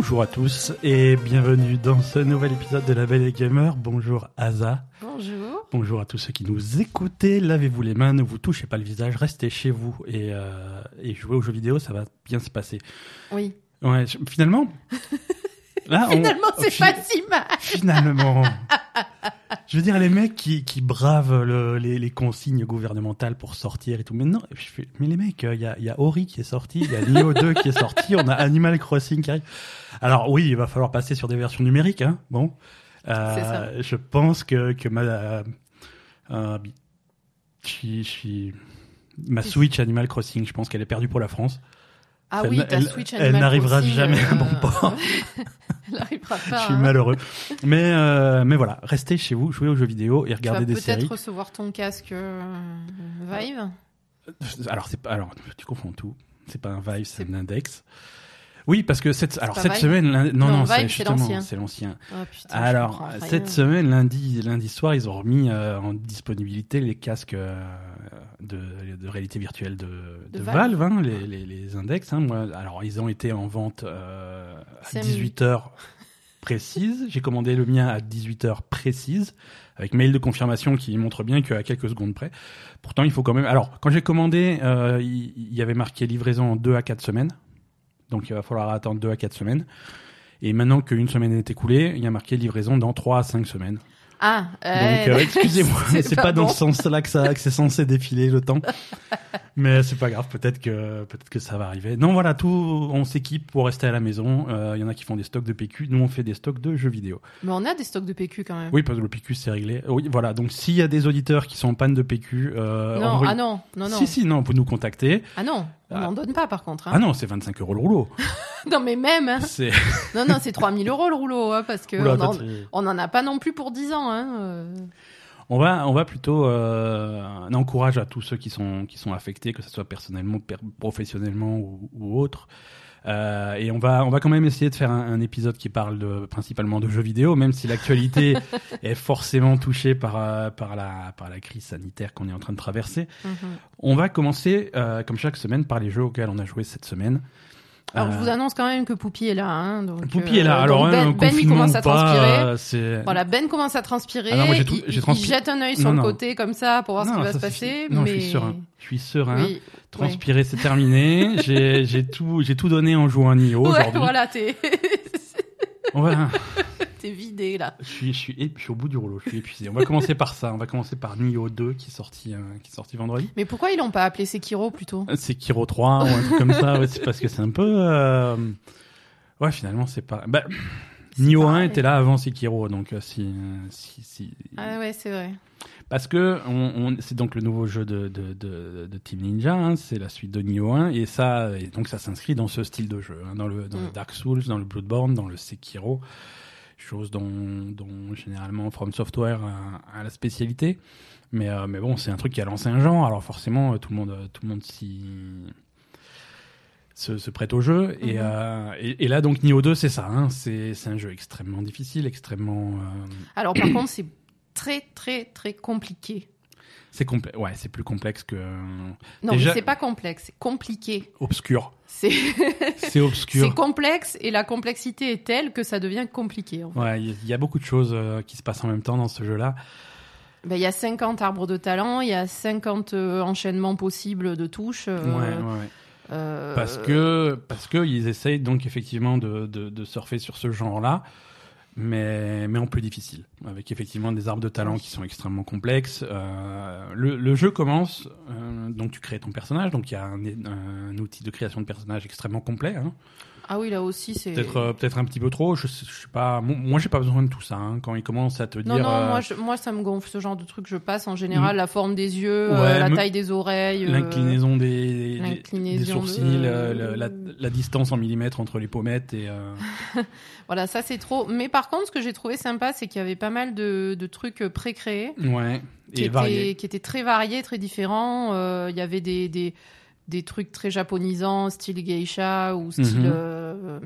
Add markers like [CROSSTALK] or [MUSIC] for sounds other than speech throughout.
Bonjour à tous et bienvenue dans ce nouvel épisode de La Belle et Gamer. Bonjour Aza. Bonjour. Bonjour à tous ceux qui nous écoutez. Lavez-vous les mains, ne vous touchez pas le visage, restez chez vous et, euh, et jouez aux jeux vidéo, ça va bien se passer. Oui. Ouais, finalement. [LAUGHS] Là, on- Finalement, c'est pas si mal. Finalement. [LAUGHS] Je veux dire, les mecs qui, qui bravent le- les, les consignes gouvernementales pour sortir et tout. Mais non, je fais- mais les mecs, il y a, y a Ori qui est sorti, il y a Nioh 2 qui est sorti, on a Animal Crossing qui arrive. Alors oui, il va falloir passer sur des versions numériques, hein. Bon. Euh, ça. Je pense que, que ma, euh, euh, je suis- je suis- ma Switch Animal Crossing, je pense qu'elle est perdue pour la France. Ah Elle oui, ta elle- Switch elle Animal n'arrivera Crossing, jamais à euh, bon port. [LAUGHS] [LAUGHS] Elle Je suis hein. malheureux. Mais, euh, mais voilà, restez chez vous, jouez aux jeux vidéo et Tu vas regardez des peut-être séries. recevoir ton casque euh, Vive. Alors, c'est pas, alors, tu confonds tout. C'est pas un Vive, c'est un Index. Oui, parce que cette, alors cette Vive semaine, lundi- non, Non, non, Vive, c'est l'ancien. c'est l'ancien. Oh, putain, Alors, rien. cette semaine, lundi, lundi soir, ils ont remis euh, en disponibilité les casques euh, de, de réalité virtuelle de, de, De Valve, Valve. hein, les, les, les index. Hein, moi, alors, ils ont été en vente euh, à C'est 18h précise. J'ai commandé le mien à 18h précise, avec mail de confirmation qui montre bien qu'à quelques secondes près. Pourtant, il faut quand même... Alors, quand j'ai commandé, euh, il, il y avait marqué livraison en 2 à 4 semaines. Donc, il va falloir attendre 2 à 4 semaines. Et maintenant qu'une semaine est écoulée, il y a marqué livraison dans 3 à 5 semaines. Ah, Donc, euh, euh, excusez-moi, [LAUGHS] c'est c'est pas pas, dans ce sens-là que ça, que c'est censé défiler le temps. [LAUGHS] Mais c'est pas grave, peut-être que, peut-être que ça va arriver. Non, voilà, tout, on s'équipe pour rester à la maison. Euh, Il y en a qui font des stocks de PQ, nous on fait des stocks de jeux vidéo. Mais on a des stocks de PQ quand même. Oui, parce que le PQ c'est réglé. Oui, voilà. Donc s'il y a des auditeurs qui sont en panne de PQ, euh, non, ah non, non, non. Si, si, non, vous nous contacter. Ah non, on Ah. n'en donne pas par contre. hein. Ah non, c'est 25 euros le rouleau. [LAUGHS] non, mais même. hein. [LAUGHS] Non, non, c'est 3000 euros le rouleau, hein, parce que Oula, on, en, a pas non plus pour 10 ans. Hein. euh. On va, on va plutôt euh, un encourage à tous ceux qui sont qui sont affectés, que ce soit personnellement, per- professionnellement ou, ou autre. Euh, et on va, on va quand même essayer de faire un, un épisode qui parle de, principalement de jeux vidéo, même si l'actualité [LAUGHS] est forcément touchée par euh, par la par la crise sanitaire qu'on est en train de traverser. Mhm. On va commencer, euh, comme chaque semaine, par les jeux auxquels on a joué cette semaine. Alors, je vous annonce quand même que Poupie est là. Hein, donc, est là. Alors, hein, Ben, Ben, il commence à transpirer. Voilà, Ben commence à transpirer. Ah non, moi, j'ai tout- il, jette un œil sur Non, le non. côté comme ça pour voir ce qui va se suffit. passer. Non, mais... je suis serein. Je suis serein. Oui. Transpirer, c'est terminé. J'ai j'ai tout, j'ai tout donné en jouant à Nioh Ouais, aujourd'hui. voilà, t'es [LAUGHS] va- t'es vidé là. je suis, je suis, je suis au bout du rouleau. Je suis épuisé. On va commencer par ça. On va commencer par Nioh 2 qui est sorti, euh, qui est sorti vendredi. Mais pourquoi ils l'ont pas appelé Sekiro plutôt? C'est Kiro 3 ou un truc comme ça. Ouais, c'est parce que c'est un peu. euh, Ouais, finalement, c'est pas. Bah, Nioh 1 pareil. était là avant Sekiro, donc euh, si, si, si... Ah ouais, c'est vrai. Parce que on, on- c'est donc le nouveau jeu de, de, de, de Team Ninja, hein, c'est la suite de Nioh 1, et ça, et donc ça s'inscrit dans ce style de jeu, hein, dans, le, dans le Mm. Dark Souls, dans le Bloodborne, dans le Sekiro, chose dont, dont généralement From Software a, a la spécialité. Mais, euh, mais bon, c'est un truc qui a lancé un genre, alors forcément, euh, tout le monde, tout le monde s'y se, se prête au jeu. Et, Mhm. euh, et, et là, donc, Nioh 2, c'est ça. Hein, c'est un jeu extrêmement difficile, extrêmement. euh, Alors par contre, c'est très très très compliqué. c'est complexe. Ouais, c'est plus complexe que. Non, Déjà- c'est pas complexe, c'est compliqué. obscur. C'est C'est [LAUGHS] c'est obscur. complexe et la complexité est telle que ça devient compliqué. en fait. Ouais, il y, y a beaucoup de choses euh, qui se passent en même temps dans ce jeu-là. Ben, Il y a 50 arbres de talent, il y a 50 euh, enchaînements possibles de touches. euh, Ouais, ouais, ouais. Euh, Parce que parce que ils essayent donc effectivement de, de, de surfer sur ce genre-là, mais mais en plus difficile, avec effectivement des arbres de talent qui sont extrêmement complexes. Euh, le, le jeu commence, euh, donc tu crées ton personnage, donc il y a un, un outil de création de personnage extrêmement complet. Hein. Ah oui, là aussi, c'est. Peut-être euh, peut-être un petit peu trop. Je, je sais pas. Moi, j'ai pas besoin de tout ça. hein. Quand ils commencent à te Non, dire. non, euh, moi, je- moi, ça me gonfle ce genre de truc. Je passe en général la forme des yeux, Ouais, euh, la me- taille des oreilles. euh, L'inclinaison des, des, sourcils, de- la, [LAUGHS] la distance en millimètres entre les pommettes et. Voilà, ça c'est trop. Mais par contre, ce que j'ai trouvé sympa, c'est qu'il y avait pas mal de, de trucs pré-créés Ouais. qui, Et étaient, qui étaient très variés, très différents. Il y avait des, des, des trucs très japonisants, style geisha ou style Mhm. euh,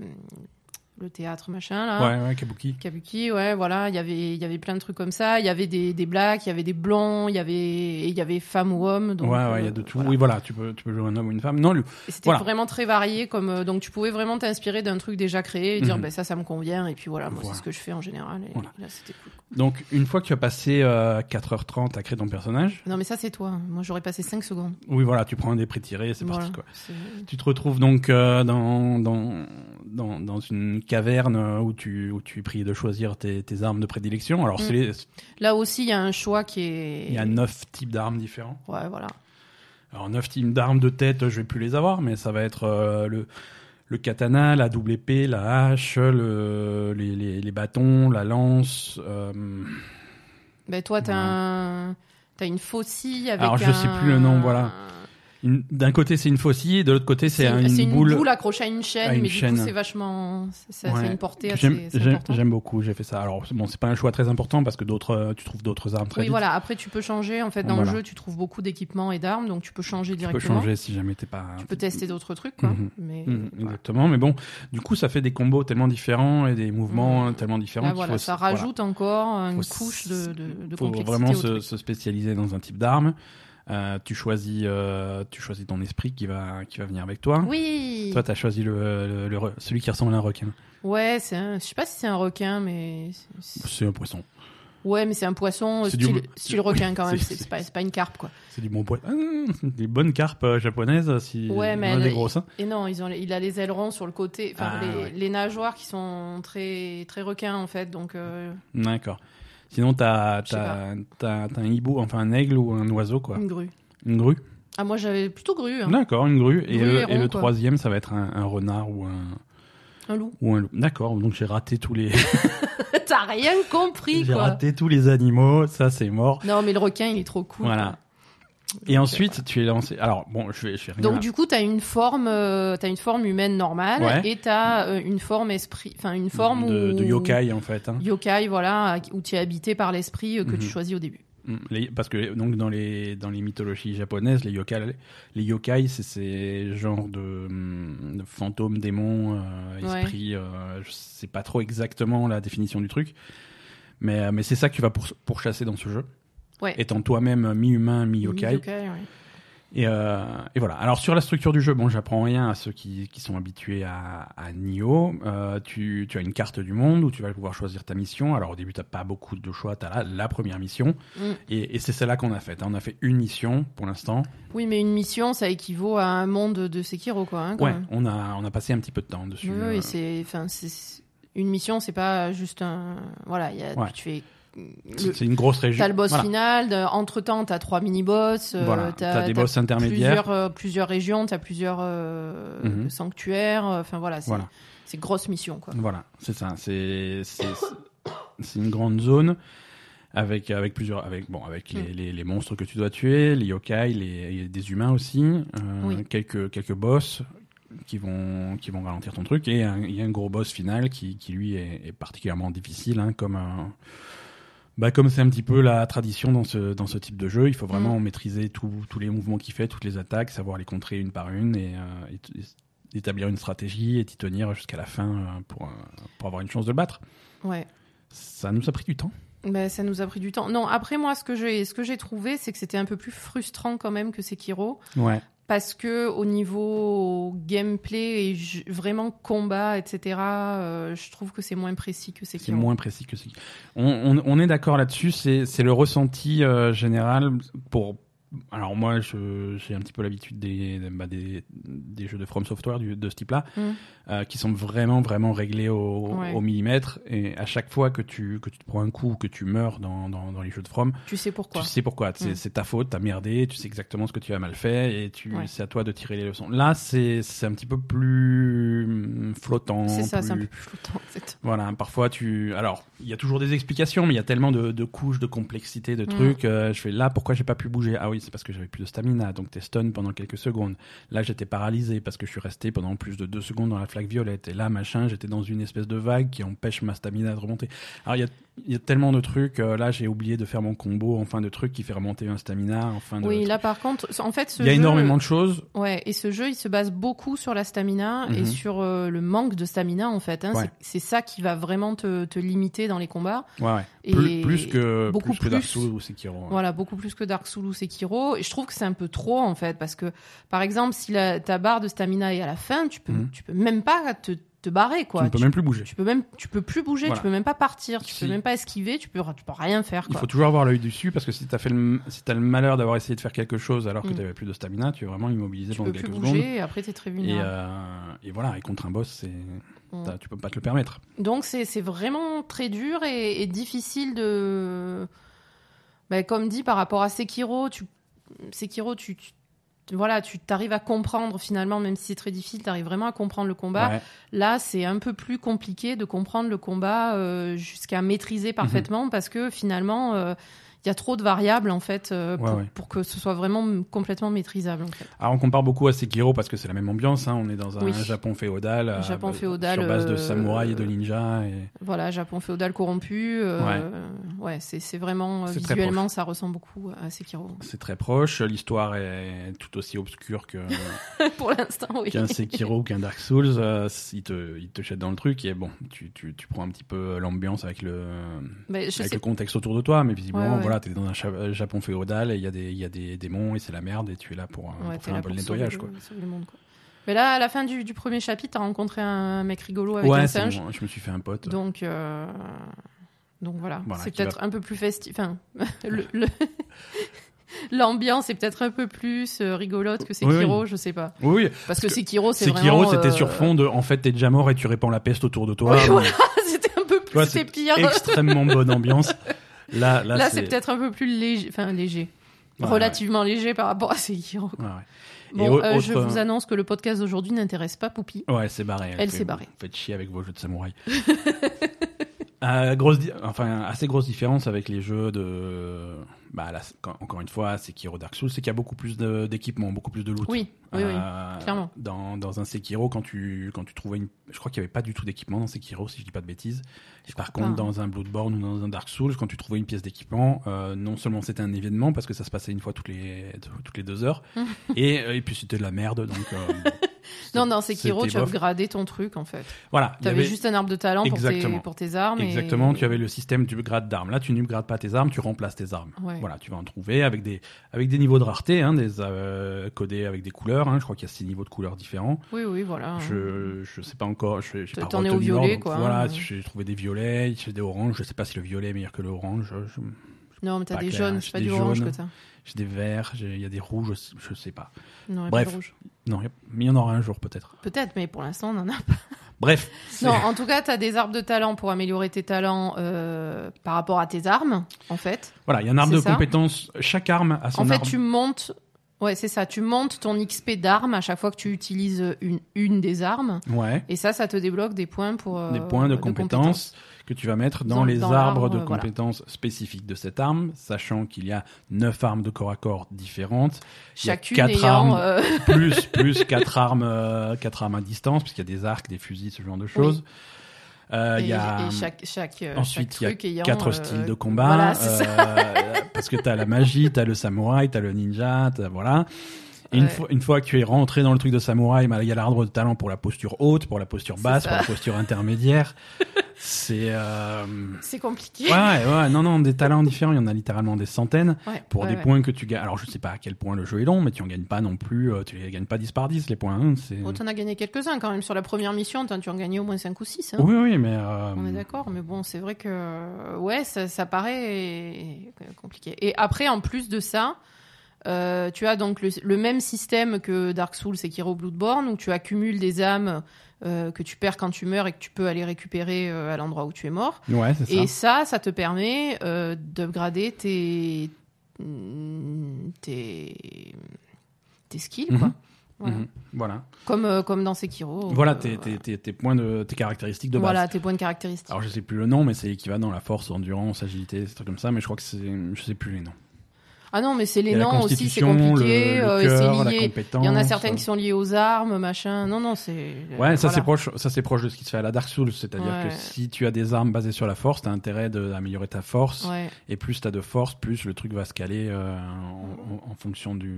le théâtre machin là. Ouais, ouais, Kabuki. Kabuki, ouais, voilà, il y avait, il y avait plein de trucs comme ça. Il y avait des, des blacks, il y avait des blancs, il y avait, il y avait femme ou homme. Donc, ouais, ouais, il y a euh, de tout. voilà. Oui, voilà, tu peux, tu peux jouer un homme ou une femme. Non, lui. C'était Voilà. vraiment très varié, comme euh, donc tu pouvais vraiment t'inspirer d'un truc déjà créé et dire Mhm. ben ça, ça me convient. Et puis voilà, moi Voilà. c'est ce que je fais en général. Et Voilà. là c'était cool. Donc, une fois que tu as passé euh, 4h30 à créer ton personnage, Non mais ça c'est toi. Moi j'aurais passé 5 secondes. oui, voilà, tu prends un dé prétiré, c'est Voilà. parti, quoi. C'est- Tu te retrouves donc euh, dans, dans, dans, dans une caverne euh, où tu, où tu es prié de choisir tes, tes armes de prédilection. Alors, Mm. c'est les- Là aussi il y a un choix qui est. il y a neuf types d'armes différents. Ouais voilà. Alors, neuf types d'armes de tête, je vais plus les avoir, mais ça va être euh, le, le katana, la double épée, la hache, le, les, les, les bâtons, la lance. euh, Ben toi t'as Ouais. un... une faucille avec. Alors, je un... sais plus le nom, voilà. D'un côté, c'est une faucille, et de l'autre côté, c'est C'est un- c'est une, une boule. accrochée à une chaîne, à une mais chaîne. du coup c'est vachement, c'est Ouais. une portée assez, J'aime beaucoup, j'ai fait ça. Alors, bon, c'est pas un choix très important parce que d'autres, euh, tu trouves d'autres armes très Oui vite. voilà. Après tu peux changer en fait dans Voilà. le jeu, tu trouves beaucoup d'équipements et d'armes, donc tu peux changer Tu peux directement. changer si jamais t'es pas. Tu peux tester d'autres trucs quoi. Mhm. Mais Mhm. Exactement, mais bon, du coup, ça fait des combos tellement différents et des mouvements tellement différents. Là, qu'il voilà, faut- ça voilà. rajoute encore une Faut couche de, de, de faut complexité vraiment se spécialiser dans un type d'arme. Euh, tu choisis, euh, tu choisis ton esprit qui va, qui va venir avec toi. Oui. Toi, t'as choisi le, le- le re- celui qui ressemble à un requin. Ouais, c'est un... je sais pas si c'est un requin, mais c'est- C'est un poisson. ouais, mais c'est un poisson du- style, requin quand même. [LAUGHS] c'est- pas, c'est pas une carpe quoi. C'est du bon poisson. Ah, des bonnes carpes euh, japonaises, si Ouais, mais elle- des grosses. hein. Et non, ils ont, il a les ailerons sur le côté, enfin Ah, les, ouais. les nageoires qui sont très très requins en fait, donc euh, D'accord. Sinon, t'as, Je sais t'as, t'as, t'as un hibou, enfin un aigle ou un oiseau, quoi. une grue. Une grue. Ah moi j'avais plutôt grue, hein. D'accord, une grue. Et, Grue le, et et rond, le quoi. troisième, ça va être un, un renard ou un, un loup. ou un loup. D'accord, donc j'ai raté tous les, [LAUGHS] [LAUGHS] T'as rien compris j'ai quoi. raté tous les animaux. Ça, c'est mort. Non mais le requin il est trop cool. Voilà. Et Donc, ensuite, tu es lancé. Alors, bon, je vais, je vais rien. Donc du coup, t'as une forme, euh, t'as une forme humaine normale Ouais. et t'as euh, une forme esprit, enfin une forme de, où- de yokai, en fait. hein. Yokai, voilà, où tu es habité par l'esprit euh, que Mhm. tu choisis au début. Mm, les- parce que donc dans les dans les mythologies japonaises, les yokai, les yokai, c'est ces genres de, mm, de fantômes, démons, euh, Ouais. esprits. euh, je sais pas trop exactement la définition du truc, mais mais c'est ça que tu vas pour, pourchasser dans ce jeu, Ouais. étant toi-même mi-humain, mi-yokai. Yokai, ouais. Et, euh, et voilà. Alors sur la structure du jeu, bon, j'apprends rien à ceux qui, qui sont habitués à, à Nioh. Euh, tu, tu as une carte du monde où tu vas pouvoir choisir ta mission. Alors au début, t'as pas beaucoup de choix. T'as la, la première mission, Mm. et, et c'est celle-là qu'on a faite. hein. On a fait une mission pour l'instant. Oui, mais une mission, ça équivaut à un monde de Sekiro, quoi. hein, quand Ouais, même. on a on a passé un petit peu de temps dessus. Oui, euh, oui, c'est, une mission, c'est pas juste un, voilà, il y a, Ouais. tu fais. C'est une grosse région. T'as le boss Voilà. final, entre temps t'as trois mini-boss, euh, Voilà. t'as, T'as des t'as boss intermédiaires. plusieurs, euh, plusieurs régions, t'as plusieurs euh, Mhm. sanctuaires, enfin voilà, c'est, Voilà. c'est grosse mission, quoi. Voilà, c'est ça. C'est c'est c'est une grande zone avec avec plusieurs avec bon avec les, Mm. les, les monstres que tu dois tuer, les yokai, les, des humains aussi, euh, Oui. quelques quelques boss qui vont qui vont ralentir ton truc et il y a un gros boss final qui qui lui est, est particulièrement difficile hein, comme un bah comme c'est un petit peu la tradition dans ce dans ce type de jeu, il faut vraiment maîtriser tous les mouvements qu'il fait, toutes les attaques, savoir les contrer une par une et, euh, et établir une stratégie et t'y tenir jusqu'à la fin euh, pour euh, pour avoir une chance de le battre. Ouais. Ça nous a pris du temps. Ben, ça nous a pris du temps. Non, après moi, ce que j'ai, ce que j'ai trouvé, c'est que c'était un peu plus frustrant quand même que Sekiro, Ouais. Parce que au niveau gameplay et vraiment combat, etc., euh, je trouve que c'est moins précis que C'est Sekiro. moins précis que Sekiro. On, on, on est d'accord là-dessus. C'est c'est le ressenti euh, général pour. Alors moi, j'ai un petit peu l'habitude des, bah, des des jeux de From Software du- de ce type-là, Mm. euh, qui sont vraiment vraiment réglés au, Ouais. au millimètre. Et à chaque fois que tu que tu te prends un coup, que tu meurs dans dans, dans les jeux de From, Tu sais pourquoi tu sais pourquoi. C'est Mm. c'est ta faute, t'as merdé, tu sais exactement ce que tu as mal fait et tu Ouais. c'est à toi de tirer les leçons. Là, c'est un petit peu plus hum, flottant. C'est ça, c'est un peu plus flottant. en fait. voilà, parfois tu. Alors, il y a toujours des explications, mais il y a tellement de, de couches, de complexité, de Mm. trucs. euh, je fais là, pourquoi j'ai pas pu bouger? Ah oui, c'est parce que j'avais plus de stamina, donc t'es stun pendant quelques secondes. Là, j'étais paralysé parce que je suis resté pendant plus de deux secondes dans la flaque violette. Et là, machin, j'étais dans une espèce de vague qui empêche ma stamina de remonter. Alors, il y a il y a tellement de trucs. euh, là, j'ai oublié de faire mon combo en fin de truc qui fait remonter un stamina. En fin de Oui, là par contre, en fait, ce il y a jeu- énormément de choses. Ouais, et ce jeu, il se base beaucoup sur la stamina et Mhm. sur euh, le manque de stamina en fait. hein. Ouais. C'est- ça qui va vraiment te, te limiter dans les combats. Ouais, ouais. Et Plus, plus que beaucoup plus que Dark. Souls ou Sekiro. ouais. Voilà, beaucoup plus que Dark Souls ou Sekiro. Et je trouve que c'est un peu trop en fait, parce que par exemple, si la, ta barre de stamina est à la fin, tu peux, Mhm. tu peux même pas te, te barrer quoi. Tu ne peux tu, même plus bouger. tu peux même, tu peux plus bouger, Voilà. tu peux même pas partir, tu Si. peux même pas esquiver, tu peux, tu peux rien faire Il faut toujours avoir l'œil dessus parce que si t'as fait le, si t'as le malheur d'avoir essayé de faire quelque chose alors que Mm. t'avais plus de stamina, tu es vraiment immobilisé Tu pendant peux plus bouger secondes. et après t'es très Et, vulnérable. euh, et voilà, et contre un boss, c'est, Mm. tu peux pas te le permettre. Donc c'est vraiment très dur et, et difficile de... Ben, comme dit par rapport à Sekiro, tu... Sekiro, tu... tu- Voilà, tu t'arrives à comprendre finalement, même si c'est très difficile, tu arrives vraiment à comprendre le combat. Ouais. Là, c'est un peu plus compliqué de comprendre le combat euh, jusqu'à maîtriser parfaitement parce que finalement, euh, il y a trop de variables en fait euh, Ouais, pour, ouais. pour que ce soit vraiment complètement maîtrisable en fait. Alors on compare beaucoup à Sekiro parce que c'est la même ambiance. Hein. On est dans un Oui. Japon féodal, euh, Japon bah, féodal, sur base de euh, samouraïs et de ninjas. Et... Voilà, Japon féodal corrompu. euh, ouais, c'est c'est vraiment euh, visuellement, ça ressemble beaucoup à Sekiro. C'est très proche. L'histoire est tout aussi obscure que [LAUGHS] pour l'instant, oui. qu'un Sekiro ou qu'un Dark Souls. Euh, il te il te jette dans le truc et bon, tu, tu, tu prends un petit peu l'ambiance avec le je avec sais le contexte autour de toi, mais visiblement Ouais, ouais. Voilà, t'es dans un cha- Japon féodal et il y a des il y a des démons et c'est la merde et tu es là pour, euh, Ouais, faire un peu nettoyage quoi. sauver le monde, quoi. Mais là, à la fin du, du premier chapitre, t'as rencontré un mec rigolo avec ouais, un singe. bon, je me suis fait un pote. Donc, euh, donc voilà, Voilà, c'est va- peut-être un peu plus festif. Enfin, [LAUGHS] le- [LAUGHS] l'ambiance est peut-être un peu plus euh, rigolote que Oui, Sekiro, je sais pas. Oui, oui. Parce que que Sekiro, c'est Sekiro, vraiment. c'était euh, sur fond de en fait t'es déjà mort et tu répands la peste autour de toi. Oui, voilà, [LAUGHS] c'était un peu plus, c'était c'est pire. extrêmement bonne ambiance. Là, là, Là, c'est peut-être un peu plus léger, enfin léger, Ouais, relativement léger par rapport à ouais. Et Bon, euh, je vous annonce que le podcast d'aujourd'hui n'intéresse pas Poupie. Ouais, c'est barré. Elle fait- s'est barrée. Vous faites chier avec vos jeux de samouraï. [LAUGHS] Euh, grosse, enfin assez grosse différence avec les jeux de, bah là, c'est- encore une fois, Sekiro Dark Souls, c'est qu'il y a beaucoup plus d'équipements, beaucoup plus de loot. Oui, oui, oui. Euh, clairement. Dans, dans un Sekiro, quand tu quand tu trouvais une, je crois qu'il y avait pas du tout d'équipement dans Sekiro, si je dis pas de bêtises. Par contre, pas, hein. dans un Bloodborne ou dans un Dark Souls, quand tu trouvais une pièce d'équipement, euh, non seulement c'était un événement parce que ça se passait une fois toutes les toutes les deux heures, [LAUGHS] et et puis c'était de la merde, donc. euh, [LAUGHS] Non, dans Sekiro, tu bof. upgradé ton truc en fait. Voilà. Tu avais avait- juste un arbre de talent pour tes, pour tes armes. et- Exactement, tu avais le système du grade d'armes. Là, tu n'upgrades pas tes armes, tu remplaces tes armes. Ouais. Voilà, tu vas en trouver avec des avec des niveaux de rareté, hein, des euh, codés avec des couleurs. Hein, je crois qu'il y a six niveaux de couleurs différents. Oui, oui, voilà. Je je sais pas encore. Je j'ai pas retenu au violet, quoi, Voilà, hein. j'ai trouvé des violets, j'ai des oranges. Je sais pas si le violet est meilleur que le orange. Je- Non, mais t'as pas des clair, jaunes, c'est pas du orange jaunes. que t'as. J'ai des verts. Il y a des rouges. Je, je sais pas. Non, a Bref. pas de rouge. Non, il y en aura un jour peut-être. Peut-être, mais pour l'instant, on en a Bref. c'est- Non, en tout cas, tu as des arbres de talent pour améliorer tes talents euh, par rapport à tes armes, en fait. Voilà, il y a un arbre de ça. compétences. Chaque arme a son en fait, tu montes. Ouais, c'est ça. Tu montes ton XP d'armes à chaque fois que tu utilises une, une des armes. Ouais. Et ça, ça te débloque des points pour. euh, des points de, compétences, que tu vas mettre dans, Dans- les dans arbres de voilà. compétences spécifiques de cette arme, sachant qu'il y a neuf armes de corps à corps différentes, Il y a Chacune quatre ayant. armes. euh, plus plus [LAUGHS] quatre armes, euh, quatre armes à distance, puisqu'il y a des arcs, des fusils, ce genre de choses. Euh, et, y a et chaque, chaque, euh, ensuite il y a ayant, quatre euh, styles de combat, Voilà, euh, parce que t'as la magie, t'as le samouraï, t'as le ninja, t'as- voilà. Et une, Ouais. fois, une fois que tu es rentré dans le truc de samouraï, bah, il y a l'arbre de talent pour la posture haute, pour la posture basse, pour la posture intermédiaire. C'est euh, C'est compliqué. Ouais, ouais, non, non, des talents différents, il y en a littéralement des centaines Ouais, pour ouais, des points que tu gagnes. Alors, je sais pas à quel point le jeu est long, mais tu en gagnes pas non plus, euh, tu les gagnes pas 10 par 10, les points. hein. Oh, t'en as gagné quelques-uns quand même sur la première mission. Tu en gagnais au moins 5 ou 6. Oui, oui, mais. euh, On est d'accord, mais bon, c'est vrai que ouais, ça, ça paraît compliqué. Et après, en plus de ça, euh, tu as donc le, le même système que Dark Souls et Sekiro Bloodborne, où tu accumules des âmes euh, que tu perds quand tu meurs et que tu peux aller récupérer euh, à l'endroit où tu es mort. Ouais, c'est ça. Et ça, ça te permet d'upgrader tes, mm, tes tes skills, quoi. Mhm. Voilà. Mhm. Voilà, Comme, euh, comme dans Sekiro. voilà euh, tes, tes, tes, tes points de tes caractéristiques de base. Voilà, tes points de caractéristiques. Alors je sais plus le nom, mais c'est équivalent la force, endurance, agilité, des trucs comme ça, mais je crois que c'est, je sais plus les noms. Ah non, mais c'est les noms aussi, c'est compliqué. le, le euh, cœur, la compétence. Il y en a certaines qui sont liées aux armes, machin. Non, non, c'est. Ouais, ça voilà. c'est proche, ça c'est proche de ce qui se fait à la Dark Souls, c'est-à-dire Ouais. que si tu as des armes basées sur la force, t'as intérêt d'améliorer ta force, Ouais. et plus t'as de force, plus le truc va se caler euh, en, en- en fonction du.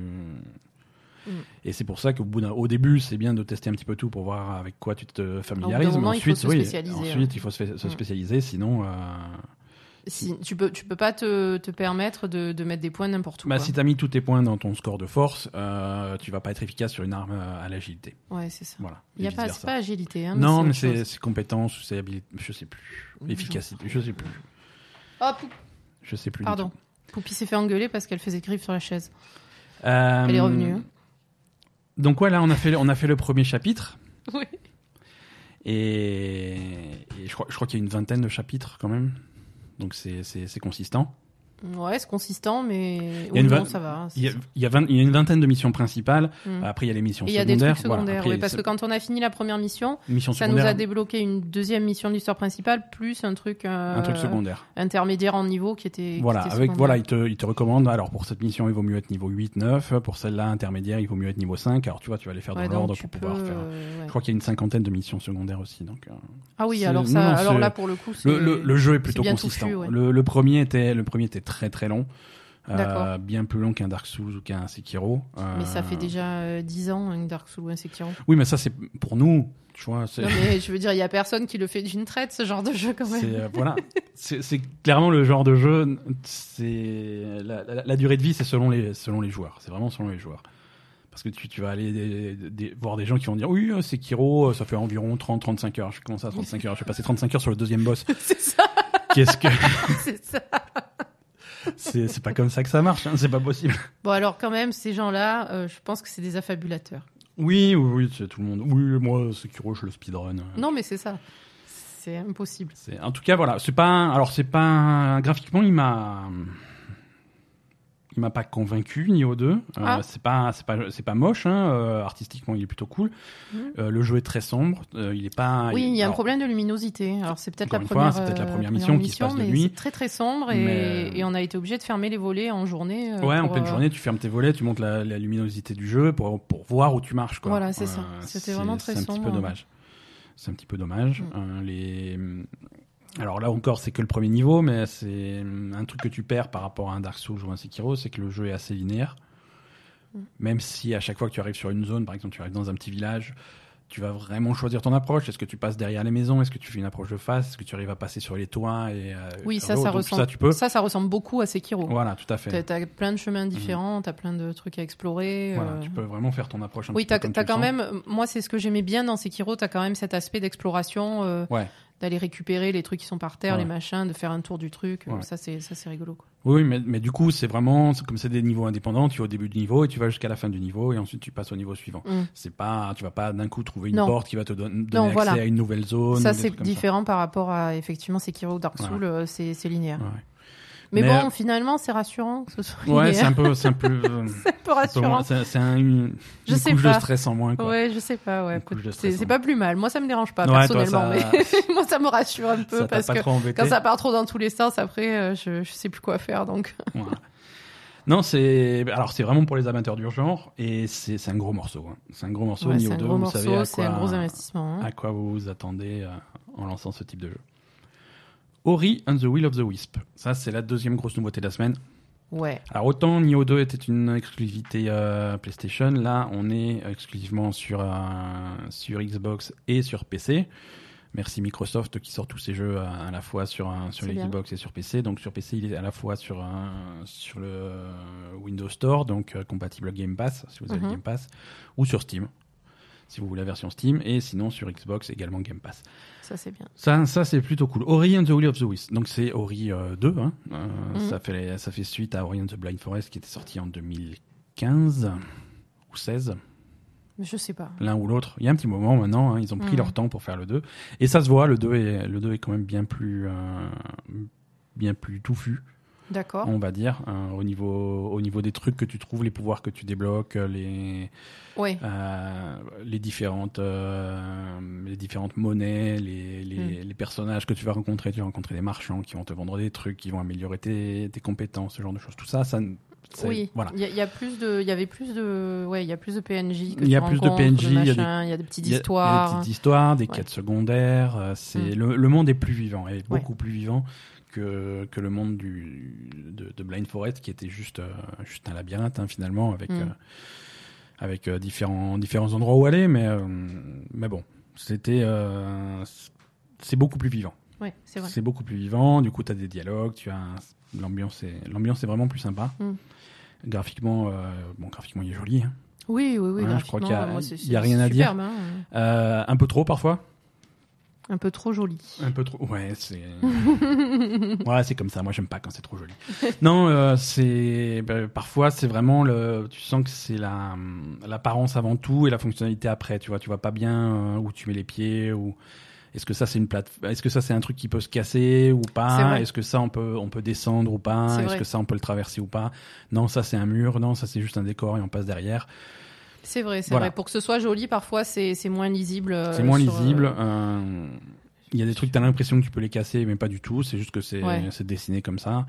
Mm. Et c'est pour ça qu'au bout au début, c'est bien de tester un petit peu tout pour voir avec quoi tu te familiarises. mais il faut ensuite, se oui, spécialiser, ensuite ouais. il faut se, Mm. spécialiser, sinon. euh, Si, tu peux, tu peux pas te, te permettre de, de mettre des points n'importe où. Bah, quoi. si t'as mis tous tes points dans ton score de force, euh, tu vas pas être efficace sur une arme euh, à l'agilité. Ouais, c'est ça. Voilà. Il y a pas, c'est pas agilité. Hein, non, mais c'est compétence, c'est habilité, je sais plus. Efficacité, je sais plus. Oh, Pou- Je sais plus. pardon. Poupie s'est fait engueuler parce qu'elle faisait griffe sur la chaise. Euh, Elle est revenue. hein. Donc ouais, là on a fait on a fait le premier chapitre [LAUGHS] Oui. et, et je crois je crois qu'il y a une vingtaine de chapitres quand même. Donc c'est consistant. Ouais, c'est consistant, mais Il y a une non, ça va. Il y a c'est- il y a, vingt- il y a une vingtaine de missions principales. Mm. Après il y a les missions Et il y a des secondaires. trucs Voilà. secondaires, Après, oui, parce que quand on a fini la première mission, ça nous secondaires, a débloqué une deuxième mission de l'histoire principale, plus un truc, euh, un truc secondaire. intermédiaire en niveau qui était. qui Voilà, était avec voilà, il te, il te recommande. Alors pour cette mission, il vaut mieux être niveau 8, 9. Pour celle-là intermédiaire, il vaut mieux être niveau 5. Alors tu vois, tu vas les faire dans l'ordre pour peux, pouvoir faire. euh, ouais. Je crois qu'il y a une cinquantaine de missions secondaires aussi. Donc euh, Ah oui, alors ça, non, alors là pour le coup, c'est. le, le, le jeu est plutôt consistant. premier était le premier était très très long. Euh, bien plus long qu'un Dark Souls ou qu'un Sekiro. Mais ça Euh, fait déjà euh, 10 ans, un Dark Souls ou un Sekiro. Oui, mais ça c'est pour nous, tu vois. C'est Non, mais je veux dire, [LAUGHS] il y a personne qui le fait d'une traite, ce genre de jeu quand même. c'est, euh, voilà, c'est c'est clairement le genre de jeu. C'est la, la- la durée de vie, c'est selon les selon les joueurs. C'est vraiment selon les joueurs. Parce que tu, tu vas aller des- des- voir des gens qui vont dire oui, euh, Sekiro, euh, ça fait environ 30-35 heures. Je commence à 35 heures. Je vais passer 35 heures sur le deuxième boss. [LAUGHS] c'est ça, Qu'est-ce que [LAUGHS] c'est ça. C'est pas comme ça que ça marche. hein, c'est pas possible. Bon, alors quand même, ces gens-là, euh, je pense que c'est des affabulateurs. Oui, oui, oui, c'est tout le monde. Oui, moi, Sekiro, je le speedrun. Non, mais c'est ça. C'est impossible. En tout cas, voilà, c'est pas. un- Alors, c'est pas. un- Graphiquement, il m'a. Il m'a pas convaincu niveau 2. Euh, Ah. c'est pas, c'est pas, c'est pas moche. Hein. euh, artistiquement, il est plutôt cool. Mhm. Euh, le jeu est très sombre. euh, il est pas. Oui, il y a un problème de luminosité. Alors c'est peut-être la première, c'est peut-être la première mission qui se passe de nuit. C'est très très sombre et, Mais- et on a été obligé de fermer les volets en journée. Ouais, en pleine journée, tu fermes tes volets, tu montes la, la luminosité du jeu pour, pour voir où tu marches. Quoi. Voilà, c'est ça. C'était vraiment très C'est un petit peu sombre. dommage. C'est un petit peu dommage. Mm. Euh, les... Alors là encore, c'est que le premier niveau, mais c'est un truc que tu perds par rapport à un Dark Souls ou un Sekiro, c'est que le jeu est assez linéaire. Mm. Même si à chaque fois que tu arrives sur une zone, par exemple, tu arrives dans un petit village, tu vas vraiment choisir ton approche. Est-ce que tu passes derrière les maisons? Est-ce que tu fais une approche de face? Est-ce que tu arrives à passer sur les toits et euh, Oui, ça, ça ressemble. Ça, tu peux. Ça, ça ressemble beaucoup à Sekiro. Voilà, tout à fait. T'as as plein de chemins différents, t'as plein de trucs à explorer. Voilà, euh. tu peux vraiment faire ton approche un Oui, petit t'as peu comme tu quand sens. même. Moi, c'est ce que j'aimais bien dans Sekiro. T'as quand même cet aspect d'exploration, euh, Ouais. D'aller récupérer les trucs qui sont par terre, Ouais. les machins, de faire un tour du truc. Ouais. Ça, c'est ça, c'est rigolo. Quoi. Oui, mais, mais du coup, c'est vraiment, comme c'est des niveaux indépendants, tu vas au début du niveau et tu vas jusqu'à la fin du niveau et ensuite tu passes au niveau suivant. Mm. C'est pas, tu vas pas d'un coup trouver une Non. porte qui va te don- donner Non, accès voilà. à une nouvelle zone. Ça, c'est différent par rapport à effectivement Sekiro ou Dark. Souls. euh, C'est c'est linéaire. Mais, Mais, bon, euh, finalement, c'est rassurant que ce soit Ouais, c'est un peu, c'est un peu, [LAUGHS] euh, C'est un peu rassurant. c'est un, une, Je une sais couche de stress en moins, quoi. Ouais, je sais pas, ouais. C'est pas plus mal. Moi, ça me dérange pas, Ouais, toi, personnellement. ça- Mais [LAUGHS] moi, ça me rassure un peu Ça parce que quand ça part trop dans tous les sens, après, euh, je, je sais plus quoi faire. Donc. Non, c'est, alors c'est vraiment pour les amateurs du genre et c'est un gros morceau. hein. C'est un gros morceau. Ouais, niveau c'est un 2, gros vous savez morceau, à c'est un quoi- gros investissement. hein. à quoi vous vous attendez euh, en lançant ce type de jeu. Ori and the Will of the Wisp. Ça, c'est la deuxième grosse nouveauté de la semaine. Ouais. Alors, autant Nioh 2 était une exclusivité euh, PlayStation, là, on est exclusivement sur, euh, sur Xbox et sur PC. Merci Microsoft qui sort tous ces jeux à, à la fois sur, sur les. Xbox et sur PC. Donc, sur PC, il est à la fois sur, un, sur le Windows Store, donc euh, compatible Game Pass, si vous avez Mhm. Game Pass, ou sur Steam, si vous voulez la version Steam, et sinon sur Xbox également Game Pass. Ça, c'est bien. Ça, ça c'est plutôt cool. Ori and the Will of the Wisp. Donc c'est Ori euh, 2. Hein. Euh, Mhm. ça, fait, ça fait suite à Ori and the Blind Forest qui était sorti en 2015 ou 16, Je sais pas. l'un ou l'autre. Il y a un petit moment maintenant, hein, ils ont pris Mhm. leur temps pour faire le 2. Et ça se voit, le 2 est, le 2 est quand même bien plus, euh, bien plus touffu. On va dire, hein, au, niveau, au niveau des trucs que tu trouves, les pouvoirs que tu débloques, les, Ouais. euh, les différentes euh, les différentes monnaies, les, les, Mm. les personnages que tu vas rencontrer, tu vas rencontrer des marchands qui vont te vendre des trucs, qui vont améliorer tes, tes compétences, ce genre de choses. Tout ça, ça, Oui, Voilà. il y, a- il y a plus de, il y avait plus de, ouais, il y a plus de PNJ. Il y a plus de PNJ, il y a des- machin, il y a des petites histoires. des petites histoires, des Ouais. quêtes secondaires. euh, C'est Mm. le, le monde est plus vivant, est Ouais. beaucoup plus vivant que, que le monde du, de, de Blind Forest, qui était juste, euh, juste un labyrinthe hein, finalement, avec, Mm. euh, avec euh, différents, différents endroits où aller. Mais, mais bon, c'était, c'est beaucoup plus vivant. Ouais, c'est vrai. C'est beaucoup plus vivant. Du coup, tu as des dialogues, tu as un- l'ambiance est l'ambiance est vraiment plus sympa. Mm. Graphiquement, euh, bon, graphiquement, il est joli. hein. Oui, oui, oui. Ouais, je crois qu'il y a- graphiquement, moi, c'est- il y a rien à dire. hein. Euh, un peu trop parfois. Un peu trop joli. Un peu trop. Ouais, c'est. [LAUGHS] ouais, c'est comme ça. Moi, j'aime pas quand c'est trop joli. non, euh, c'est bah, parfois c'est vraiment le. Tu sens que c'est la l'apparence avant tout et la fonctionnalité après. Tu vois, tu vois pas bien euh, où tu mets les pieds ou. Est-ce que ça c'est une plate Est-ce que ça c'est un truc qui peut se casser ou pas? Est-ce que ça on peut on peut descendre ou pas? Est-ce que ça on peut le traverser ou pas? Non, ça c'est un mur. Non, ça c'est juste un décor et on passe derrière. C'est vrai, c'est Voilà. vrai. Pour que ce soit joli, parfois, c'est moins lisible. euh, C'est moins sur, euh, lisible. euh, Il y a des trucs, t'as l'impression que tu peux les casser, mais pas du tout. C'est juste que c'est Ouais. dessiné comme ça.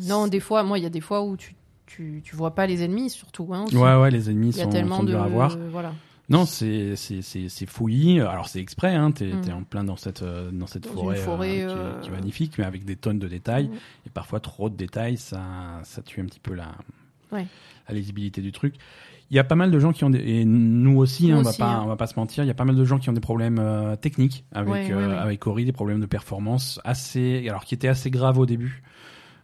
Non, des fois, moi, il y a des fois où tu, tu, tu vois pas les ennemis, surtout. Hein, aussi. Ouais, ouais, les ennemis y sont, tellement sont de. à voir. Voilà. Non, c'est c'est c'est c'est fouillis. Alors c'est exprès. Hein. T'es Mm. en plein dans cette euh, dans cette Dans forêt, euh, qui, est- euh, qui est magnifique, mais avec des tonnes de détails Mm. et parfois trop de détails, ça ça tue un petit peu la Ouais. la lisibilité du truc. Il y a pas mal de gens qui ont des, et nous aussi, Nous hein, on va aussi, pas hein. on va pas se mentir, il y a pas mal de gens qui ont des problèmes euh, techniques avec Ouais, euh, ouais, ouais. avec Ori, des problèmes de performance assez alors qui étaient assez graves au début.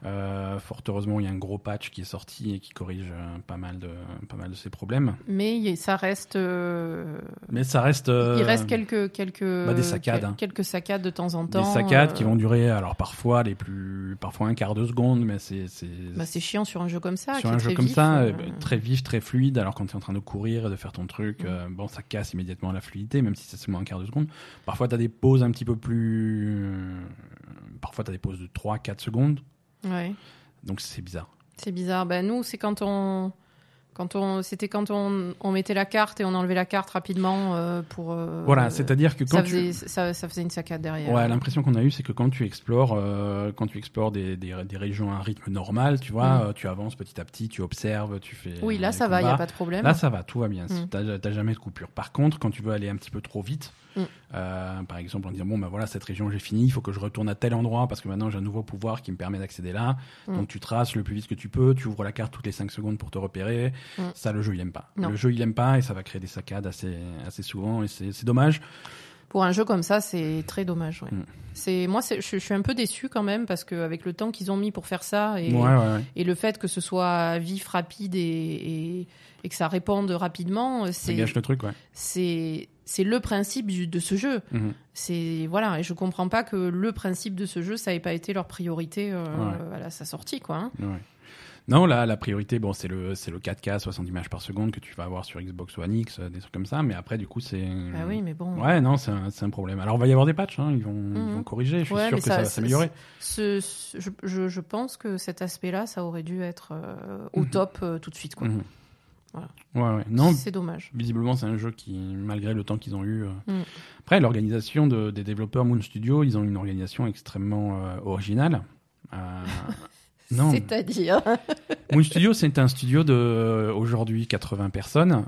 Euh, fort heureusement, il y a un gros patch qui est sorti et qui corrige euh, pas mal de pas mal de ces problèmes. Mais ça reste. euh, Mais ça reste euh, Il reste quelques quelques bah, des saccades, quel- hein. quelques saccades de temps en temps. des saccades euh, qui vont durer alors parfois les plus parfois un quart de seconde mais c'est c'est Bah, c'est chiant sur un jeu comme ça. sur un jeu comme vif, ça euh, euh, très vif très fluide alors quand tu es en train de courir et de faire ton truc Mm. euh, bon ça casse immédiatement la fluidité même si c'est seulement un quart de seconde parfois tu as des pauses un petit peu plus euh, parfois tu as des pauses de 3 4 secondes Ouais. donc c'est bizarre C'est bizarre. Ben, nous, c'est quand on. Quand on, c'était quand on, on mettait la carte et on enlevait la carte rapidement euh, pour. euh, voilà c'est-à-dire que quand ça tu faisait, ça, ça faisait une saccade derrière. Ouais, l'impression qu'on a eu, c'est que quand tu explores, euh, quand tu explores des, des, des régions à un rythme normal, tu vois, Mm. tu avances petit à petit, tu observes, tu fais. Oui, là, ça va, il n'y a pas de problème. Là, ça va, tout va bien. Mm. T'as t'as jamais de coupure. Par contre, quand tu veux aller un petit peu trop vite, Mm. euh, par exemple, en disant bon, ben voilà, cette région j'ai fini, il faut que je retourne à tel endroit parce que maintenant j'ai un nouveau pouvoir qui me permet d'accéder là. Mm. Donc tu traces le plus vite que tu peux, tu ouvres la carte toutes les 5 secondes pour te repérer. Mm. Ça, le jeu il aime pas. Non. Le jeu il aime pas et ça va créer des saccades assez assez souvent et c'est dommage. Pour un jeu comme ça, c'est très dommage. Ouais. Mm. C'est moi, je, je suis un peu déçu quand même parce qu'avec le temps qu'ils ont mis pour faire ça et, Ouais, ouais, ouais. et le fait que ce soit vif, rapide et, et, et que ça réponde rapidement, Ça c'est gâche le truc, ouais. c'est c'est le principe du- de ce jeu. Mhm. C'est voilà, et je comprends pas que le principe de ce jeu, ça ait pas été leur priorité euh, Ouais. à la- sa sortie, quoi. hein. Ouais. Non, là, la priorité, bon, c'est le, c'est le 4K 60 images par seconde que tu vas avoir sur Xbox One X, euh, des trucs comme ça. Mais après, du coup, c'est. Bah oui, mais bon. Ouais, non, c'est un, c'est un problème. Alors, il va y avoir des patchs, hein, ils, vont, ils Mhm. vont corriger. Je suis Ouais, sûr que ça- ça, va s'améliorer. Ce- je, pense que cet aspect-là, ça aurait dû être euh, au Mhm. top euh, tout de suite, quoi. Voilà. Ouais, ouais. Non, C'est dommage. visiblement, c'est un jeu qui, malgré le temps qu'ils ont eu. euh, Mhm. Après, l'organisation de- des développeurs Moon Studio, ils ont une organisation extrêmement euh, originale. Euh, [LAUGHS] non. C'est-à-dire. Moon Studio, c'est un studio de aujourd'hui 80 personnes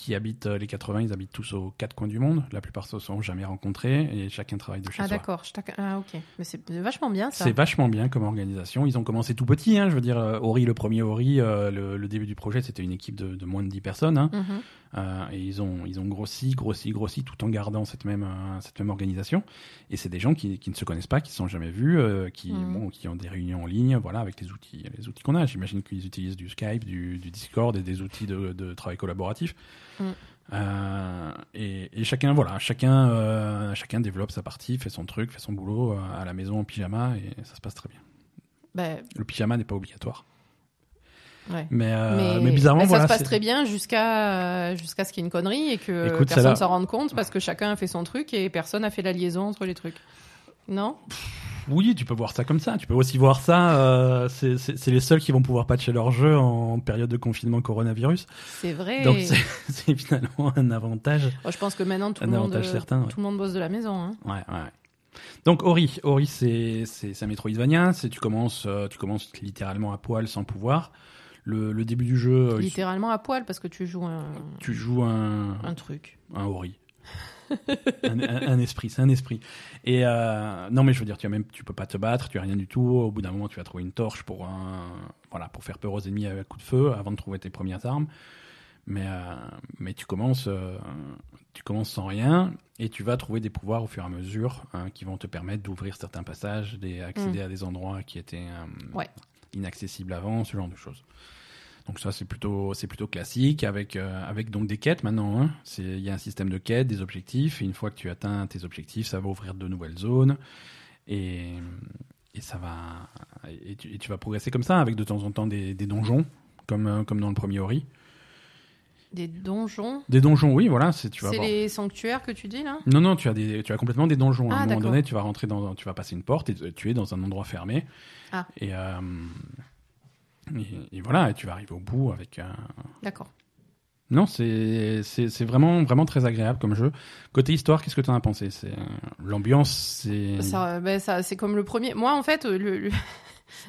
qui habitent euh, les 80. Ils habitent tous aux quatre coins du monde. La plupart se sont jamais rencontrés et chacun travaille de chez Ah soi. d'accord. je t'ac- Ah ok. Mais c'est vachement bien ça. C'est vachement bien comme organisation. Ils ont commencé tout petit. Hein, je veux dire, euh, Ori, le premier Ori, euh, le, le début du projet, c'était une équipe de, de moins de 10 personnes. Hein. Mhm. Euh, et ils ont, ils ont grossi, grossi, grossi tout en gardant cette même, euh, cette même organisation. Et c'est des gens qui, qui ne se connaissent pas, qui ne se sont jamais vus, euh, qui, Mhm. bon, qui ont des réunions en ligne, voilà, avec les outils, les outils qu'on a. J'imagine qu'ils utilisent du Skype, du, du Discord et des outils de, de travail collaboratif. Euh, et, et chacun, voilà, chacun, chacun développe sa partie, fait son truc, fait son boulot à la maison en pyjama et ça se passe très bien. Bah, Le pyjama n'est pas obligatoire. Ouais. Mais, euh, mais, mais bizarrement, mais ça voilà. se passe très bien jusqu'à jusqu'à ce qu'il y ait une connerie et que Écoute, personne celle-là- s'en rende compte parce que chacun a fait son truc et personne a fait la liaison entre les trucs. Non? Oui, tu peux voir ça comme ça. Tu peux aussi voir ça. euh, c'est- les seuls qui vont pouvoir patcher leur jeu en période de confinement coronavirus. C'est vrai. Donc [LAUGHS] c'est finalement un avantage. Moi, je pense que maintenant tout Un le monde euh, certain, ouais. tout le monde bosse de la maison. hein. Ouais, ouais. Donc Ori, Ori c'est c'est Metroidvania, c'est tu commences euh, tu commences littéralement à poil sans pouvoir. Le, le début du jeu, euh, Littéralement à poil parce que tu joues un, tu joues un un truc. un Ori. un, un- un esprit, c'est un esprit. Et euh, non, mais je veux dire, tu as même, tu peux pas te battre, tu as rien du tout. Au bout d'un moment, tu vas trouver une torche pour un, voilà, pour faire peur aux ennemis avec un coup de feu avant de trouver tes premières armes. Mais euh, mais tu commences, euh, tu commences sans rien et tu vas trouver des pouvoirs au fur et à mesure hein, qui vont te permettre d'ouvrir certains passages, d'accéder à des endroits qui étaient Ouais. inaccessibles avant, ce genre de choses. Donc ça c'est plutôt c'est plutôt classique avec euh, avec donc des quêtes maintenant. hein. C'est il y a un système de quêtes, des objectifs. Et une fois que tu atteins tes objectifs, ça va ouvrir de nouvelles zones et et ça va et tu, et tu vas progresser comme ça avec de temps en temps des, des donjons comme euh, comme dans le premier Ori. Des donjons? Des donjons, oui, voilà, c'est tu vas C'est voir. les sanctuaires que tu dis là? Non, non, tu as, des, tu as complètement des donjons. à Ah, un moment donné, tu vas rentrer dans, tu vas passer une porte et tu es dans un endroit fermé. Ah. Et, euh, et, et voilà, et tu vas arriver au bout avec. un D'accord. Non, c'est vraiment vraiment très agréable comme jeu. Côté histoire, qu'est-ce que tu en as pensé? Euh, l'ambiance, c'est. Ça, ben, ça, c'est comme le premier. Moi, en fait, le, le-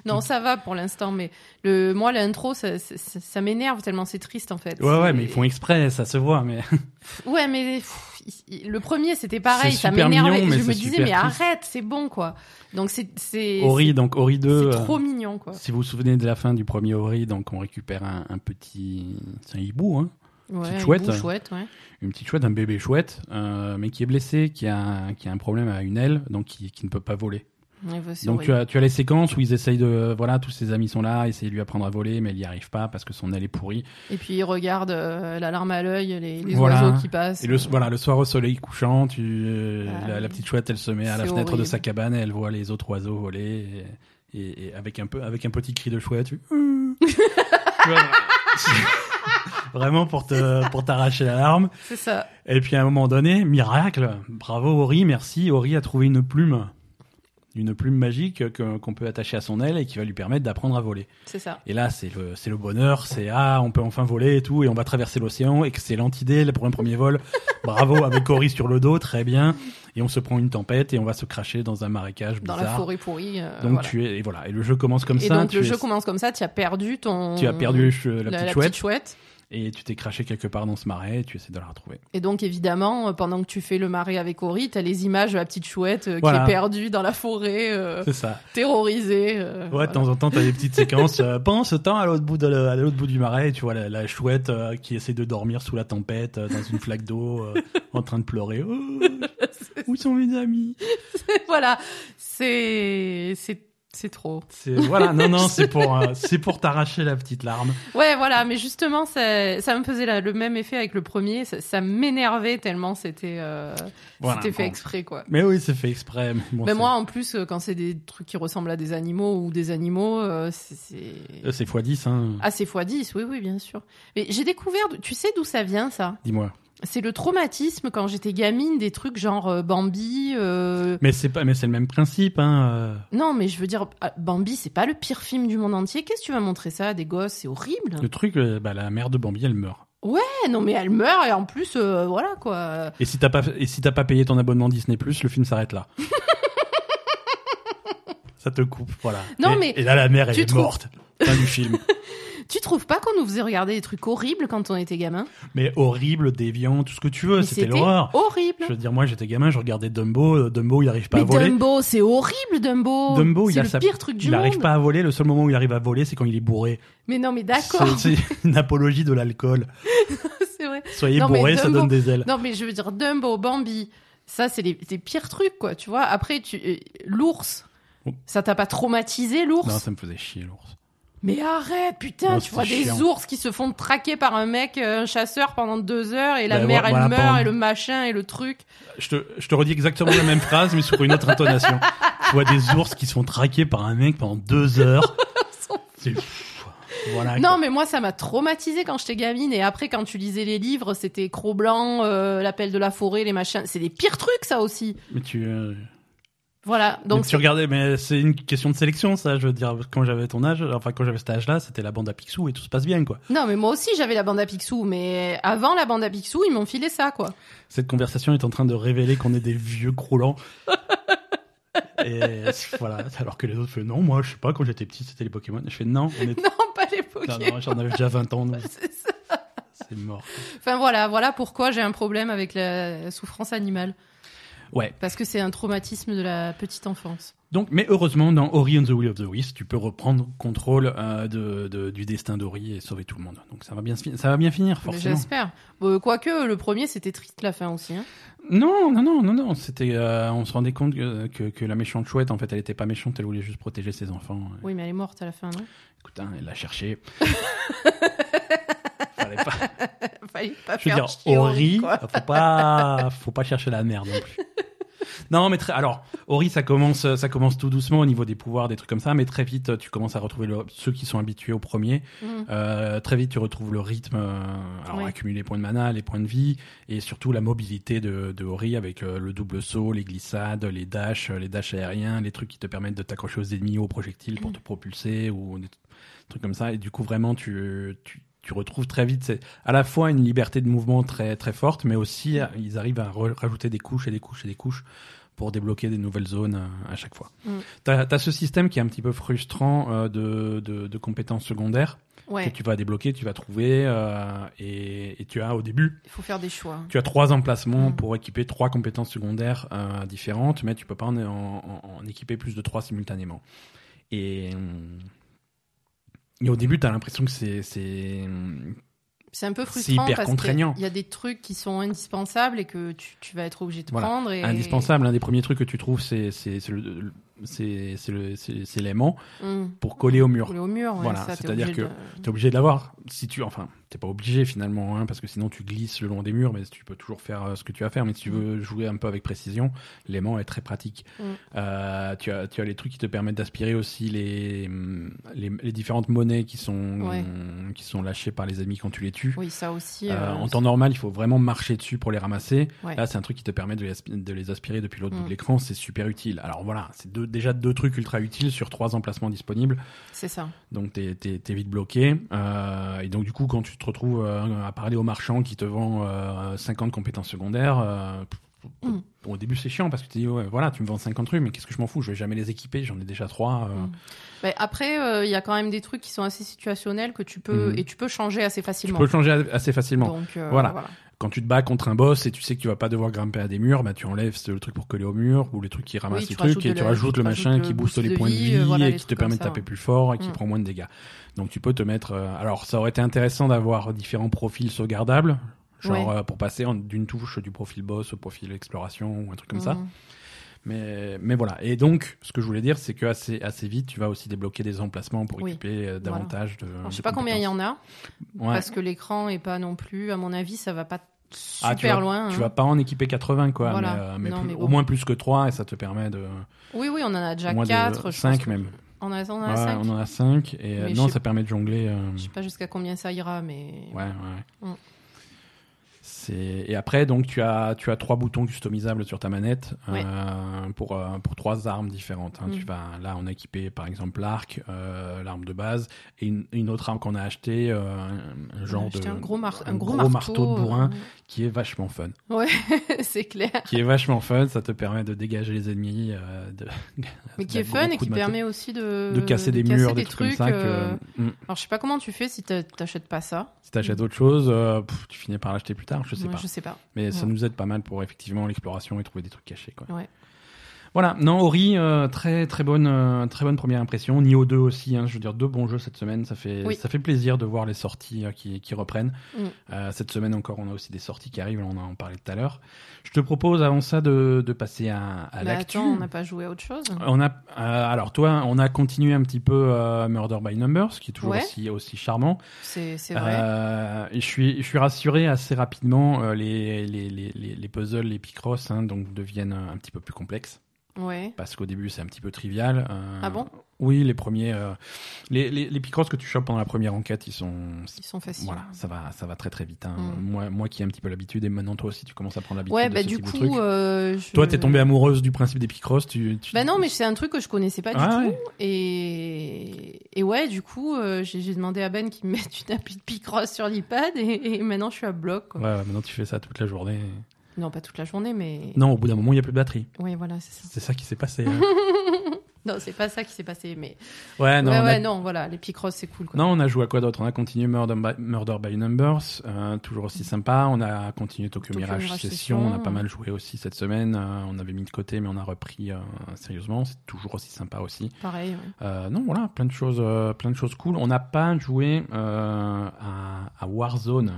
non, ça va pour l'instant, mais le, moi, l'intro, ça, ça, ça- ça m'énerve tellement c'est triste, en fait. Ouais, ouais, mais ils font exprès, ça se voit. Mais [LAUGHS] Ouais, mais pff, le premier, c'était pareil, ça m'énervait. Je me disais, super mais triste. arrête, c'est bon, quoi. Donc, c'est, Ori, donc Ori 2. c'est euh, trop mignon, quoi. si vous vous souvenez de la fin du premier Ori, donc on récupère un, un petit, c'est un hibou, hein, Ouais, petite un chouette. bout chouette, ouais. une petite chouette, un bébé chouette, euh, mais qui est blessé, qui a, un- qui a un problème à une aile, donc qui, qui ne peut pas voler. Donc tu as, tu as les séquences où ils essayent de, voilà, tous ses amis sont là, essayent de lui apprendre à voler, mais il n'y arrive pas parce que son aile est pourrie. Et puis, il regarde euh, la larme à l'œil, les, les Voilà. oiseaux qui passent. Et le, voilà, le soir au soleil couchant, tu, euh, Ah la, petite chouette, elle se met à la fenêtre de sa cabane et elle voit les autres oiseaux voler et, et- et avec un peu, avec un petit cri de chouette, tu, [LAUGHS] vois, [LAUGHS] vraiment pour te, pour t'arracher la larme. C'est ça. Et puis à un moment donné, miracle, bravo Ori, merci, Ori a trouvé une plume. Une plume magique que- qu'on peut attacher à son aile et qui va lui permettre d'apprendre à voler. C'est ça. Et là, c'est le, c'est le bonheur, c'est ah, on peut enfin voler et tout, et on va traverser l'océan, excellente idée pour un premier vol. [LAUGHS] Bravo, avec Ori sur le dos, très bien. Et on se prend une tempête et on va se cracher dans un marécage Dans bizarre. la forêt pourrie. euh, Donc voilà. tu es, et voilà, et le jeu commence comme Et ça. donc, tu le es- jeu commence comme ça, tu as perdu ton. tu as perdu la, la, petite la chouette, petite chouette. Et tu t'es craché quelque part dans ce marais et tu essaies de la retrouver. Et donc, évidemment, euh, pendant que tu fais le marais avec Ori, t'as les images de la petite chouette euh, qui est perdue dans la forêt, euh, C'est ça. terrorisée. euh, Ouais, voilà. de temps en temps, t'as des petites séquences. [LAUGHS] pendant ce temps, à l'autre bout de, à l'autre bout du marais, tu vois la, la chouette qui essaie de dormir sous la tempête, dans une flaque d'eau, [LAUGHS] en train de pleurer. Oh, où sont mes amis? [LAUGHS] Voilà, c'est c'est c'est trop. C'est voilà, non, non, c'est pour, [LAUGHS] euh, c'est pour t'arracher la petite larme. Ouais, voilà, mais justement, ça, ça me faisait la- le même effet avec le premier. Ça, ça m'énervait tellement c'était euh, Voilà, c'était fait bon. exprès, quoi. Mais oui, c'est fait exprès. mais bon, mais c'est- moi, en plus, euh, quand c'est des trucs qui ressemblent à des animaux ou des animaux, euh, c'est- c'est euh, c'est x10, hein. ah c'est x10, oui, oui, bien sûr. Mais j'ai découvert, tu sais d'où ça vient ça? Dis-moi. C'est le traumatisme quand j'étais gamine des trucs genre euh, Bambi. euh, Mais c'est pas, mais c'est le même principe, hein. euh. Non, mais je veux dire, ah, Bambi, c'est pas le pire film du monde entier. Qu'est-ce que tu vas montrer ça à des gosses? C'est horrible. Le truc, bah, la mère de Bambi, elle meurt. Eh, non, mais elle meurt et en plus, euh, voilà quoi. Et si t'as pas, et si t'as pas payé ton abonnement Disney+, le film s'arrête là. [LAUGHS] Ça te coupe, voilà. Non, Et- mais Et là, la mère, elle est trouves- morte. Fin du film. [LAUGHS] Tu trouves pas qu'on nous faisait regarder des trucs horribles quand on était gamin? Mais horrible, déviant, tout ce que tu veux, Mais c'était l'horreur. horrible. Je veux dire, moi, j'étais gamin, je regardais Dumbo. euh, Dumbo, il arrive pas Mais à voler. Dumbo, c'est horrible Dumbo. Dumbo, il c'est a le sa- pire truc du il monde. arrive pas à voler. Le seul moment où il arrive à voler, c'est quand il est bourré. Mais non, mais d'accord, C'est [LAUGHS] une apologie de l'alcool. c'est vrai. Soyez Non, mais bourré, ça donne des ailes. Non, mais je veux dire Dumbo, Bambi, ça c'est les, les pires trucs quoi, tu vois. Après, tu euh, l'ours. Oh. Ça t'a pas traumatisé l'ours? Non, ça me faisait chier, l'ours. Mais arrête, putain, tu vois des chiant. ours qui se font traquer par un mec, euh, un chasseur pendant deux heures, et la Bah, mère elle meurt, pendant- et le machin, et le truc. Je te, je te redis exactement la même phrase, mais sur une autre intonation. [LAUGHS] Tu vois des ours qui se font traquer par un mec pendant deux heures. [LAUGHS] C'est voilà. Non, quoi. mais moi ça m'a traumatisé quand j'étais gamine, et après quand tu lisais les livres, c'était Cro-Blanc, euh, l'appel de la forêt, les machins. C'est des pires trucs ça aussi. Mais tu, euh, Voilà, donc donc tu regardais, mais c'est une question de sélection, ça. Je veux dire, quand j'avais ton âge, enfin quand j'avais cet âge-là, c'était la bande à Picsou et tout se passe bien, quoi. Non, mais moi aussi j'avais la bande à Picsou, mais avant la bande à Picsou, ils m'ont filé ça, quoi. Cette conversation est en train de révéler qu'on est des vieux croulants. [LAUGHS] Et voilà, alors que les autres font non, moi je sais pas, quand j'étais petit c'était les Pokémon. Je fais non, on est... [LAUGHS] Non, pas les non, Pokémon. non, j'en avais déjà 20 ans, [LAUGHS] C'est ça. c'est mort. Enfin voilà, voilà pourquoi j'ai un problème avec la souffrance animale. Ouais. Parce que c'est un traumatisme de la petite enfance. Donc, mais heureusement, dans Ori and the Will of the Wisps, tu peux reprendre contrôle euh, de, de- du destin d'Ori et sauver tout le monde. Donc ça va bien, ça va bien finir, forcément. J'espère. Quoique, le premier, c'était triste la fin aussi. hein. Non, non, non, non, non. C'était, euh, on se rendait compte que, que, que la méchante chouette, en fait, elle était pas méchante, elle voulait juste protéger ses enfants. Oui, mais elle est morte à la fin, non? Écoute, hein, elle l'a cherché. [LAUGHS] Fallait pas. [LAUGHS] Fallait pas Je veux faire dire, Ori, quoi. faut pas, faut pas chercher la merde non plus. Non, mais très, alors, Ori, ça commence, ça commence tout doucement au niveau des pouvoirs, des trucs comme ça, mais très vite, tu commences à retrouver le- ceux qui sont habitués au premier. Mhm. Euh, très vite, tu retrouves le rythme, euh, alors Ouais. accumuler les points de mana, les points de vie, et surtout la mobilité de, de Ori avec euh, le double saut, les glissades, les dashs, les dashs aériens, les trucs qui te permettent de t'accrocher aux ennemis ou aux projectiles pour te propulser ou des trucs comme ça. Et du coup, vraiment, tu, tu, tu retrouves très vite à la fois une liberté de mouvement très très forte, mais aussi ils arrivent à rajouter des couches et des couches et des couches pour débloquer des nouvelles zones euh, à chaque fois. Mm. T'as as ce système qui est un petit peu frustrant euh, de, de, de compétences secondaires Ouais, que tu vas débloquer, tu vas trouver, euh, et, et tu as au début, il faut faire des choix. tu as trois emplacements Mm. pour équiper trois compétences secondaires euh, différentes, mais tu peux pas en, en- en- en équiper plus de trois simultanément. Et, hum, et au début, tu as l'impression que c'est c'est C'est un peu C'est frustrant hyper parce contraignant. qu'il y a des trucs qui sont indispensables et que tu, tu vas être obligé de Voilà. prendre. Et... indispensable. L'un des premiers trucs que tu trouves, c'est c'est c'est le- c'est c'est le- c'est- c'est l'aimant Mm. pour coller au mur. Coller au mur, ouais, Voilà, c'est-à-dire que de- T'es obligé de l'avoir. Si tu, enfin, t'es pas obligé finalement, hein, parce que sinon tu glisses le long des murs, mais tu peux toujours faire euh, ce que tu vas faire. Mais si tu veux jouer un peu avec précision, l'aimant est très pratique. Mm. Euh, tu as, tu as les trucs qui te permettent d'aspirer aussi les, les, les différentes monnaies qui sont, Ouais. qui sont lâchées par les ennemis quand tu les tues. Oui, ça aussi. Euh, euh, en temps normal, il faut vraiment marcher dessus pour les ramasser. Ouais. Là, c'est un truc qui te permet de les, de les aspirer depuis l'autre bout de l'écran. C'est super utile. Alors voilà, c'est deux- déjà deux trucs ultra utiles sur trois emplacements disponibles. C'est ça. Donc t'es t'es vite bloqué. Euh, et donc du coup, quand tu te retrouves euh, à parler au marchand qui te vend euh, 50 compétences secondaires, euh, Mm. au début c'est chiant parce que tu dis ouais, voilà, tu me vends 50 trucs, mais qu'est-ce que je m'en fous? Je vais jamais les équiper, j'en ai déjà trois. euh. Mm. Mais après, euh, il y a quand même des trucs qui sont assez situationnels que tu peux Mhm. et tu peux changer assez Tu facilement. peux le changer assez facilement. Donc euh, Voilà. voilà. Quand tu te bats contre un boss et tu sais que tu vas pas devoir grimper à des murs, bah tu enlèves le truc pour coller au mur ou les trucs qui ramassent Oui, les trucs et tu rajoutes le machin qui booste boost les points de vie, euh, voilà, et qui te permet de taper plus fort et qui Mm. prend moins de dégâts. Donc tu peux te mettre. euh, alors ça aurait été intéressant d'avoir différents profils sauvegardables. Genre Ouais. euh, pour passer d'une touche du profil boss au profil exploration ou un truc comme ça. Mhm. Mais, mais voilà. Et donc, ce que je voulais dire, c'est que assez, assez vite, tu vas aussi débloquer des emplacements pour Oui. équiper davantage de. Alors, je sais pas combien il y en a Ouais. parce que l'écran est pas non plus. À mon avis, ça va pas super Ah, tu vas, loin. Tu hein. vas pas en équiper 80, quoi. Voilà. Mais, euh, mais Non, plus- mais au bon. moins plus que 3 et ça te permet de. Oui, oui, on en a déjà au moins de 4. 5 même. On a, on en a Ouais, 5. on en a 5 et non, ça permet de jongler. euh, Je sais pas jusqu'à combien ça ira, mais. Ouais, ouais. Mm. Et après donc tu as tu as trois boutons customisables sur ta manette Ouais. euh, pour euh, pour trois armes différentes. hein. Mm. Tu vas là on a équipé par exemple l'arc, euh, l'arme de base et une, une autre arme qu'on a acheté euh, un, genre de un gros, mar- un un gros gros marteau, marteau de bourrin qui est vachement fun. Ouais, [LAUGHS] c'est clair. Qui est vachement fun, ça te permet de dégager les ennemis. de, [LAUGHS] Mais qui est fun et qui permet aussi de, de casser des murs, des, des trucs, comme ça. Que, mm. Alors, je sais pas comment tu fais si t'a- t'achètes pas ça. Si t'achètes autre chose, pff, tu finis par l'acheter plus tard, je sais Ouais, pas. Je sais pas. Mais ça nous aide pas mal pour effectivement l'exploration et trouver des trucs cachés. Quoi. Ouais. Voilà, non, Ori, euh, très très bonne, euh, très bonne première impression. Nioh 2 aussi, hein, je veux dire deux bons jeux cette semaine. Ça fait, Oui. ça fait plaisir de voir les sorties euh, qui, qui reprennent. Mm. Euh, cette semaine encore, on a aussi des sorties qui arrivent. On en parlait tout à l'heure. Je te propose avant ça de, de passer à, à l'actu. attends, on n'a pas joué à autre chose. On a, euh, alors toi, on a continué un petit peu euh, Murder by Numbers, qui est toujours Ouais. aussi aussi charmant. C'est vrai. Euh, je suis, je suis rassuré assez rapidement. euh, les, les, les, les, les puzzles, les picross, hein, donc deviennent un petit peu plus complexes Ouais. parce qu'au début c'est un petit peu trivial. euh, Ah bon? Oui, les premiers, euh, les, les, les picross que tu chopes pendant la première enquête, ils sont, Ils sont faciles. voilà, ça va, ça va très très vite. hein. Mm. Moi, moi qui ai un petit peu l'habitude et maintenant toi aussi tu commences à prendre l'habitude. Ouais, de bah ce du type de coup. truc. euh, je- Toi, t'es tombée amoureuse du principe des picross. Tu, tu... Bah non, mais c'est un truc que je connaissais pas du Ah tout. Et... et ouais, du coup, j'ai demandé à Ben qu'il me mette une appli de Picross sur l'iPad et... et maintenant je suis à bloc. quoi. Ouais, ouais, maintenant tu fais ça toute la journée. Non, pas toute la journée, mais. Non, au bout d'un moment, il n'y a plus de batterie. Oui, voilà, c'est ça. C'est ça qui s'est passé. hein. [LAUGHS] Non, c'est pas ça qui s'est passé, mais. Ouais, non, ouais, on a- ouais, non, voilà, les Picross, c'est cool. Quoi. non, on a joué à quoi d'autre? On a continué Murder by, Murder by Numbers, euh, toujours aussi sympa. On a continué Tokyo, Tokyo Mirage, Mirage Session. Session. On a pas mal joué aussi cette semaine. Euh, on avait mis de côté, mais on a repris euh, sérieusement. C'est toujours aussi sympa aussi. Pareil. ouais. Euh, non, voilà, plein de choses, euh, plein de choses cool. On n'a pas joué euh, à, à Warzone.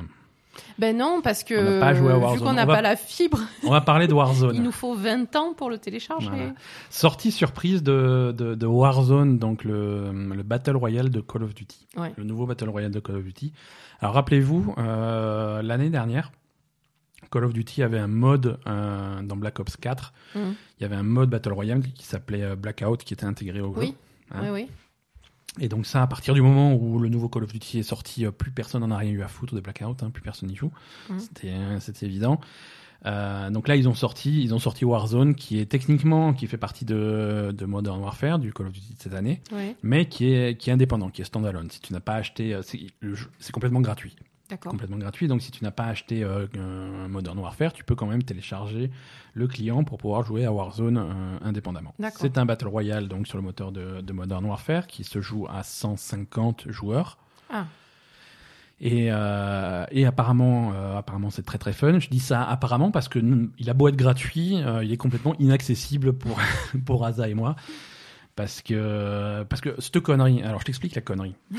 Ben non, parce que On pas joué à vu qu'on n'a pas la fibre, On va parler de [LAUGHS] Warzone. il nous faut 20 ans pour le télécharger. Voilà. Sortie surprise de, de, de Warzone, donc le, le Battle Royale de Call of Duty. Ouais. Le nouveau Battle Royale de Call of Duty. Alors rappelez-vous, euh, l'année dernière, Call of Duty avait un mode euh, dans Black Ops 4. Mhm. Il y avait un mode Battle Royale qui s'appelait euh, Blackout qui était intégré au jeu. Oui. Hein. Oui, oui. Et donc ça, à partir du moment où le nouveau Call of Duty est sorti, euh, plus personne n'en a rien eu à foutre de Blackout, hein, plus personne n'y joue. Mhm. C'était, évident. Euh, donc là, ils ont sorti, ils ont sorti Warzone, qui est techniquement, qui fait partie de, de Modern Warfare, du Call of Duty de cette année, mais qui est, qui est indépendant, qui est standalone. Si tu n'as pas acheté, euh, c'est, complètement gratuit. Complètement gratuit. Donc si tu n'as pas acheté euh, un Modern Warfare, tu peux quand même télécharger le client pour pouvoir jouer à Warzone euh, indépendamment. C'est un battle royale donc sur le moteur de, de Modern Warfare qui se joue à 150 joueurs. Ah, Et, euh, et apparemment, euh, apparemment c'est très très fun. Je dis ça apparemment parce que il a beau être gratuit, euh, il est complètement inaccessible pour [LAUGHS] pour Asa et moi. Parce que parce que cette connerie. Alors je t'explique la connerie. [LAUGHS]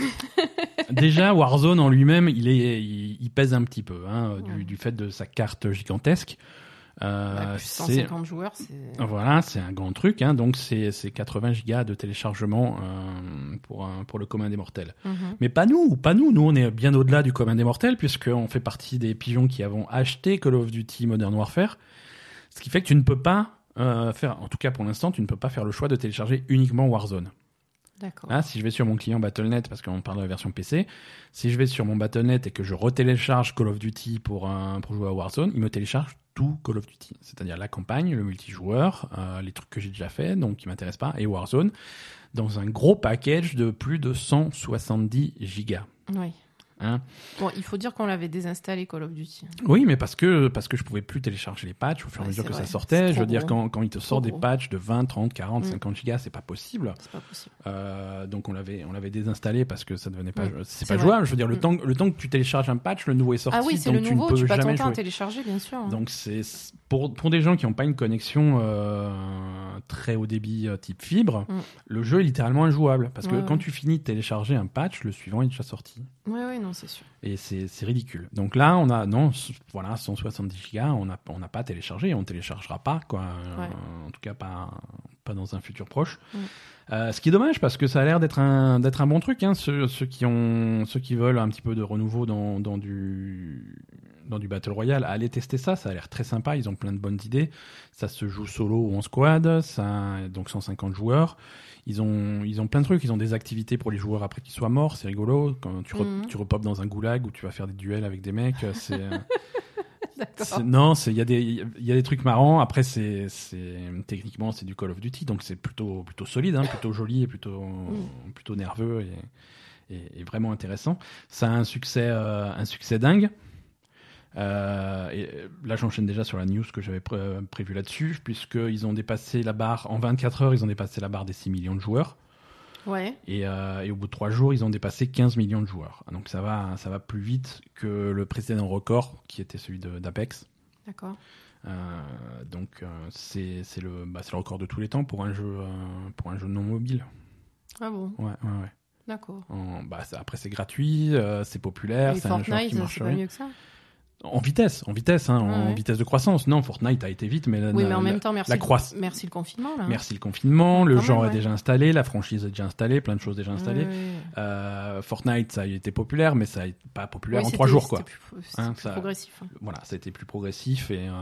Déjà Warzone en lui-même, il est il, il pèse un petit peu hein, du, Ouais. du fait de sa carte gigantesque. Euh, bah, plus c'est 150 joueurs, c'est. voilà, c'est un grand truc. Hein, donc c'est c'est 80 gigas de téléchargement euh, pour un- pour le commun des mortels. Mhm. Mais pas nous, pas nous. Nous, on est bien au-delà du commun des mortels, puisqu'on fait partie des pigeons qui avons acheté Call of Duty Modern Warfare. Ce qui fait que tu ne peux pas euh, faire, en tout cas pour l'instant, tu ne peux pas faire le choix de télécharger uniquement Warzone. D'accord. Hein, si je vais sur mon client Battle.net, parce qu'on parle de la version PC, si je vais sur mon Battle.net et que je retélécharge Call of Duty pour, un- pour jouer à Warzone, il me télécharge tout Call of Duty. C'est-à-dire la campagne, le multijoueur, euh, les trucs que j'ai déjà fait, donc qui m'intéressent pas, et Warzone, dans un gros package de plus de 170 gigas. Oui. Hein. Bon, il faut dire qu'on l'avait désinstallé Call of Duty. Oui, mais parce que parce que je pouvais plus télécharger les patchs au fur et à Ouais, mesure que ça sortait. Je veux dire, quand, quand il te sort des gros. patchs de 20, 30, 40, Mm. 50 gigas, c'est pas possible. Pas possible. Euh, donc on l'avait on l'avait désinstallé parce que ça devenait pas Mm. c'est pas vrai. jouable. Je veux dire, le Mm. temps le temps que tu télécharges un patch, le nouveau est sorti. ah oui, c'est le tu nouveau, ne peux tu passes ton jamais temps à jouer. télécharger, bien sûr. hein. Donc c'est pour pour des gens qui n'ont pas une connexion euh, très haut débit euh, type fibre, Mm. le jeu est littéralement injouable parce que quand tu finis de télécharger un patch, le suivant est déjà sorti. Oui, oui, non, c'est sûr. Et c'est ridicule. Donc là, on a non, voilà, 170 gigas, on n'a on pas téléchargé, on téléchargera pas quoi. Ouais. en tout cas pas pas dans un futur proche. Mm. Euh, ce qui est dommage parce que ça a l'air d'être un d'être un bon truc. Hein, ceux, ceux qui ont ceux qui veulent un petit peu de renouveau dans dans du dans du battle royale, allez tester ça. Ça a l'air très sympa. Ils ont plein de bonnes idées. Ça se joue solo ou en squad. Ça donc 150 joueurs. Ils ont, ils ont plein de trucs. Ils ont des activités pour les joueurs après qu'ils soient morts. C'est rigolo. Quand tu, re- Mhm. tu repopes dans un goulag où tu vas faire des duels avec des mecs. C'est, [LAUGHS] D'accord. c'est- non, il y a des, y a des trucs marrants. Après, c'est, techniquement, c'est du Call of Duty. Donc c'est plutôt, plutôt solide, hein, plutôt joli et plutôt, plutôt nerveux et, et, et vraiment intéressant. Ça a un succès, euh, un succès dingue. Euh, et là, j'enchaîne déjà sur la news que j'avais pré- prévue là-dessus, puisqu'ils ont dépassé la barre, en 24 heures, ils ont dépassé la barre des 6 millions de joueurs. Ouais. Et, euh, et au bout de 3 jours, ils ont dépassé 15 millions de joueurs. Donc ça va, ça va plus vite que le précédent record, qui était celui d'Apex. D'accord. Euh, donc euh, c'est le, bah, le record de tous les temps pour un jeu, euh, pour un jeu non mobile. Ah bon, Ouais, ouais, ouais. d'accord. Bah, après, c'est gratuit, euh, c'est populaire, c'est un jeu qui marche pas mieux que ça? En vitesse, en vitesse, hein, en Ouais. vitesse de croissance. Non, Fortnite a été vite, mais la, mais en la- même temps, merci, la le- croisse- merci le confinement, là. Merci le confinement, le genre même, est déjà installé, la franchise est déjà installée, plein de choses déjà installées. Euh, Fortnite, ça a été populaire, mais ça été pas populaire Oui, en trois jours, quoi. Plus, Hein, plus ça- progressif. hein. Voilà, ça a été plus progressif et, euh,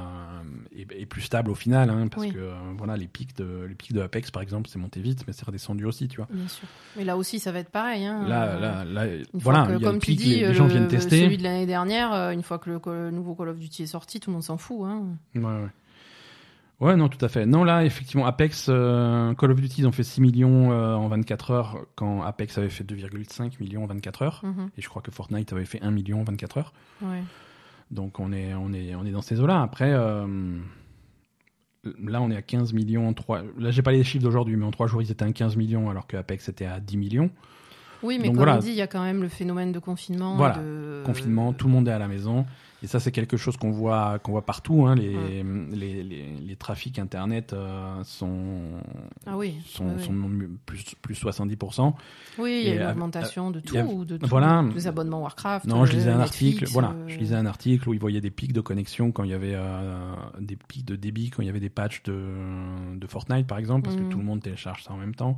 et, et plus stable au final, parce que euh, voilà, les pics de les pics de Apex, par exemple, c'est monté vite, mais c'est redescendu aussi, tu vois. Bien sûr. Mais là aussi, ça va être pareil. Là, là, là, Une voilà, fois que, il y a comme le tu pic, dis, les, les le- gens viennent tester. celui de l'année dernière, une fois que le, le nouveau Call of Duty est sorti, tout le monde s'en fout. Hein. Ouais, ouais. Ouais, non, tout à fait. Non, là, effectivement, Apex, euh, Call of Duty, ils ont fait 6 millions euh, en 24 heures, quand Apex avait fait 2,5 millions en 24 heures. Mhm. Et je crois que Fortnite avait fait 1 million en 24 heures. Ouais. Donc on est, on est, on est dans ces eaux-là. Après, euh, là, on est à 15 millions. En 3... Là, j'ai pas les chiffres d'aujourd'hui, mais en 3 jours, ils étaient à 15 millions, alors que Apex était à 10 millions. Oui, mais Donc comme voilà. on dit, il y a quand même le phénomène de confinement. Voilà. de... Confinement, tout le monde est à la maison. Et ça, c'est quelque chose qu'on voit, qu'on voit partout. Hein. Les, Ouais. les, les, les trafics Internet euh, sont, Ah oui. sont, oui, oui. sont plus, plus 70%. Oui, il y a une euh, augmentation de il y a- tout, de tout. voilà. Des abonnements Warcraft. Non, je lisais euh, un Netflix, article. Voilà, euh, je lisais un article où ils voyaient des pics de connexion quand il y avait euh, des pics de débit, quand il y avait des patchs de, de Fortnite, par exemple, parce que tout le monde télécharge ça en même temps.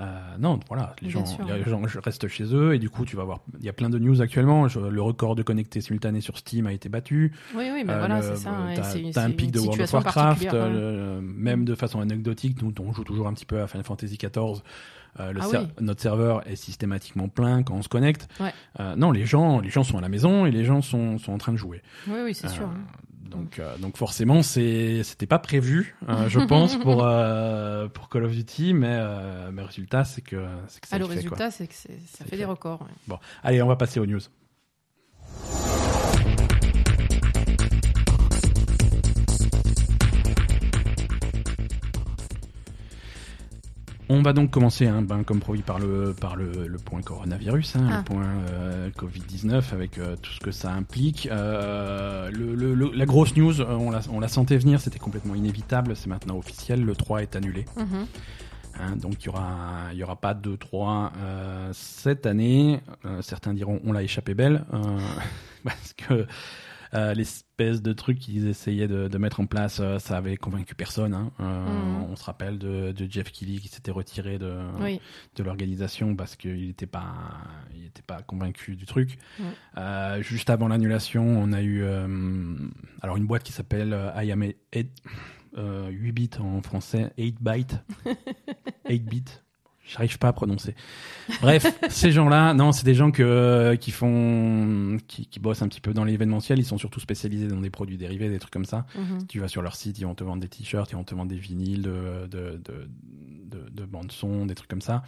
Euh, non, voilà, les gens, sûr. les gens restent chez eux et du coup, tu vas voir. Il y a plein de news actuellement. Je- le record de connectés simultanés sur Steam a été battu. Oui, oui, mais Euh, voilà, c'est ça. hein, T'as un pic de World of Warcraft, hein. euh, même de façon anecdotique. Nous, on joue toujours un petit peu à Final Fantasy XIV. euh, le Ah ser- oui. Notre serveur est systématiquement plein quand on se connecte. Ouais. Euh, non, les gens, les gens sont à la maison et les gens sont, sont en train de jouer. Oui, oui, c'est Euh, sûr. Donc, euh, donc forcément, c'est, c'était pas prévu, euh, je [LAUGHS] pense, pour euh, pour Call of Duty, mais mais le résultat, c'est que c'est que ça Ah, le fait, résultat, c'est que ça fait fait. des records. ouais. Bon, allez, on va passer aux news. On va donc commencer, hein, ben, comme promis, par le, par le, le point coronavirus, hein, Ah. le point euh, Covid-19, avec euh, tout ce que ça implique. Euh, le, le- le- la grosse news, on la, on la sentait venir, c'était complètement inévitable, c'est maintenant officiel, le 3 est annulé. Mhm. Hein, donc il y aura, il y aura pas de 3 euh, cette année. Euh, certains diront on l'a échappé belle euh, [LAUGHS] parce que euh, l'espèce de truc qu'ils essayaient de, de mettre en place, euh, ça avait convaincu personne. hein. Euh, Mhm. On se rappelle de, de Jeff Kelly qui s'était retiré de, Oui. de l'organisation parce qu'il n'était pas, il était pas convaincu du truc. Euh, juste avant l'annulation, on a eu alors une boîte qui s'appelle I am 8, euh, 8 bits en français, 8 bytes, [LAUGHS] 8 bits. J'arrive pas à prononcer. Bref, [LAUGHS] ces gens-là, non, c'est des gens que, qui font, qui, qui bossent un petit peu dans l'événementiel. Ils sont surtout spécialisés dans des produits dérivés, des trucs comme ça. Mhm. Tu vas sur leur site, ils vont te vendre des t-shirts, ils vont te vendre des vinyles de, de, de, de, de bandes son, des trucs comme ça.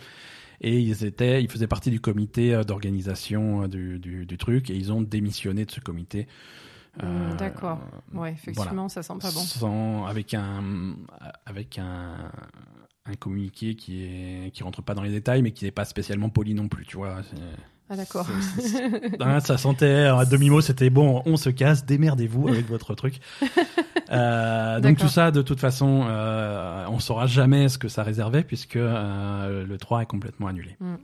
Et ils étaient, ils faisaient partie du comité euh, d'organisation euh, du, du, du truc et ils ont démissionné de ce comité. Mm, d'accord. Ouais, voilà. effectivement, ça sent pas bon. Sans, avec un, avec un, un communiqué qui est, qui rentre pas dans les détails, mais qui n'est pas spécialement poli non plus, tu vois. Ah, d'accord. [LAUGHS] Hein, ça sentait à demi-mot, c'était bon, on se casse, démerdez-vous avec [LAUGHS] votre truc. Euh, donc tout ça, de toute façon, euh, on saura jamais ce que ça réservait puisque euh, le 3 est complètement annulé. Mm.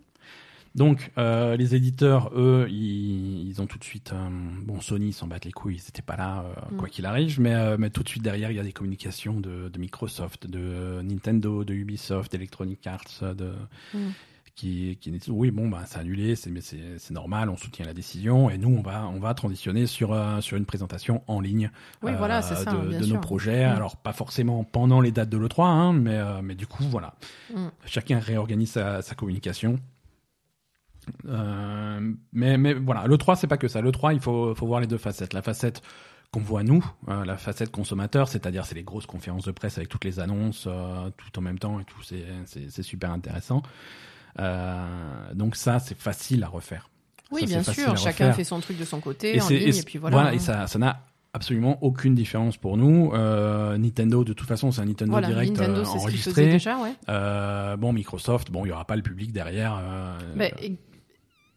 Donc euh, les éditeurs, eux, ils, ils ont tout de suite, euh, bon Sony s'en battent les couilles, ils n'étaient pas là euh, Mm. quoi qu'il arrive, mais, euh, mais tout de suite derrière il y a des communications de, de Microsoft, de Nintendo, de Ubisoft, d'Electronic Arts, de Mm. qui, qui disent oui bon bah c'est annulé, c'est mais c'est c'est normal, on soutient la décision et nous on va on va transitionner sur euh, sur une présentation en ligne Oui, voilà, c'est ça, de, bien de nos projets. Mm. Alors pas forcément pendant les dates de le 3 hein, mais euh, mais du coup voilà, chacun réorganise sa, sa communication. Euh, mais mais voilà, le 3 c'est pas que ça. Le 3 il faut faut voir les deux facettes. La facette qu'on voit nous, euh, la facette consommateur, c'est-à-dire c'est les grosses conférences de presse avec toutes les annonces euh, tout en même temps et tout, c'est super intéressant. Donc ça c'est facile à refaire. Oui, Ça, bien sûr. Chacun fait son truc de son côté, en c'est- ligne, et, puis voilà. et ça ça n'a absolument aucune différence pour nous. Euh, Nintendo, de toute façon, c'est un Nintendo Voilà, Direct Nintendo, euh, enregistré. déjà, ouais. Euh, bon, Microsoft, bon, il y aura pas le public derrière. Ben,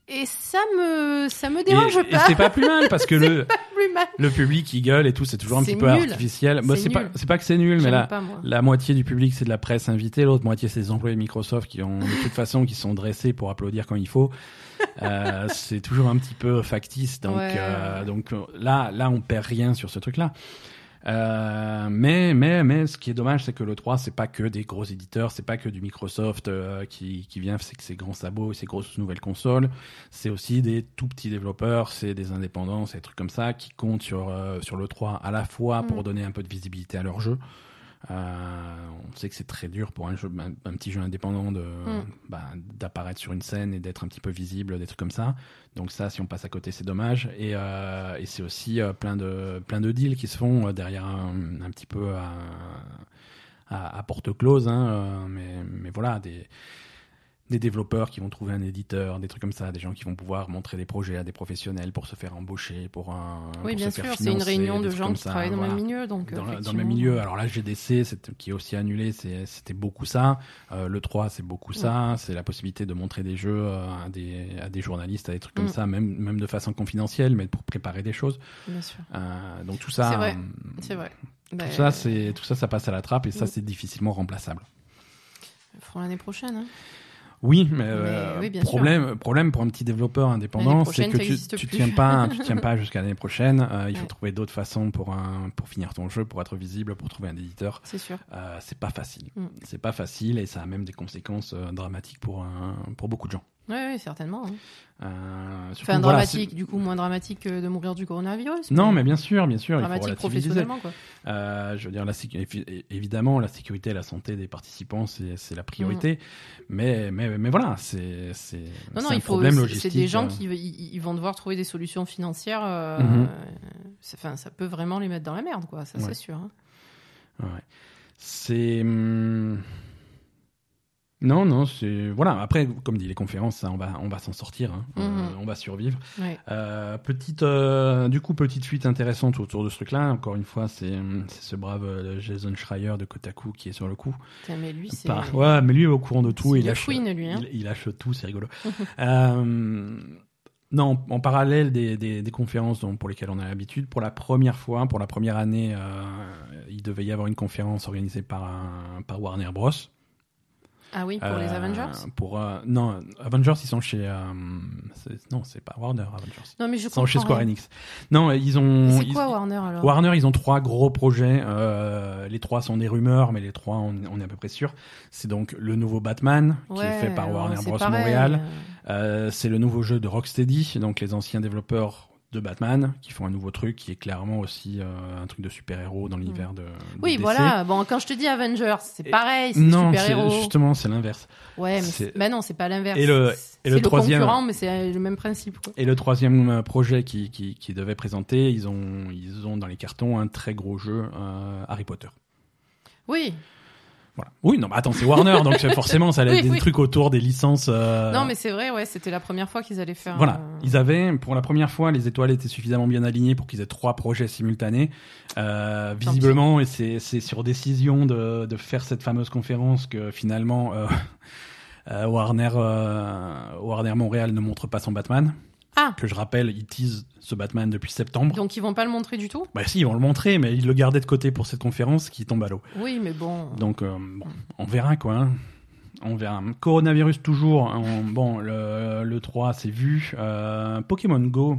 et, ça me, ça me dérange et pas. c'est pas plus mal parce que [LAUGHS] le, mal. le public qui gueule et tout, c'est toujours un petit peu artificiel. Moi, C'est pas, c'est pas que c'est nul, mais là, la moitié du public c'est de la presse invitée, l'autre moitié c'est des employés de Microsoft qui ont de toute façon qui sont dressés pour applaudir quand il faut. [LAUGHS] Euh, c'est toujours un petit peu factice, donc Ouais, euh, donc là là on perd rien sur ce truc-là. Euh, mais mais mais ce qui est dommage c'est que le 3 c'est pas que des gros éditeurs, c'est pas que du Microsoft euh, qui qui vient c'est que ses grands sabots et ses grosses nouvelles consoles, c'est aussi des tout petits développeurs, c'est des indépendants, c'est des trucs comme ça qui comptent sur euh, sur le 3 à la fois pour Mm. donner un peu de visibilité à leur jeu. Euh, on sait que c'est très dur pour un, jeu, un, un petit jeu indépendant de Mm. bah, d'apparaître sur une scène et d'être un petit peu visible, des trucs comme ça. Donc ça, si on passe à côté, c'est dommage. Et, euh, et c'est aussi euh, plein de plein de deals qui se font euh, derrière un, un petit peu à, à, à porte close, hein, euh, mais mais voilà des des développeurs qui vont trouver un éditeur, des trucs comme ça, des gens qui vont pouvoir montrer des projets à des professionnels pour se faire embaucher, pour un. Oui, pour bien se sûr, c'est une réunion de gens qui ça, travaillent dans le même milieu. Donc, Dans, le- dans le effectivement. même milieu. Alors là, GDC, qui est aussi annulé, c'était beaucoup ça. Euh, le 3, c'est beaucoup ça. C'est la possibilité de montrer des jeux à des, à des journalistes, à des trucs comme Mm. ça, même, même de façon confidentielle, mais pour préparer des choses. Bien sûr. Euh, donc tout ça, C'est vrai. euh, C'est vrai. Tout Bah, ça, tout ça, ça passe à la trappe et ça, c'est difficilement remplaçable. feront l'année prochaine. hein. Oui, mais, euh, oui, problème, problème pour un petit développeur indépendant, c'est que tu, tu tiens pas, [LAUGHS] tu tiens pas jusqu'à l'année prochaine. Euh, il faut trouver d'autres façons pour un, pour finir ton jeu, pour être visible, pour trouver un éditeur. C'est sûr. Euh, c'est pas facile. Mm. C'est pas facile et ça a même des conséquences euh, dramatiques pour un, pour beaucoup de gens. Oui, oui, certainement. hein. Euh, surtout, Enfin, voilà, dramatique, du coup, moins dramatique que de mourir du coronavirus. Non, mais bien sûr, bien sûr, il faut dramatique professionnellement, quoi. Euh, je veux dire, la évidemment, la sécurité et la santé des participants, c'est la priorité. Mais, mais, mais voilà, c'est Mm. Non, un il faut. problème logistique. C'est des gens euh. qui ils, vont devoir trouver des solutions financières. euh, Mhm. c'est- Enfin, ça peut vraiment les mettre dans la merde, quoi. Ça, Ouais. c'est sûr. hein. Ouais. C'est. hum, Non, non, c'est. Voilà, après, comme dit les conférences, ça, on va, on va s'en sortir, hein. Mhm. Euh, on va survivre. Ouais. Euh, petite, euh, du coup, petite fuite intéressante autour de ce truc-là. Encore une fois, c'est ce brave Jason Schreier de Kotaku qui est sur le coup. Mais lui, c'est. Par- Ouais, mais lui est au courant de tout. Il lâche, fouine, lui, hein. il, il lâche tout, c'est rigolo. [LAUGHS] Non, en parallèle des, des, des conférences dont- pour lesquelles on a l'habitude, pour la première fois, pour la première année, il devait y avoir une conférence organisée par, un- par Warner Bros. Ah oui, pour les Euh, Avengers. Pour euh, non, Avengers, ils sont chez. euh, non, c'est pas Warner Avengers. Non, mais je Ils sont chez Square. Enix. Non, ils ont. C'est ils- quoi Warner alors? Warner, ils ont trois gros projets. euh, les trois sont des rumeurs, mais les trois, on, on est à peu près sûr. C'est donc le nouveau Batman, qui est fait par Warner Bros. pareil, Montréal. Euh, c'est le nouveau jeu de Rocksteady, donc les anciens développeurs de Batman, qui font un nouveau truc qui est clairement aussi euh, un truc de super-héros dans l'univers de, de Oui, DC. voilà. Bon, quand je te dis Avengers, c'est pareil, c'est Non, super c'est- héros. justement, c'est l'inverse. Ouais, mais c'est- bah non, c'est pas l'inverse. Et le- C'est- et le troisième- concurrent, mais c'est le même principe. Quoi. Et le troisième euh, projet qui, qui, qui devait présenter, ils ont, ils ont dans les cartons un très gros jeu, euh, Harry Potter. Oui. Voilà. Oui, non, mais attends, c'est Warner, donc [LAUGHS] forcément, ça allait Oui, être des oui. trucs autour des licences. euh, Non, mais c'est vrai, ouais, c'était la première fois qu'ils allaient faire. Voilà, euh, ils avaient, pour la première fois, les étoiles étaient suffisamment bien alignées pour qu'ils aient trois projets simultanés. Euh, visiblement, et c'est sur décision de, de faire cette fameuse conférence que finalement euh, [LAUGHS] euh, Warner, euh, Warner Montréal ne montre pas son Batman. Ah. Que je rappelle, ils teasent ce Batman depuis septembre. Donc ils vont pas le montrer du tout? Bah si, ils vont le montrer, mais ils le gardaient de côté pour cette conférence qui tombe à l'eau. Oui, mais bon. Donc, euh, bon, on verra quoi. hein. On verra. Coronavirus toujours. On- bon, le, le 3, c'est vu. Euh, Pokémon Go.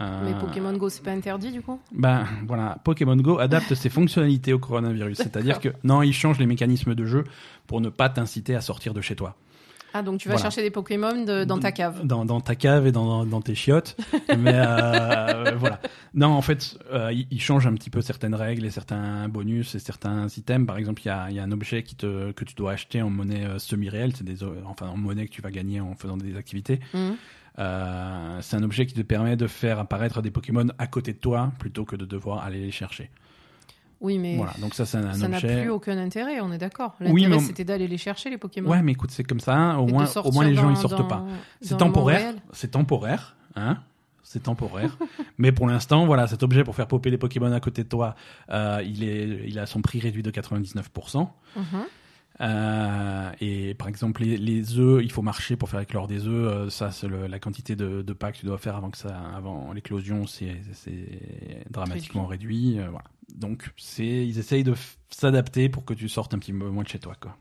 euh, Mais Pokémon Go, c'est pas interdit du coup? Ben voilà, Pokémon Go adapte ses fonctionnalités au coronavirus. [LAUGHS] C'est-à-dire que non, il change les mécanismes de jeu pour ne pas t'inciter à sortir de chez toi. Ah, donc tu vas Voilà. chercher des Pokémon de- dans ta cave. Dans, dans ta cave et dans, dans tes chiottes. [LAUGHS] Mais euh, voilà. Non, en fait, euh, il, il change un petit peu certaines règles et certains bonus et certains items. Par exemple, il y a, y a un objet qui te, que tu dois acheter en monnaie euh, semi-réelle. C'est des, enfin, en monnaie que tu vas gagner en faisant des activités. Mhm. Euh, c'est un objet qui te permet de faire apparaître des Pokémon à côté de toi plutôt que de devoir aller les chercher. Oui, mais Voilà. Donc ça, c'est un, ça n'a objet. plus aucun intérêt, on est d'accord. Oui, L'intérêt, mais on- c'était d'aller les chercher, les Pokémon. Ouais, mais écoute, c'est comme ça. hein. Au moins, au moins les gens ils sortent dans- pas. C'est temporaire. C'est temporaire, hein. C'est temporaire. [LAUGHS] mais pour l'instant, voilà, cet objet pour faire popper les Pokémon à côté de toi, euh, il est, il a son prix réduit de 99%. Mhm. Euh, et par exemple, les, les œufs, il faut marcher pour faire éclore des œufs. euh, ça, c'est la quantité de, de pas que tu dois faire avant que ça, avant l'éclosion, c'est, dramatiquement réduit. euh, voilà. Donc, c'est, ils essayent de s'adapter pour que tu sortes un petit peu moins de chez toi, quoi.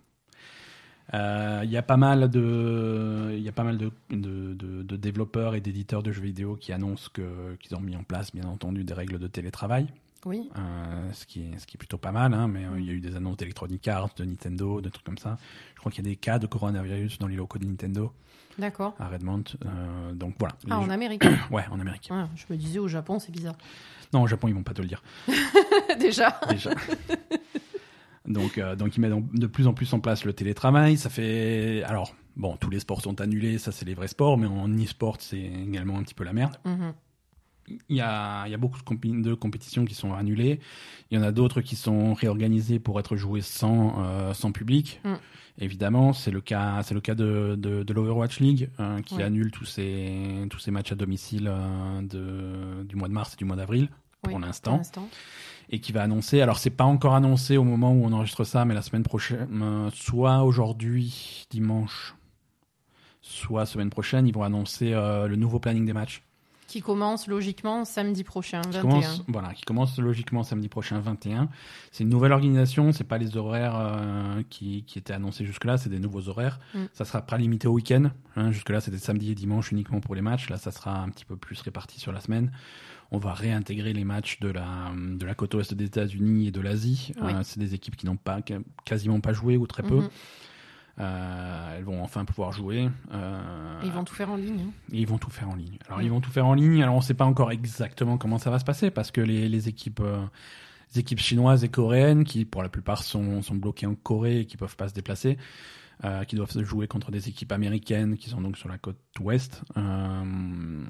Euh, Il y a pas mal de, il y a pas mal de, de, de- de développeurs et d'éditeurs de jeux vidéo qui annoncent que qu'ils ont mis en place, bien entendu, des règles de télétravail. Oui. Euh, ce, qui est, ce qui est plutôt pas mal, hein, mais euh, il y a eu des annonces d'Electronic Arts, de Nintendo, de trucs comme ça. Je crois qu'il y a des cas de coronavirus dans les locaux de Nintendo D'accord. à Redmond. Euh, donc voilà. Ah, en Amérique. [COUGHS] Ouais, en Amérique. Ouais, je me disais au Japon, c'est bizarre. Non, au Japon, ils vont pas te le dire, [LAUGHS] Déjà. déjà. donc, donc ils mettent en- de plus en plus en place le télétravail. Ça fait. Alors, bon, tous les sports sont annulés, ça c'est les vrais sports, mais en e-sport, c'est également un petit peu la merde. Mhm. Il y a, il y a beaucoup de, compétitions qui sont annulées. Il y en a d'autres qui sont réorganisées pour être jouées sans, euh, sans public. Mm. Évidemment, c'est le cas, c'est le cas de, de, de l'Overwatch League hein, qui Ouais. annule tous ses, tous ses matchs à domicile euh, de, du mois de mars et du mois d'avril pour Oui, l'instant et qui va annoncer. Alors c'est pas encore annoncé au moment où on enregistre ça, mais la semaine prochaine, euh, soit aujourd'hui dimanche, soit semaine prochaine, ils vont annoncer euh, le nouveau planning des matchs. Qui commence logiquement samedi prochain, Qui 21. commence, voilà, qui commence logiquement samedi prochain 21. C'est une nouvelle organisation, c'est pas les horaires euh, qui, qui étaient annoncés jusque-là, c'est des nouveaux horaires. Mm. Ça sera pas limité au week-end. Hein, jusque-là, c'était samedi et dimanche uniquement pour les matchs. Là, ça sera un petit peu plus réparti sur la semaine. On va réintégrer les matchs de la, de la côte ouest des États-Unis et de l'Asie. Oui. Euh, c'est des équipes qui n'ont pas quasiment pas joué ou très peu. Mhm. Euh, elles vont enfin pouvoir jouer. Euh, Et Ils vont tout faire en ligne. hein. et ils vont tout faire en ligne. Alors ils vont tout faire en ligne. Alors on ne sait pas encore exactement comment ça va se passer parce que les, les équipes, euh, les équipes chinoises et coréennes, qui pour la plupart sont, sont bloquées en Corée et qui peuvent pas se déplacer, euh, qui doivent jouer contre des équipes américaines qui sont donc sur la côte ouest. euh,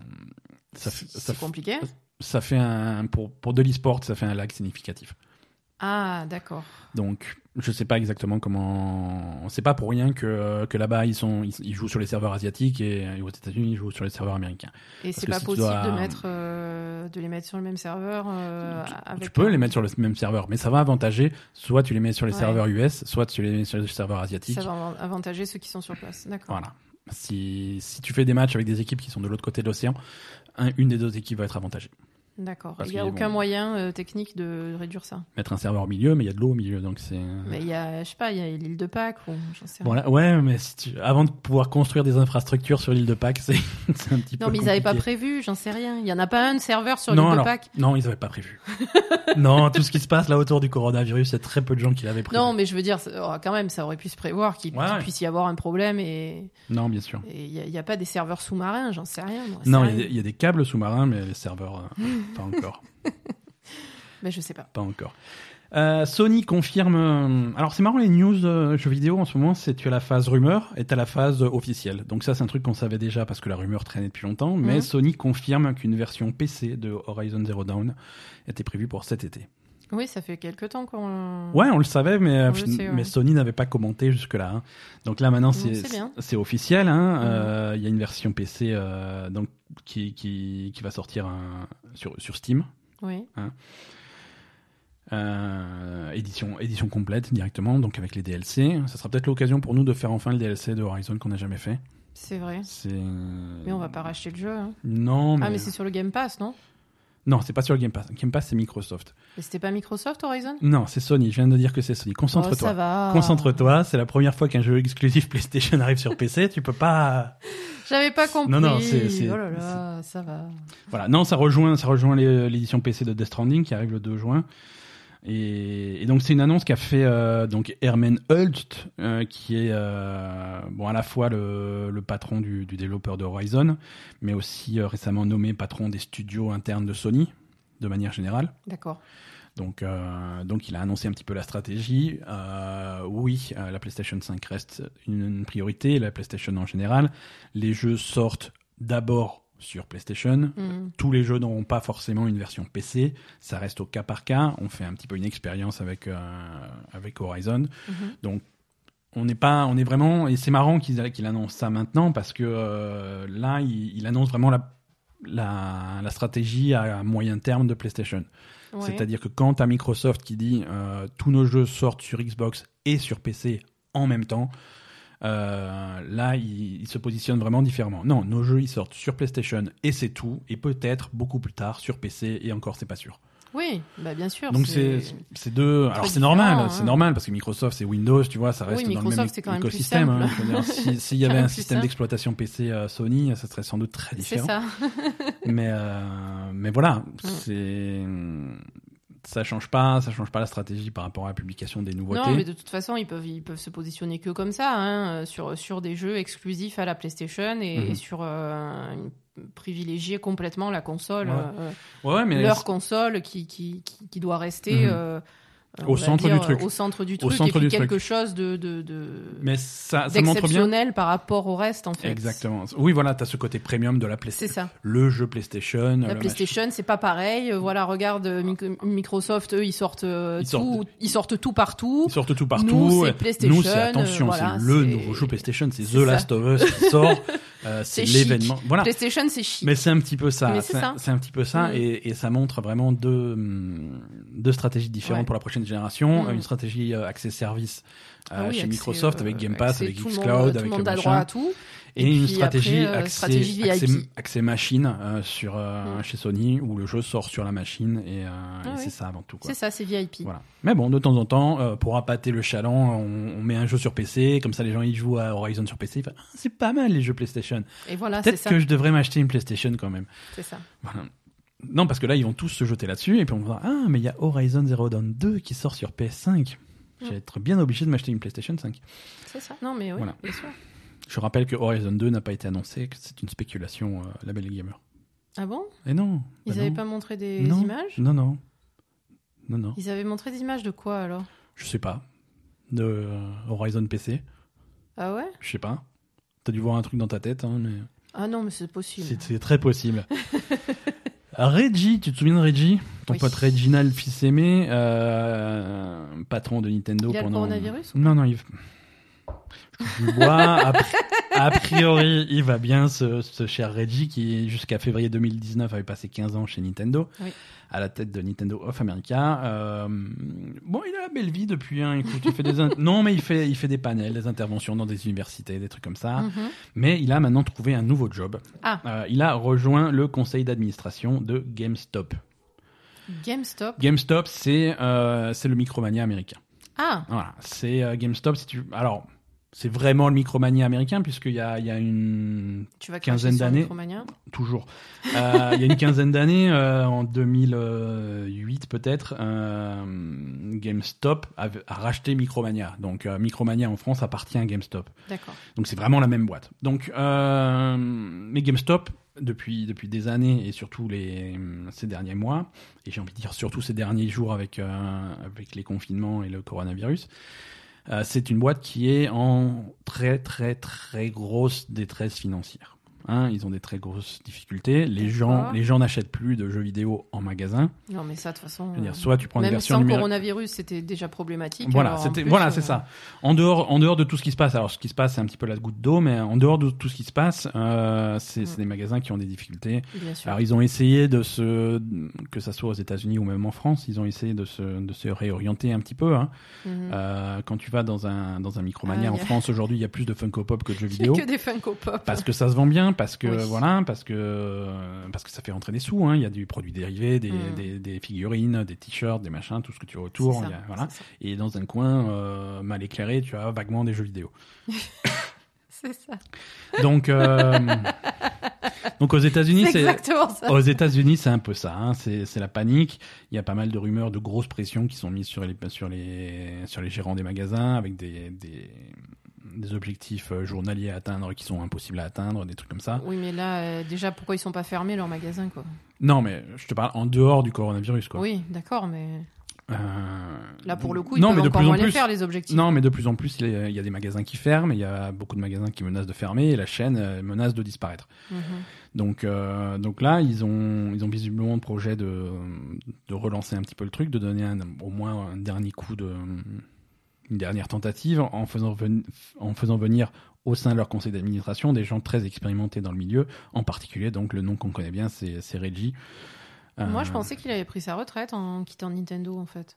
ça, fait, ça, C'est compliqué. ça fait un pour pour de l'e-sport, ça fait un lag significatif. Ah, d'accord. Donc, je sais pas exactement comment. C'est pas pour rien que, que là-bas ils sont ils, ils jouent sur les serveurs asiatiques et, et aux États-Unis ils jouent sur les serveurs américains. Et c'est pas si possible dois- de mettre, euh, de les mettre sur le même serveur euh, avec. tu peux un- les mettre sur le même serveur, mais ça va avantager. Soit tu les mets sur les Ouais. serveurs US, soit tu les mets sur les serveurs asiatiques. Ça va avantager ceux qui sont sur place. D'accord. Voilà. Si, si tu fais des matchs avec des équipes qui sont de l'autre côté de l'océan, un- une des deux équipes va être avantagée. D'accord. Il n'y a aucun vont- moyen euh, technique de réduire ça. Mettre un serveur au milieu, mais il y a de l'eau au milieu, donc c'est. Mais il y a, je sais pas, il y a l'île de Pâques ou j'en sais rien. Voilà, ouais, mais si tu... avant de pouvoir construire des infrastructures sur l'île de Pâques, [LAUGHS] c'est un petit peu. Non, mais ils n'avaient pas prévu, j'en sais rien. Il n'y en a pas un de serveur sur non, l'île de alors, Pâques. non, ils n'avaient pas prévu. [LAUGHS] non, tout ce qui se passe là autour du coronavirus, il y a très peu de gens qui l'avaient prévu. Non, mais je veux dire, oh, quand même, ça aurait pu se prévoir qu'il Ouais, qu'il ouais. puisse y avoir un problème et Non, bien sûr. il n'y a, pas des serveurs sous-marins, j'en sais rien. moi, Non, c'est il y, a rien. des- il y a des câbles sous-marins, mais les serveurs, euh, [LAUGHS] pas encore. [LAUGHS] Mais je sais pas. Pas encore. Euh, Sony confirme. euh, Alors c'est marrant les news euh, jeux vidéo en ce moment, c'est tu as la phase rumeur et tu as la phase euh, officielle. Donc ça c'est un truc qu'on savait déjà parce que la rumeur traînait depuis longtemps, mais Mhm. Sony confirme qu'une version PC de Horizon Zero Dawn était prévue pour cet été. Oui, ça fait quelques temps qu'on. Ouais, on le savait, mais, euh, On le sait, ouais. mais Sony n'avait pas commenté jusque-là. hein. Donc là maintenant c'est officiel. hein. Mhm. Euh, Il y a une version PC euh, donc qui, qui, qui va sortir un- sur, sur Steam. Oui. Euh, édition, édition complète directement, donc avec les DLC. Ça sera peut-être l'occasion pour nous de faire enfin le DLC de Horizon qu'on n'a jamais fait. C'est vrai. Mais on va pas racheter le jeu. hein. Non, mais. Ah, mais c'est sur le Game Pass, non? Non, c'est pas sur le Game Pass. Game Pass, c'est Microsoft. Mais c'était pas Microsoft Horizon? Non, c'est Sony. Je viens de dire que c'est Sony. Oh, ça Concentre-toi. va. Concentre-toi. C'est la première fois qu'un jeu exclusif [LAUGHS] PlayStation arrive sur PC. Tu peux pas. [LAUGHS] J'avais pas compris. Non, non, c'est- Oh là là, ça va. Voilà. Non, ça rejoint, ça rejoint l'édition PC de Death Stranding qui arrive le 2 juin. Et, et donc c'est une annonce qu'a fait euh, donc Herman Hult, euh, qui est euh, bon à la fois le, le patron du, du développeur de Horizon, mais aussi récemment nommé patron des studios internes de Sony, de manière générale. D'accord. Donc, donc il a annoncé un petit peu la stratégie. Oui, la PlayStation 5 reste une, une priorité, la PlayStation en général. Les jeux sortent d'abord sur PlayStation. Hmm. Tous les jeux n'auront pas forcément une version PC. Ça reste au cas par cas. On fait un petit peu une expérience avec euh, avec Horizon. Mhm. Donc on n'est pas, on est vraiment, et c'est marrant qu'il qu'il annonce ça maintenant parce que euh, là, il, il annonce vraiment la, la, la stratégie à moyen terme de PlayStation. Ouais. C'est-à-dire que quand as Microsoft qui dit euh, tous nos jeux sortent sur Xbox et sur PC en même temps, euh, là, il, il se positionne vraiment différemment. Non, nos jeux, ils sortent sur PlayStation et c'est tout, et peut-être beaucoup plus tard sur PC, et encore, c'est pas sûr. Oui, bah bien sûr. Donc c'est c'est deux. Alors c'est normal, hein. c'est normal parce que Microsoft c'est Windows, tu vois, ça Oui, reste dans le même quand écosystème. hein. Si- [LAUGHS] S'il y avait un système d'exploitation PC euh, Sony, ça serait sans doute très C'est différent. ça. [LAUGHS] Mais euh, mais voilà, Mm. c'est ça change pas, ça change pas la stratégie par rapport à la publication des nouveautés. Non, mais de toute façon, ils peuvent, ils peuvent se positionner que comme ça, hein, euh, sur, sur des jeux exclusifs à la PlayStation et, Mhm. et sur euh, privilégier complètement la console, Ouais. euh, Ouais, ouais, mais leur console qui, qui, qui, qui doit rester Mhm. euh, Au centre du truc. Au centre du Au truc. centre et puis du quelque truc. chose de, de, de Mais ça, ça montre bien. par rapport au reste, en fait. Exactement. Oui, voilà, t'as ce côté premium de la C'est PlayStation. ça. Le jeu PlayStation. La PlayStation, c'est pas pareil. Euh, Voilà, regarde euh, Mic- Microsoft, eux, ils sortent euh, tout, ils sortent tout partout. Ils sortent tout partout. Nous, c'est PlayStation, Nous, c'est attention, voilà, c'est le c'est- nouveau jeu PlayStation, c'est c'est The ça. Last of Us qui sort. [LAUGHS] Euh, c'est l'événement. Voilà. PlayStation, c'est chic. Mais c'est un petit peu ça. C'est un petit peu ça, Mm. et, et ça montre vraiment deux, hum, deux stratégies différentes Ouais. pour la prochaine génération. Mm. Une stratégie euh, accès service euh, Ah oui, chez accès, Microsoft avec Game Pass, avec xCloud, avec le monde droit à tout. Et, Et une stratégie après, euh, accès, stratégie VIP. accès machine euh, sur euh, Mm. chez Sony où le jeu sort sur la machine et, Ah et oui. c'est ça avant tout. C'est ça, c'est VIP. Voilà. Mais bon, de temps en temps, pour appâter le chaland, on, on met un jeu sur PC, comme ça les gens ils jouent à Horizon sur PC. Ah, c'est pas mal les jeux PlayStation. Et voilà, Peut-être ça. que je devrais m'acheter une PlayStation quand même. C'est ça. Voilà. Non, parce que là, ils vont tous se jeter là-dessus, et puis on va ah, mais il y a Horizon Zero Dawn 2 qui sort sur PS5. Je vais Mm. être bien obligé de m'acheter une PlayStation 5. C'est ça. Non, mais oui, Voilà. bien sûr. Je rappelle que Horizon 2 n'a pas été annoncé, que c'est une spéculation euh, label gamer. Ah bon? Et non. Ils bah avaient non. pas montré des Non. images? Non, non. Non, non. Ils avaient montré des images de quoi alors? Je sais pas. De euh, Horizon PC. Ah ouais? Je sais pas. T'as dû voir un truc dans ta tête, hein, mais Ah non, mais c'est possible. c'est très possible. [LAUGHS] Reggie, tu te souviens de Reggie? Ton Oui. pote Reginald, fils aimé, euh, patron de Nintendo Il a le pendant. coronavirus ou Non, non, il. A, pri- a priori, il va bien, ce, ce cher Reggie qui, jusqu'à février 2019, avait passé 15 ans chez Nintendo, Oui. à la tête de Nintendo of America. Euh, bon, il a la belle vie depuis, hein, écoute, il fait des... in- Non, mais il fait, il fait des panels, des interventions dans des universités, des trucs comme ça. Mhm. Mais il a maintenant trouvé un nouveau job. Ah. Euh, il a rejoint le conseil d'administration de GameStop. GameStop. GameStop, c'est euh, le Micromania américain. Ah, Voilà, c'est euh, GameStop. Si tu... Alors, c'est vraiment le Micromania américain, puisqu'il y a, il y a une. tu vas Quinzaine d'années. Micromania Toujours. Euh, il y a une quinzaine d'années, euh, en 2008 peut-être, euh, GameStop a, a racheté Micromania. Donc, Micromania en France appartient à GameStop. D'accord. Donc c'est vraiment la même boîte. Donc, euh, mais GameStop, depuis, depuis des années et surtout les, ces derniers mois, et j'ai envie de dire surtout ces derniers jours avec, avec les confinements et le coronavirus, c'est une boîte qui est en très très très grosse détresse financière. Hein, ils ont des très grosses difficultés. Les gens, les gens n'achètent plus de jeux vidéo en magasin. Non, mais ça, de toute façon. Je veux dire, euh, soit tu prends une Même version sans numérique. coronavirus, c'était déjà problématique. Voilà, c'était voilà, euh, c'est ça. En dehors, en dehors de tout ce qui se passe, alors ce qui se passe, c'est un petit peu la goutte d'eau, mais en dehors de tout ce qui se passe, euh, c'est c'est Mm. des magasins qui ont des difficultés. Bien sûr. Alors ils ont essayé de se, que ça soit aux États-Unis ou même en France, ils ont essayé de se, de se réorienter un petit peu. Hein. Mhm. Euh, quand tu vas dans un dans un Micromania Ah, en a- France aujourd'hui, il y a plus de Funko Pop que de jeux [LAUGHS] vidéo. que des Funko Pop. Parce que ça se vend bien, parce que Oui. voilà, parce que parce que ça fait rentrer des sous. Hein. Il y a du produit dérivé, des, Mm. des, des figurines, des t-shirts, des machins, tout ce que tu veux autour. C'est ça, il y a- voilà. Et dans un coin euh, mal éclairé, tu as vaguement des jeux vidéo. [LAUGHS] C'est ça. Donc, euh, donc aux États-Unis, C'est aux États-Unis, c'est un peu ça. Hein. C'est c'est la panique. Il y a pas mal de rumeurs, de grosses pressions qui sont mises sur les sur les sur les gérants des magasins avec des des, des objectifs euh, journaliers à atteindre qui sont impossibles à atteindre, des trucs comme ça. Oui, mais là, euh, déjà, pourquoi ils sont pas fermés leurs magasins, quoi? Non, mais je te parle en dehors du coronavirus, quoi. Oui, d'accord, mais Euh, là, pour le coup, ils non, peuvent mais de encore plus en moins les plus. faire, les objectifs. Non, mais de plus en plus, il y a- il y a des magasins qui ferment, il y a beaucoup de magasins qui menacent de fermer, et la chaîne menace de disparaître. Mhm. Donc, euh, donc là, ils ont, ils ont visiblement le projet de, de relancer un petit peu le truc, de donner un- au moins un dernier coup de, une dernière tentative en faisant, ven- en faisant venir au sein de leur conseil d'administration des gens très expérimentés dans le milieu, en particulier donc le nom qu'on connaît bien, c'est Reggie. Moi, Euh, je pensais qu'il avait pris sa retraite en quittant Nintendo, en fait.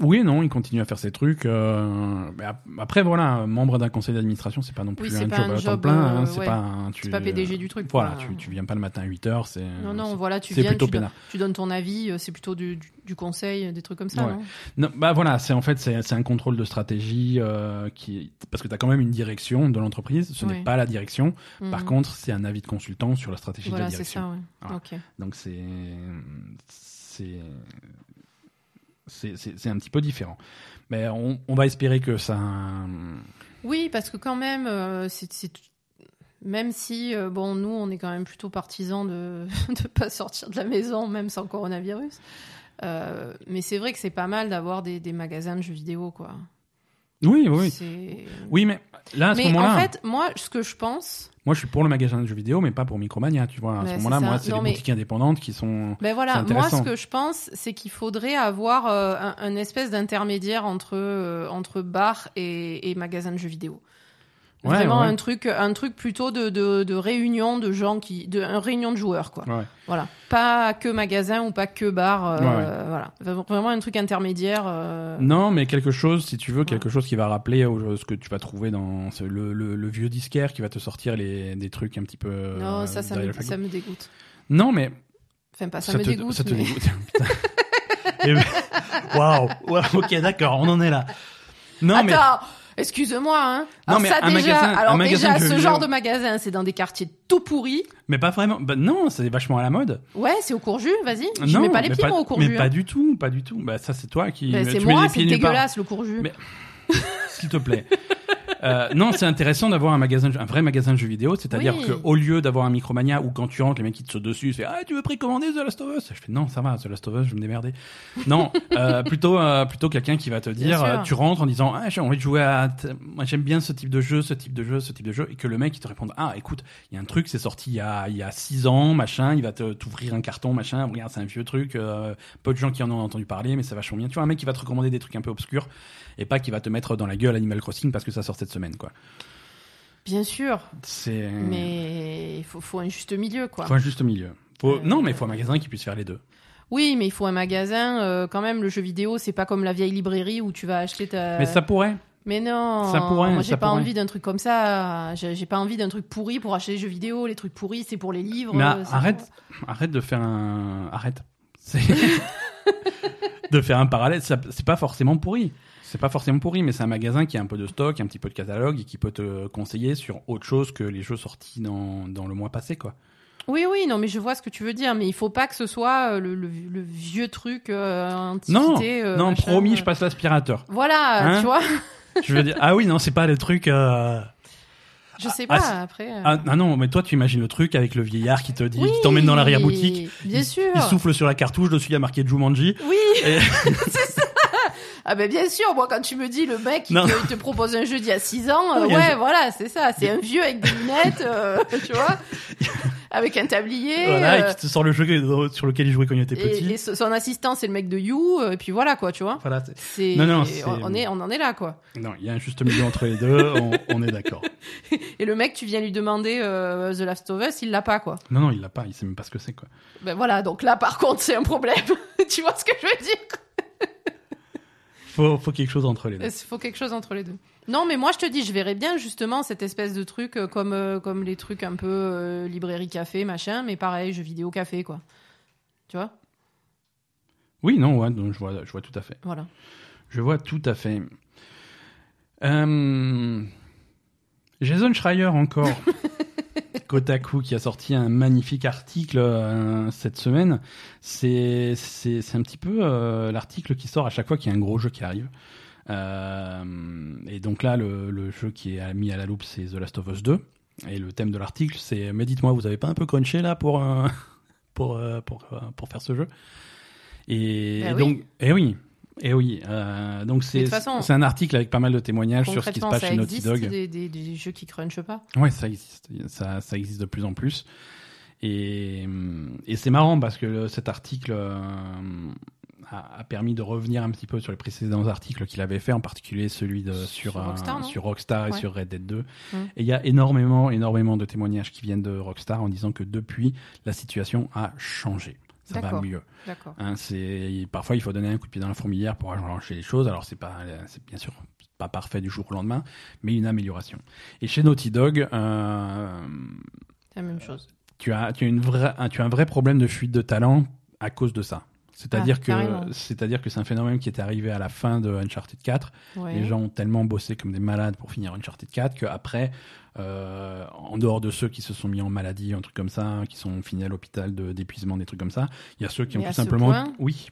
Oui et non, il continue à faire ses trucs. euh, mais après, voilà, membre d'un conseil d'administration, c'est pas non plus Oui, un pas job un à temps job, plein. hein, euh, c'est ouais. pas, un- tu- pas PDG du truc. Voilà, tu, tu viens pas le matin à 8 heures. C'est Non, non, voilà, tu c'est viens, plutôt tu, tu donnes ton avis, euh, c'est plutôt du, du, du conseil, des trucs comme ça, Ouais. non? Non, bah voilà, c'est en fait c'est un contrôle de stratégie euh, qui parce que tu as quand même une direction de l'entreprise, ce n'est pas la direction. Par Mhm. contre, c'est un avis de consultant sur la stratégie Voilà, de la c'est direction. ça, ouais. Voilà. Ok. Donc c'est c'est un petit peu différent. Mais on, on va espérer que ça Oui, parce que quand même, euh, c'est même si euh, bon, nous, on est quand même plutôt partisans de [LAUGHS] ne pas sortir de la maison, même sans coronavirus. Euh, mais c'est vrai que c'est pas mal d'avoir des, des magasins de jeux vidéo, quoi. Oui, oui. Oui, mais là, à ce Mais moment-là, en fait, moi, ce que je pense, moi, je suis pour le magasin de jeux vidéo, mais pas pour Micromania, tu vois. À ce moment-là, moi, c'est les mais- boutiques indépendantes qui sont. ben voilà, moi, ce que je pense, c'est qu'il faudrait avoir euh, un, un espèce d'intermédiaire entre euh, entre bar et, et magasin de jeux vidéo. Ouais, Vraiment ouais. un truc, un truc plutôt de, de, de réunion de gens qui, de un réunion de joueurs quoi. Ouais. Voilà, pas que magasin ou pas que bar. euh, Ouais, Voilà, vraiment un truc intermédiaire. euh, Non, mais quelque chose, si tu veux, quelque chose qui va rappeler au- ce que tu vas trouver dans ce- le, le- le vieux disquaire qui va te sortir les, des trucs un petit peu. Non, euh, ça, ça me, ça me dégoûte. Non, mais Enfin, pas ça, ça, me te, dégoûte. ça te mais- dégoûte. [LAUGHS] Eh ben, [LAUGHS] Waouh, ok, d'accord, on en est là. Non, mais Attends, excuse-moi. Hein. Non, Alors mais ça un déjà, magasin- alors un déjà, ce genre de magasin, c'est dans des quartiers tout pourris. mais pas vraiment. Bah, non, c'est vachement à la mode. Ouais, c'est au Courju, vas-y. Je mets pas les pieds moi au Courju. Mais hein. pas du tout, pas du tout. Bah ça, c'est toi qui. Tu c'est moi, c'est dégueulasse le Courju. Mais- [LAUGHS] s'il te plaît. [LAUGHS] Euh, non, c'est intéressant d'avoir un magasin, un vrai magasin de jeux vidéo, c'est-à-dire Oui. que au lieu d'avoir un Micromania où quand tu rentres, les mecs qui te sautent dessus, c'est ah tu veux précommander The Last of Us? Je fais non, ça va, The Last of Us, je vais me démerder. non, euh, plutôt euh, plutôt quelqu'un qui va te dire, euh, tu rentres en disant ah j'ai envie de jouer à, moi j'aime bien ce type de jeu, ce type de jeu, ce type de jeu, et que le mec il te réponde ah écoute, il y a un truc, c'est sorti il y a il y a six ans, machin, il va te t'ouvrir un carton, machin, regarde c'est un vieux truc, euh, peu de gens qui en ont entendu parler, mais c'est vachement bien. Tu vois un mec qui va te recommander des trucs un peu obscurs et pas qui va te mettre dans la gueule Animal Crossing parce que ça sort cette semaine quoi. Bien sûr, C'est mais il faut, faut un juste milieu, quoi. faut un juste milieu. Faut... Euh, Non, mais il faut un magasin qui puisse faire les deux. Oui, mais il faut un magasin. euh, quand même, le jeu vidéo, c'est pas comme la vieille librairie où tu vas acheter ta. Mais ça pourrait. Mais non, Ça pourrait, moi j'ai pas pourrait. envie d'un truc comme ça. J'ai pas envie d'un truc pourri pour acheter des jeux vidéo. Les trucs pourris, c'est pour les livres. Mais arrête, arrête de faire un, arrête. [LAUGHS] De faire un parallèle, c'est pas forcément pourri. C'est pas forcément pourri, mais c'est un magasin qui a un peu de stock, un petit peu de catalogue et qui peut te conseiller sur autre chose que les jeux sortis dans, dans le mois passé, quoi. Oui, oui, non, mais je vois ce que tu veux dire. Mais il faut pas que ce soit euh, le, le- le vieux truc euh, Non, antiquité. euh, non, machin, promis, euh. je passe l'aspirateur. Voilà, Hein tu vois. [LAUGHS] Je veux dire, ah oui, non, c'est pas le truc. euh, Je sais Ah, pas c'est- après. euh. Ah, ah non, mais toi, tu imagines le truc avec le vieillard qui te dit, qui t'emmène dans l'arrière-boutique. Bien il, sûr. Il souffle sur la cartouche, dessus il y a marqué Jumanji. Oui, Et- [LAUGHS] c'est ça. Ah ben bien sûr, moi quand tu me dis le mec Non. te, propose un jeu d'il y a 6 ans, euh, Oui, ouais un- voilà c'est ça, c'est un vieux avec des lunettes, euh, [LAUGHS] tu vois, avec un tablier. voilà, euh, et qui te sort le jeu sur lequel il jouait quand il était et, petit. et so- son assistant c'est le mec de You, euh, et puis voilà quoi, tu vois. Voilà, c'est- Non, non, on- c'est- on est, on en est là quoi. non, il y a un juste milieu entre les deux, [LAUGHS] on, on est d'accord. Et le mec tu viens lui demander euh, The Last of Us, il l'a pas quoi. Non, non, il l'a pas, il sait même pas ce que c'est, quoi. Ben voilà, donc là par contre c'est un problème. [LAUGHS] tu vois ce que je veux dire? Faut, faut quelque chose entre les deux. Il faut quelque chose entre les deux? Non, mais moi je te dis, je verrais bien justement cette espèce de truc euh, comme, euh, comme les trucs un peu euh, librairie café, machin, mais pareil, jeux vidéo café, quoi. Tu vois? Oui, non, ouais, donc je vois, je vois tout à fait. Voilà. Je vois tout à fait. Jason Schreier encore. [LAUGHS] Kotaku qui a sorti un magnifique article euh, cette semaine. C'est c'est c'est un petit peu euh, l'article qui sort à chaque fois qu'il y a un gros jeu qui arrive. Euh, et donc là, le, le jeu qui est mis à la loupe, c'est The Last of Us 2. Et le thème de l'article, c'est mais dites-moi, vous avez pas un peu crunché là pour [LAUGHS] pour pour pour faire ce jeu? Et, Ben et oui. donc, et oui, et oui. euh, donc c'est un article avec pas mal de témoignages sur ce qui se passe chez Naughty Dog. des, des, des jeux qui crunchent pas? Ouais, ça existe. Ça, ça existe de plus en plus. Et, et c'est marrant parce que le- cet article euh, a, a permis de revenir un petit peu sur les précédents articles qu'il avait fait, en particulier celui de, sur, Sur euh, Rockstar, non? sur Rockstar et sur Red Dead 2. Mm. Et il y a énormément, énormément de témoignages qui viennent de Rockstar en disant que depuis, la situation a changé. Ça va mieux. D'accord. Hein, parfois il faut donner un coup de pied dans la fourmilière pour enclencher les choses. Alors c'est pas, c'est bien sûr pas parfait du jour au lendemain, mais une amélioration. Et chez Naughty Dog, euh, la même chose. tu as, tu as une vraie, un- tu as un vrai problème de fuite de talent à cause de ça. C'est-à-dire Ah, que, c'est-à-dire que c'est un phénomène qui est arrivé à la fin de Uncharted 4. Ouais. Les gens ont tellement bossé comme des malades pour finir Uncharted 4 qu'après, euh, en dehors de ceux qui se sont mis en maladie, un truc comme ça, qui sont finis à l'hôpital de- d'épuisement, des trucs comme ça, il y a ceux qui ont tout simplement. Oui.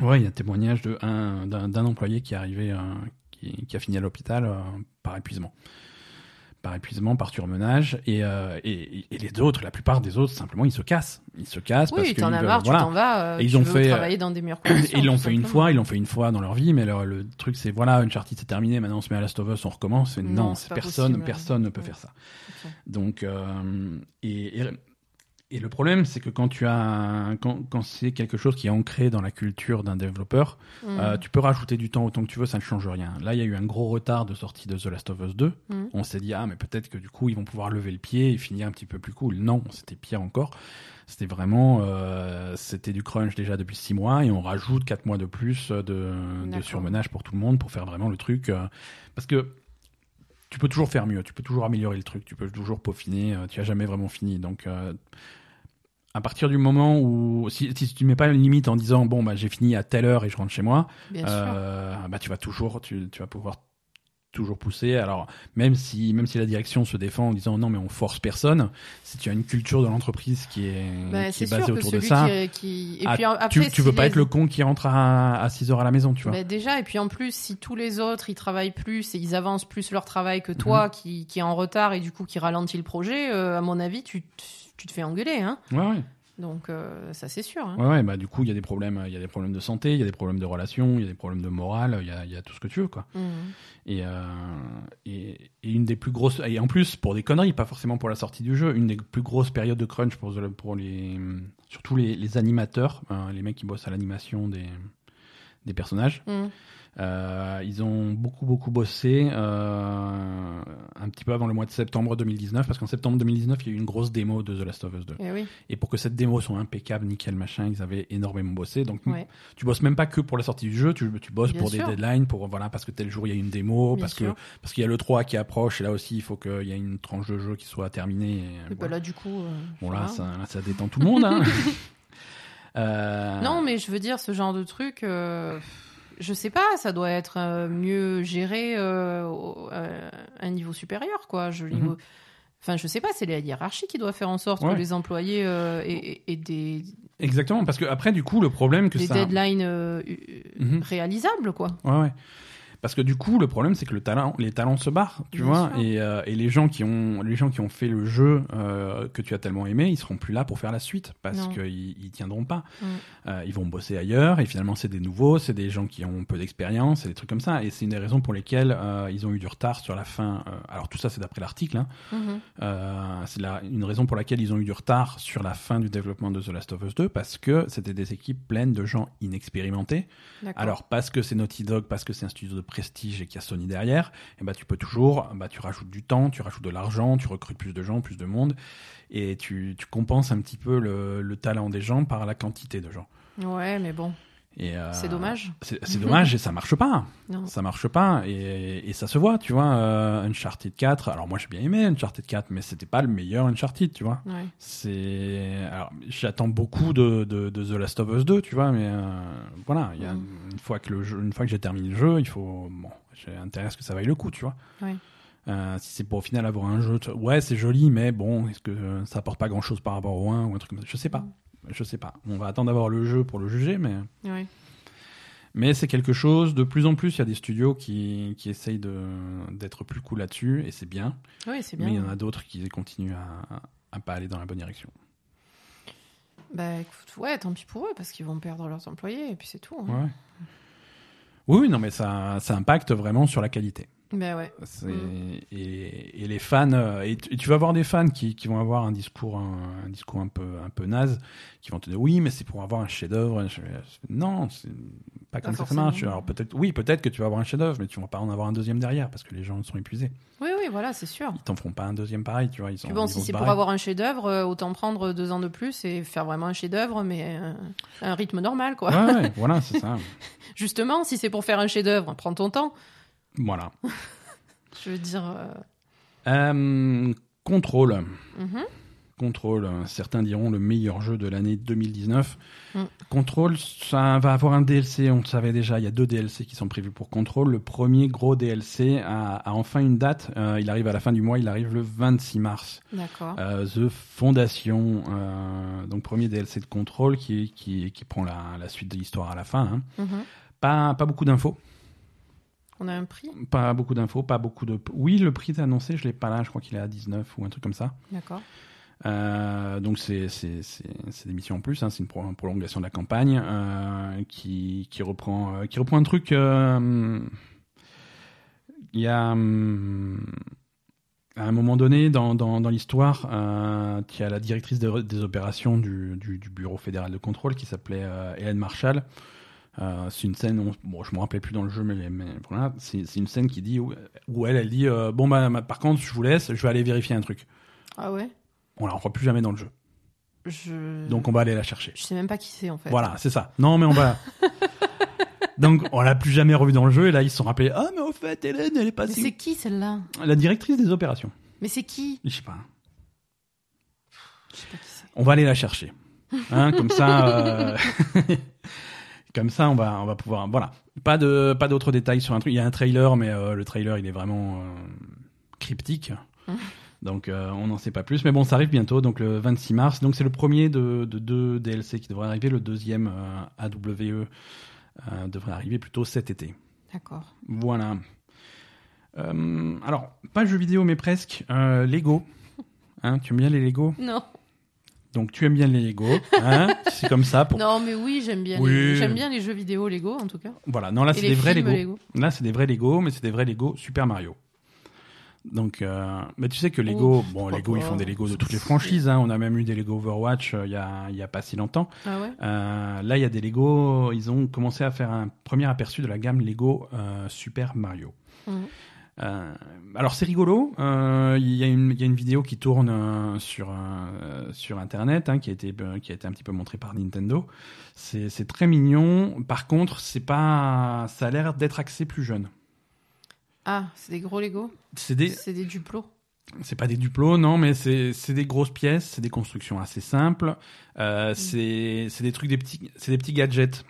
Ouais, il y a un témoignage un- d'un employé qui est arrivé, euh, qui, qui a fini à l'hôpital euh, par épuisement. Par épuisement, par surmenage, et, euh, et, et les autres, la plupart des autres, simplement, ils se cassent. Ils se cassent parce Oui, que t'en as marre, tu t'en vas. euh, Et ils ont fait, euh, travailler dans des Et conditions. [LAUGHS] ils l'ont fait une fois, ils l'ont fait une fois dans leur vie, mais le, le truc c'est voilà, Uncharted c'est terminé, maintenant on se met à Last of Us, on recommence. Et Non, personne, possible. personne ne peut Ouais. faire ça. Donc euh, et, et et le problème c'est que quand tu as quand, quand c'est quelque chose qui est ancré dans la culture d'un développeur, Mm. euh, tu peux rajouter du temps autant que tu veux, ça ne change rien. Là, il y a eu un gros retard de sortie de The Last of Us 2. Mm. On s'est dit ah mais peut-être que du coup ils vont pouvoir lever le pied et finir un petit peu plus cool. Non, c'était pire encore. C'était vraiment, euh, c'était du crunch déjà depuis six mois et on rajoute quatre mois de plus de, surmenage pour tout le monde pour faire vraiment le truc. euh, parce que tu peux toujours faire mieux, tu peux toujours améliorer le truc, tu peux toujours peaufiner. euh, tu as jamais vraiment fini. Donc euh, à partir du moment où si, si tu mets pas une limite en disant bon bah j'ai fini à telle heure et je rentre chez moi, euh, bah tu vas toujours tu, tu vas pouvoir toujours pousser alors même si même si la direction se défend en disant non mais on force personne si tu as une culture de l'entreprise qui est Bah, qui c'est est basée autour de ça qui, qui... Et ah, puis après, tu, veux pas être le con qui rentre à, à 6 heures à la maison tu vois Bah, déjà, et puis en plus, si tous les autres ils travaillent plus et ils avancent plus leur travail que toi, Mhm. qui, qui est en retard et du coup qui ralentit le projet, euh, à mon avis, tu, te- tu te fais engueuler. Hein ouais ouais Donc, euh, ça c'est sûr. Hein. ouais ouais bah du coup il y a des problèmes il y a des problèmes de santé il y a des problèmes de relations il y a des problèmes de morale il y a, il y a tout ce que tu veux quoi. Et, euh, et, et une des plus grosses et en plus pour des conneries pas forcément pour la sortie du jeu une des plus grosses périodes de crunch pour pour les surtout les, les animateurs euh, les mecs qui bossent à l'animation des des personnages Mhm. Euh, ils ont beaucoup beaucoup bossé euh, un petit peu avant le mois de septembre 2019 parce qu'en septembre 2019 il y a eu une grosse démo de The Last of Us 2 Eh oui. et pour que cette démo soit impeccable nickel machin ils avaient énormément bossé donc Ouais. tu bosses même pas que pour la sortie du jeu, tu, tu bosses Bien pour sûr. des deadlines, pour voilà parce que tel jour il y a une démo, Bien parce que parce qu'il y a le 3 qui approche et là aussi il faut qu'il y ait une tranche de jeu qui soit terminée. Et, Et bah là, du coup. euh, bon là ça, là, ça détend tout le monde. Hein. [LAUGHS] Euh, Non, mais je veux dire, ce genre de truc, euh, je sais pas, ça doit être euh, mieux géré euh, au- euh, à un niveau supérieur, quoi. Je, niveau- Enfin, je sais pas, c'est la hiérarchie qui doit faire en sorte Mhm. Ouais. que les employés euh, aient, des, Exactement parce que après du coup le problème que des ça. deadlines euh, euh, Mhm. réalisables, quoi. Ouais ouais. Parce que du coup, le problème, c'est que le talent, les talents se barrent, tu Bien vois, et, euh, et les gens qui ont, les gens qui ont fait le jeu euh, que tu as tellement aimé, ils seront plus là pour faire la suite parce qu'ils ils tiendront pas. Mm. Euh, ils vont bosser ailleurs et finalement, c'est des nouveaux, c'est des gens qui ont peu d'expérience et des trucs comme ça. Et c'est une des raisons pour lesquelles ils ont eu du retard sur la fin. alors tout ça, c'est d'après l'article. Hein. Mhm. C'est la- une raison pour laquelle ils ont eu du retard sur la fin du développement de The Last of Us 2 parce que c'était des équipes pleines de gens inexpérimentés. Alors parce que c'est Naughty Dog, parce que c'est un studio de prestige et qu'il y a Sony derrière, et bah tu peux toujours, bah tu rajoutes du temps, tu rajoutes de l'argent, tu recrutes plus de gens, plus de monde, et tu, tu compenses un petit peu le, le talent des gens par la quantité de gens. Ouais, mais bon, euh, c'est dommage. C'est dommage et ça marche pas. [LAUGHS] Non. Ça marche pas et, et ça se voit, tu vois. euh, Uncharted 4. Alors moi j'ai bien aimé Uncharted 4, mais c'était pas le meilleur Uncharted, tu vois. Ouais. C'est alors j'attends beaucoup de, de, de The Last of Us 2, tu vois, mais euh, voilà, il y a Mm. une fois que le jeu, une fois que j'ai terminé le jeu, il faut bon, j'ai intérêt à ce que ça vaille le coup, tu vois. Ouais. Euh, si c'est pour au final avoir un jeu, ouais, c'est joli, mais bon, est-ce que euh, ça apporte pas grand-chose par rapport au 1 ou un truc comme ça? Je sais pas. Je sais pas. On va attendre d'avoir le jeu pour le juger, mais Ouais. mais c'est quelque chose. De plus en plus, il y a des studios qui qui essayent d'être plus cool là-dessus et c'est bien. Ouais, c'est Mais bien. il y en a d'autres qui continuent à à pas aller dans la bonne direction. Bah écoute, ouais, tant pis pour eux, parce qu'ils vont perdre leurs employés, et puis c'est tout. hein. Ouais. Oui, oui, non, mais ça, ça impacte vraiment sur la qualité. Bah ouais. Mm. Et, et les fans, euh, et tu, et tu vas avoir des fans qui, qui vont avoir un discours, un, un discours un peu, un peu naze, qui vont te dire oui, mais c'est pour avoir un chef-d'œuvre. Non, c'est pas comme ça que ça marche. Alors peut-être, oui, peut-être que tu vas avoir un chef-d'œuvre, mais tu vas pas en avoir un deuxième derrière parce que les gens sont épuisés. Oui, oui, voilà, c'est sûr. Ils t'en feront pas un deuxième pareil, tu vois. Ils sont, bon, ils si c'est pour avoir un chef-d'œuvre, euh, autant prendre deux ans de plus et faire vraiment un chef-d'œuvre, mais euh, à un rythme normal, quoi. Ouais, ouais, [LAUGHS] voilà, c'est ça. Justement, si c'est pour faire un chef-d'œuvre, prends ton temps. Voilà. [LAUGHS] Je veux dire. euh, Euh, contrôle. mhm. Control, euh, certains diront le meilleur jeu de l'année 2019. Mm. Control, ça va avoir un DLC, on le savait déjà, il y a deux DLC qui sont prévus pour Control. Le premier gros DLC a, a enfin une date, euh, il arrive à la fin du mois, il arrive le 26 mars. D'accord. Euh, The Fondation, euh, donc premier DLC de Control qui, qui, qui prend la, la suite de l'histoire à la fin. hein. Mhm. Pas, pas beaucoup d'infos. On a un prix Pas beaucoup d'infos, pas beaucoup de. Oui, le prix est annoncé, je l'ai pas là, je crois qu'il est à 19 ou un truc comme ça. D'accord. Euh, donc c'est des missions en plus, hein, c'est une, pro- une prolongation de la campagne euh, qui qui reprend euh, qui reprend un truc. Il y a hum, à un moment donné dans dans, dans l'histoire, il y a la directrice de- des opérations du, du du bureau fédéral de contrôle qui s'appelait Hélène Marshall. Euh, c'est une scène, on- bon, je me rappelais plus dans le jeu, mais, mais voilà, c'est une scène qui dit où, où elle, elle dit, euh, bon bah, bah, par contre, je vous laisse, je vais aller vérifier un truc. Ah ouais? On la revoit plus jamais dans le jeu. Je. Donc on va aller la chercher. Je sais même pas qui c'est en fait. Voilà, c'est ça. Non, mais on va. [LAUGHS] Donc on l'a plus jamais revue dans le jeu et là ils se sont rappelés. Ah mais au fait Hélène elle est Mais passée. c'est qui celle-là? La directrice des opérations. Mais c'est qui? Je sais pas. Je sais pas qui c'est. On va aller la chercher. Hein, comme ça. euh, [LAUGHS] Comme ça, on va, on va pouvoir. Voilà. Pas de, pas d'autres détails sur un truc. Il y a un trailer, mais euh, le trailer, il est vraiment euh, cryptique. [LAUGHS] Donc, euh, on n'en sait pas plus. Mais bon, ça arrive bientôt, donc le 26 mars. Donc, c'est le premier de, de deux DLC qui devrait arriver. Le deuxième AWE devrait arriver plutôt cet été. D'accord. Voilà. Alors, pas jeux vidéo, mais presque. Lego. [LAUGHS] Hein, tu aimes bien les Lego? Non. Donc, tu aimes bien les Lego. Hein [LAUGHS] c'est comme ça. Pour... Non, mais oui, j'aime bien. Oui. Les... J'aime bien les jeux vidéo Lego en tout cas. Voilà. Non, là, c'est des vrais Lego. Lego. Là, c'est des vrais Lego, mais c'est des vrais Lego Super Mario. Donc, euh, mais tu sais que Lego, Ouf, bon, pourquoi Lego, ils font des Lego de toutes les franchises. Hein. On a même eu des Lego Overwatch euh, il y, a, il y a pas si longtemps. Ah ouais Euh, là, il y a des Lego. Ils ont commencé à faire un premier aperçu de la gamme Lego euh, Super Mario. Mhm. Euh, alors c'est rigolo. Euh, Il y, a une- il y a une vidéo qui tourne euh, sur sur internet hein, qui a été qui a été un petit peu montrée par Nintendo. C'est très mignon. Par contre, c'est pas. Ça a l'air d'être axé plus jeune. Ah, c'est des gros Lego? C'est des C'est des duplos c'est pas des duplos, non, mais c'est des grosses pièces, c'est des constructions assez simples. C'est c'est des trucs des petits c'est des petits gadgets.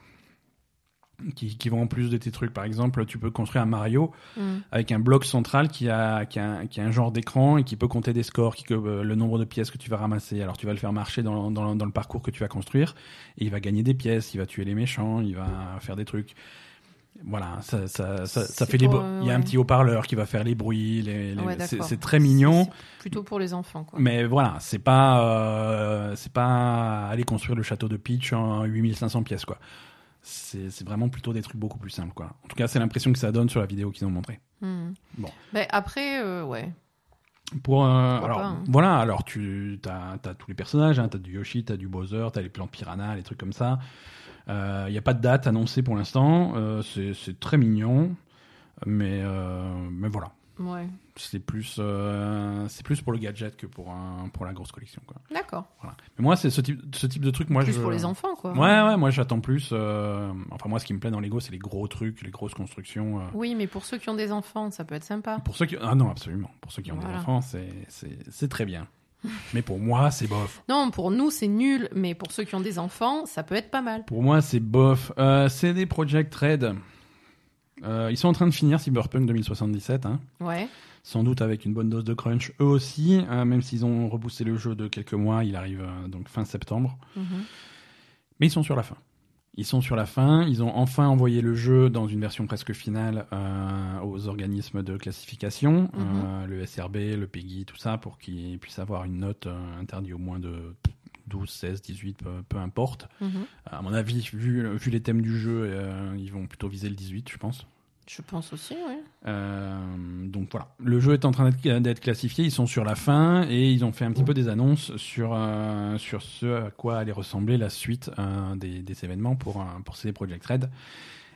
Qui, qui vont en plus de tes trucs. Par exemple, tu peux construire un Mario Mhm. avec un bloc central qui a, qui a, un- qui a un genre d'écran et qui peut compter des scores, qui, euh, le nombre de pièces que tu vas ramasser. Alors tu vas le faire marcher dans, dans, dans le parcours que tu vas construire et il va gagner des pièces, il va tuer les méchants, il va faire des trucs. Voilà, ça, ça, ça, fait les. euh, il y a un petit haut-parleur qui va faire les bruits. Les, les- Ouais, c'est très mignon. Plutôt pour les enfants quoi. Mais voilà, c'est pas, euh, c'est pas aller construire le château de Peach en 8500 pièces, quoi. C'est vraiment plutôt des trucs beaucoup plus simples, quoi. En tout cas, c'est l'impression que ça donne sur la vidéo qu'ils ont montré. Mhm. Bon. Ben, après, euh, ouais. Pour, euh, alors, pas, hein. voilà, alors tu as, tous les personnages, hein, tu as du Yoshi, tu as du Bowser, tu as les plantes piranha, les trucs comme ça. Il n'y a pas de date annoncée pour l'instant, euh, c'est c'est très mignon, mais, euh, mais voilà. Ouais. C'est plus, euh, c'est plus pour le gadget que pour, un, pour la grosse collection. Quoi. D'accord. Voilà. Mais moi, c'est ce type, ce type de truc. Moi, Plus je... pour les enfants quoi. Ouais, ouais, moi j'attends plus. euh, Enfin, moi, ce qui me plaît dans Lego, c'est les gros trucs, les grosses constructions. euh. Oui, mais pour ceux qui ont des enfants, ça peut être sympa. Pour ceux qui. Ah non, absolument. Pour ceux qui ont des enfants, c'est- c'est c'est très bien. [LAUGHS] Mais pour moi, c'est bof. Non, pour nous, c'est nul, mais pour ceux qui ont des enfants, ça peut être pas mal. Pour moi, c'est bof. Euh, CD Projekt Red. Ils sont en train de finir Cyberpunk 2077, hein. Ouais. Sans doute avec une bonne dose de crunch eux aussi, hein, même s'ils ont repoussé le jeu de quelques mois, il arrive euh, donc fin septembre. Mhm. Mais ils sont sur la fin. Ils sont sur la fin, ils ont enfin envoyé le jeu dans une version presque finale euh, aux organismes de classification, euh, le SRB, le PEGI, tout ça, pour qu'ils puissent avoir une note euh, interdite au moins de 12, 16, 18, peu, peu importe. Mhm. À mon avis, vu, vu les thèmes du jeu, euh, ils vont plutôt viser le 18, je pense. Je pense aussi, oui. Euh, donc voilà, le jeu est en train d'être- d'être classifié, ils sont sur la fin et ils ont fait un petit peu des annonces sur, euh, sur ce à quoi allait ressembler la suite euh, des, des événements pour, euh, pour CD Projekt Red,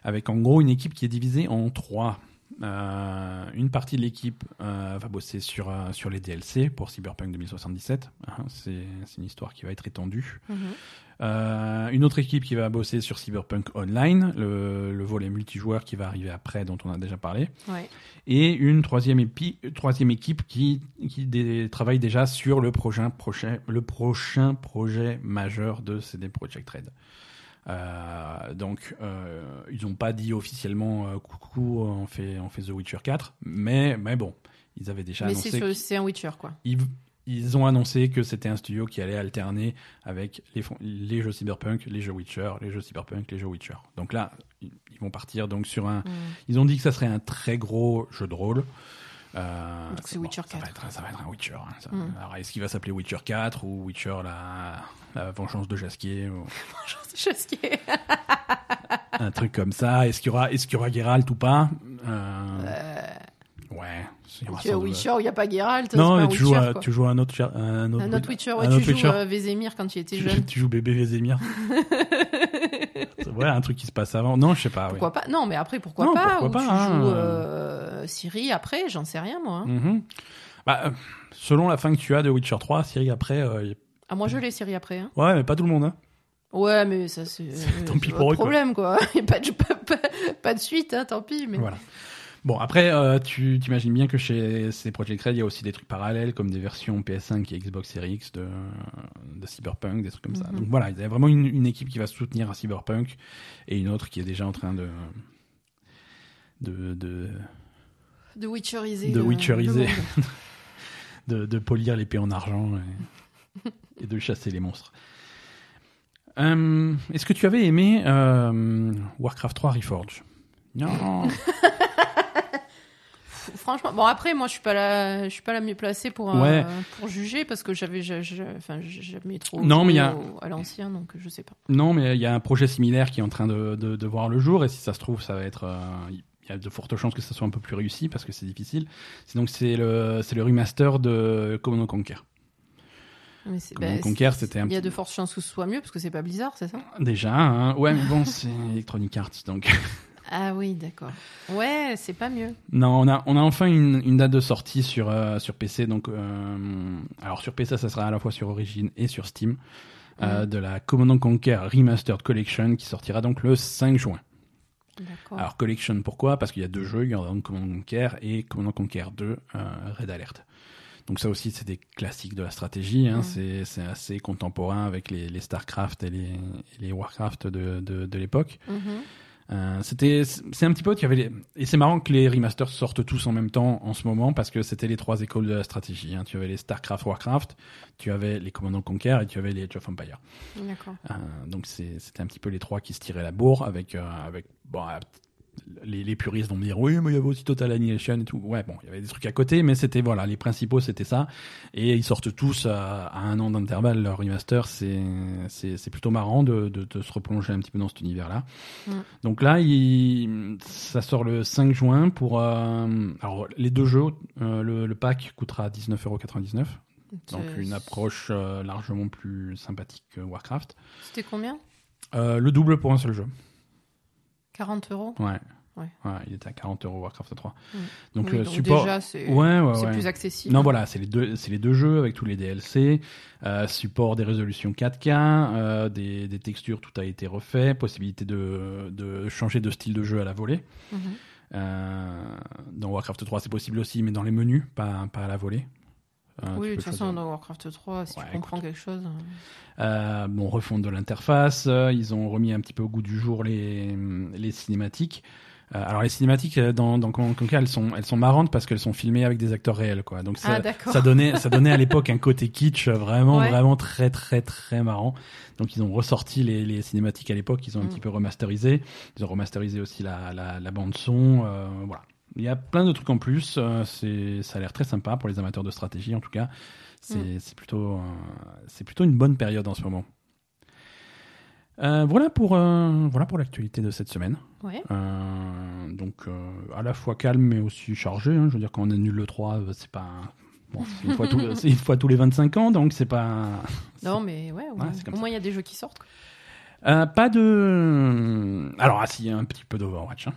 avec en gros une équipe qui est divisée en trois. Euh, une partie de l'équipe euh, va bosser sur, euh, sur les DLC pour Cyberpunk 2077, hein, c'est c'est une histoire qui va être étendue. Mhm. Euh, une autre équipe qui va bosser sur Cyberpunk Online, le, le volet multijoueur qui va arriver après, dont on a déjà parlé Ouais. et une troisième, épi- troisième équipe qui, qui dé- travaille déjà sur le prochain, prochain, le prochain projet majeur de CD Projekt Red. Euh, donc, euh, ils n'ont pas dit officiellement euh, coucou, on fait, on fait The Witcher 4, mais, mais bon, ils avaient déjà Mais annoncé. c'est un Witcher, quoi. Ils ont annoncé que c'était un studio qui allait alterner avec les, jeux Cyberpunk, les jeux Witcher, les jeux Cyberpunk, les jeux Witcher. Donc là, ils vont partir donc sur un. Mm. Ils ont dit que ça serait un très gros jeu de rôle. Euh, Donc c'est Witcher ça va 4. être, ça va être un Witcher. hein, ça. Mm. Alors est-ce qu'il va s'appeler Witcher 4 ou Witcher la, la vengeance de Jasquier ou Je sais ce qui est. un truc comme ça Est-ce qu'il y aura, est-ce qu'il y aura Geralt ou pas? Euh, Euh, Ouais. Tu sans doute- Witcher, il n'y a pas Geralt. Non, c'est mais pas tu joues, à, quoi. tu joues à un autre, un autre, Un autre Witcher, ouais, un tu autre joues Witcher. euh, Vézémir quand tu, jeune. tu joues bébé Vézémir. ouais, [LAUGHS] un truc qui se passe avant. Non, je sais pas. Pourquoi pas? Non, mais après, pourquoi Non, pas? pourquoi Ou pas, tu hein. joues euh, Siri après, j'en sais rien, moi. hein. Mhm. Bah, euh, selon la fin que tu as de Witcher 3, Siri après. euh, Ah, moi, je l'ai Siri après. Hein. Ouais, mais pas tout le monde. Hein. Ouais, mais ça, c'est. [LAUGHS] Tant c'est pis pour eux, quoi. problème, quoi. [LAUGHS] A pas, de, pas, pas- pas de suite, hein, tant pis. Mais... Voilà. Bon, après, euh, tu t'imagines bien que chez ces Project Red, il y a aussi des trucs parallèles, comme des versions PS5 et Xbox Series X de, de Cyberpunk, des trucs comme ça. Mhm. Donc voilà, il y a vraiment une, une équipe qui va soutenir un Cyberpunk et une autre qui est déjà en train de de, de, De Witcheriser. De Witcheriser. le [LAUGHS] de, de polir l'épée en argent et, et de chasser les monstres. Euh, Est-ce que tu avais aimé euh, Warcraft 3 Reforged? Non. [LAUGHS] Franchement, bon après moi je suis pas la, je suis pas la mieux placée pour euh, pour juger parce que j'avais, enfin jamais trop Non, mais il y a- au- à l'ancien donc je sais pas. Non, mais il y a un projet similaire qui est en train de, de, de voir le jour, et si ça se trouve, ça va être. euh, Il y a de fortes chances que ça soit un peu plus réussi parce que c'est difficile. C'est donc c'est le c'est le remaster de Command Conquer. Mais Command bah, Conquer, c'était un Il y a de fortes chances que ce soit mieux parce que c'est pas Blizzard, c'est ça? Déjà, hein. ouais, mais bon, c'est Electronic Arts, donc. Ah oui, d'accord. Ouais, c'est pas mieux. Non, on a, on a enfin une, une date de sortie sur, euh, sur PC. Donc, euh, alors sur PC, ça sera à la fois sur Origin et sur Steam, euh, de la Command Conquer Remastered Collection qui sortira donc le 5 juin. D'accord. Alors Collection, pourquoi? Parce qu'il y a deux jeux, il y en a donc Command Conquer et Command Conquer 2 euh, Red Alert. Donc ça aussi, c'est des classiques de la stratégie. Hein. C'est, c'est assez contemporain avec les, les Starcraft et les, et les Warcraft de, de, de l'époque. Mhm. Euh, c'était, c'est un petit peu, tu avais les... et c'est marrant que les remasters sortent tous en même temps en ce moment parce que c'était les trois écoles de la stratégie. Hein. Tu avais les Starcraft, Warcraft, tu avais les Command Conquer et tu avais les Age of Empire. D'accord. Euh, donc c'est- c'était un petit peu les trois qui se tiraient la bourre avec, euh, avec bon, les, les puristes vont me dire oui mais il y avait aussi Total Annihilation et tout. Ouais bon il y avait des trucs à côté mais c'était voilà les principaux c'était ça et ils sortent tous à, à un an d'intervalle leur remaster c'est c'est plutôt marrant de, de, de se replonger un petit peu dans cet univers là. Mm. Donc là il, ça sort le 5 juin pour euh, alors les deux jeux euh, le, le pack coûtera 19,99€. Donc une approche euh, largement plus sympathique que Warcraft. C'était combien? Le double pour un seul jeu. 40 euros? Ouais. Ouais. il était à 40 euros Warcraft 3. Mm. Donc Oui, le support. déjà c'est ouais, ouais, plus accessible. Non, voilà, c'est les deux, les deux jeux avec tous les DLC, euh, support des résolutions 4K, euh, des, des textures, tout a été refait, possibilité de, de changer de style de jeu à la volée. Mhm. Euh, dans Warcraft 3, c'est possible aussi, mais dans les menus, pas, pas à la volée. Oui, de toute façon, dans Warcraft 3, si Ouais, tu comprends quelque chose. hein. Euh, bon, refonte de l'interface, euh, ils ont remis un petit peu au goût du jour les, les cinématiques. Euh, alors les cinématiques euh, dans, dans Conquer, elles sont, elles sont marrantes parce qu'elles sont filmées avec des acteurs réels, quoi. Donc ça, Ah, ça donnait, ça donnait à l'époque un côté kitsch vraiment, Ouais. vraiment très, très, très marrant. Donc ils ont ressorti les, les cinématiques à l'époque, ils ont un Mm. petit peu remasterisé. Ils ont remasterisé aussi la, la, la bande son, euh, voilà. Il y a plein de trucs en plus. euh, c'est, ça a l'air très sympa pour les amateurs de stratégie, en tout cas. C'est, Mm. c'est plutôt, euh, c'est plutôt une bonne période en ce moment. Euh, voilà pour euh, voilà pour l'actualité de cette semaine. Ouais. Euh, donc à la fois calme mais aussi chargé. hein. Je veux dire quand on annule le 3, euh, c'est pas bon, une fois tous c'est une fois tous les [LAUGHS] 25 ans donc c'est pas Non, mais ouais, au, Ouais, moins il y a des jeux qui sortent. quoi. Pas de alors ah si un petit peu d'Overwatch. hein.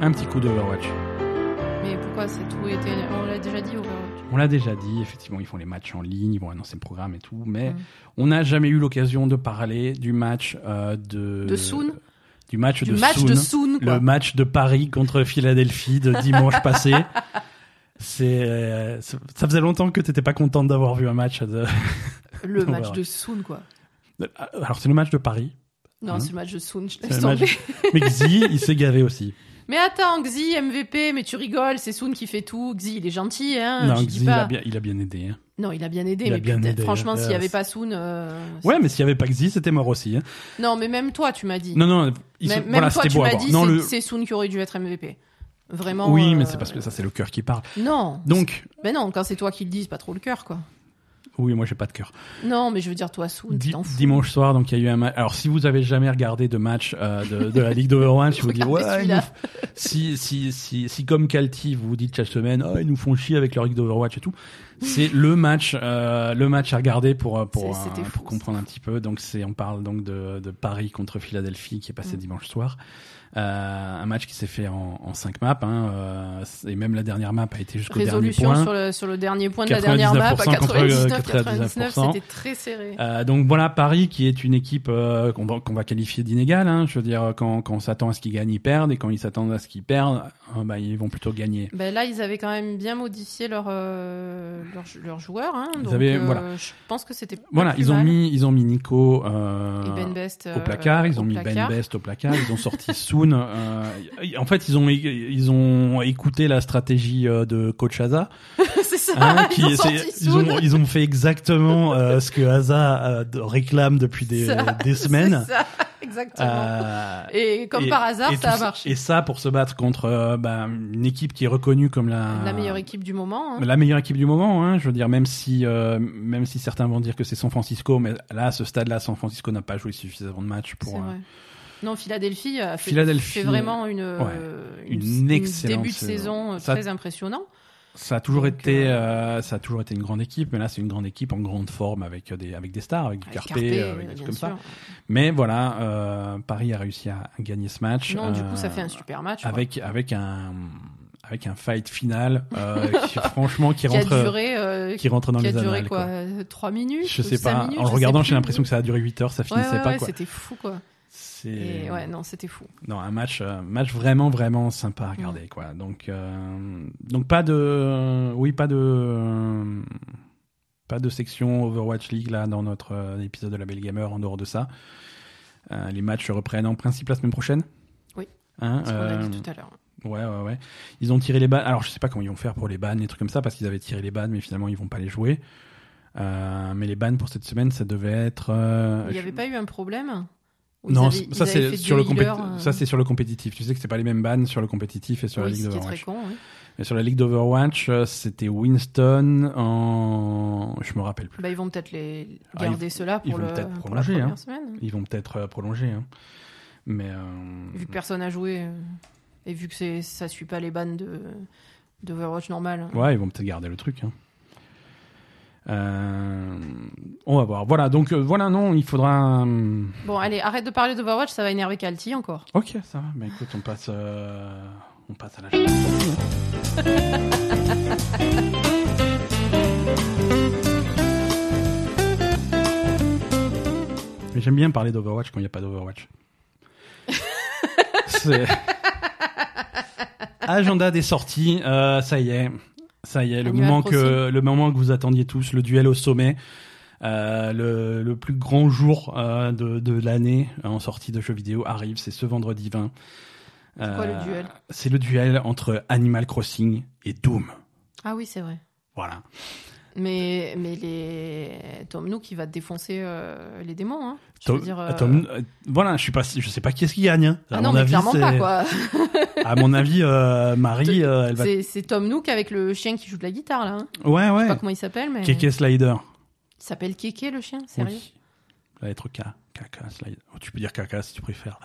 Un petit coup d'Overwatch. Mais pourquoi c'est tout été. On l'a déjà dit, Overwatch? On l'a déjà dit, effectivement, ils font les matchs en ligne, ils vont annoncer le programme et tout, mais Mm. on n'a jamais eu l'occasion de parler du match euh, de De Soon? Du match Du de match Soon. de Soon, quoi. le match de Paris contre Philadelphie de dimanche passé. [LAUGHS] C'est, euh, ça faisait longtemps que t'étais pas contente d'avoir vu un match de. Le [LAUGHS] match de Soon, quoi. Alors c'est le match de Paris, Non, Hein c'est le match de Soon, je mais Xi, il s'est gavé aussi. Mais attends, Xi, MVP, mais tu rigoles, c'est Soon qui fait tout. Xi, il est gentil, hein. non, Xi, il a bien, il a bien aidé. hein. Non, il a bien aidé, Il mais bien aidé, franchement, hein. s'il n'y avait pas Soon. euh, Ouais, mais s'il y avait pas Xi, c'était mort aussi. hein. Non, mais même toi, tu m'as dit. Non, non, ils même voilà, toi, tu m'as dit, c'est le... Soon qui aurait dû être MVP. Vraiment. Oui, euh, mais c'est parce que ça, c'est le cœur qui parle. Non. Donc, Mais non, quand c'est toi qui le dis, c'est pas trop le cœur, quoi. Oui, moi, j'ai pas de cœur. Non, mais je veux dire, toi, Di- fous. dimanche soir, donc il y a eu un match. Alors, si vous avez jamais regardé de match euh, de, de la Ligue d'Overwatch, vous [LAUGHS] vous dites ouais, nous si si si si comme Calti, vous vous dites chaque semaine, oh, ils nous font chier avec leur Ligue d'Overwatch et tout. C'est le match, euh, le match à regarder pour euh, pour euh, pour comprendre un petit peu. Donc c'est, on parle donc de, de Paris contre Philadelphie qui est passé Mm. dimanche soir. Euh, un match qui s'est fait en, en cinq maps, hein, euh, et même la dernière map a été jusqu'au dernier point. sur le, sur le dernier point de la dernière map à 99% contre, euh, 99, 99%. 99, c'était très serré. Euh, donc voilà Paris qui est une équipe euh, qu'on va, qu'on va qualifier d'inégale. Hein. Je veux dire quand, quand on s'attend à ce qu'ils gagnent, ils perdent et quand ils s'attendent à ce qu'ils perdent, bah, ils vont plutôt gagner. Ben là, ils avaient quand même bien modifié leur, euh, leur, leur joueur. Hein, Ils donc, avaient- euh, voilà. Je pense que c'était. Voilà, ils ont mis ils ont mis Nico euh, Et Ben Best au euh, placard, ils au ont mis Ben. Best au placard, ils ont sorti [LAUGHS] Soon. en fait, ils ont ils ont écouté la stratégie de coach Aza. [LAUGHS] c'est ça. hein, ils, qui ont ils ont ils ont fait exactement ce que Aza réclame depuis [LAUGHS] des, Ça, des semaines. Exactement. Euh, et comme et- par hasard, ça a marché. Et ça pour se battre contre euh, bah, une équipe qui est reconnue comme la La meilleure équipe du moment. hein. la meilleure équipe du moment. Hein, je veux dire, même si euh, même si certains vont dire que c'est San Francisco, mais là à ce stade-là, San Francisco n'a pas joué suffisamment de matchs pour. Non, Philadelphie a fait, Philadelphie, fait vraiment une, euh, une excellente début de saison. saison Ça- très impressionnant. Ça a toujours Donc, été, euh, euh, ça a toujours été une grande équipe, mais là c'est une grande équipe en grande forme avec des avec des stars, avec du Avec Carpe, euh, avec des trucs comme sûr. ça. Mais voilà, euh, Paris a réussi à gagner ce match. Non, du coup, euh, ça fait un super match. quoi. avec avec un avec un fight final euh, qui, [LAUGHS] franchement qui qui a rentre duré, euh, qui rentre dans qui a les duré annales. quoi, quoi. euh, 3 minutes Je sais pas. minutes, en regardant, j'ai l'impression que ça a duré 8 heures, ça Ouais, finissait ouais, pas ouais, quoi. c'était fou quoi. C'est ouais, non, c'était fou. non un match euh, match vraiment vraiment sympa à regarder quoi. Donc euh, donc pas de oui pas de euh, pas de section Overwatch League là dans notre euh, épisode de la Belle Gamer en dehors de ça. Euh, les matchs reprennent en principe la semaine prochaine. Oui. Hein, Ce qu'on a euh, dit tout à l'heure. Ouais, ouais, ouais. Ils ont tiré les bannes. Alors, je sais pas comment ils vont faire pour les bannes, les trucs comme ça, parce qu'ils avaient tiré les bannes, mais finalement, ils vont pas les jouer. Euh, mais les bannes pour cette semaine, ça devait être. euh, Il n'y je- avait pas eu un problème Non, avaient- ça c'est sur le healers, euh, ça c'est sur le compétitif. Tu sais que c'est pas les mêmes bannes sur le compétitif et sur la ligue d'Overwatch. con. oui. Mais sur la ligue d'Overwatch, euh, c'était Winston en, je me rappelle plus. Bah, ils vont peut-être les Ah, garder ceux-là ils pour, le, pour la prolonger, première hein. semaine. Ils vont peut-être euh, prolonger, hein. Mais euh, Vu que personne n'a joué et vu que ça suit pas les bannes de d'Overwatch normal. ouais, ils vont peut-être garder le truc. Hein. Euh, on va voir. Voilà, donc euh, voilà, non, il faudra. euh, Bon, allez, arrête de parler d'Overwatch, ça va énerver Calti encore. Ok, ça va. Bah écoute, on passe, on passe à la. [LAUGHS] Mais j'aime bien parler d'Overwatch quand il n'y a pas d'Overwatch. [LAUGHS] C'est- Agenda des sorties, euh, ça y est, ça y est, le Animal moment que le moment que vous attendiez tous, le duel au sommet, euh, le, le plus grand jour euh, de, de l'année en sortie de jeux vidéo arrive, c'est ce vendredi 20. C'est quoi le Euh, duel? C'est le duel entre Animal Crossing et Doom. Ah oui, c'est vrai. Voilà. Mais, mais les... Tom Nook, il va te défoncer euh, les démons. Hein. Je Tom- veux dire, euh, Tom- euh, voilà, je suis pas, je sais pas qui est-ce qui gagne. hein. À Ah non, mon mais avis, clairement pas, quoi. [LAUGHS] À mon avis, Marie, elle va. C'est Tom Nook avec le chien qui joue de la guitare, là. hein. Ouais, Je sais ouais. pas comment il s'appelle, mais... Keke Slider. Il s'appelle Keke, le chien Sérieux Oui. La lettre K. Kaka Slider. Oh, tu peux dire Kaka si tu préfères.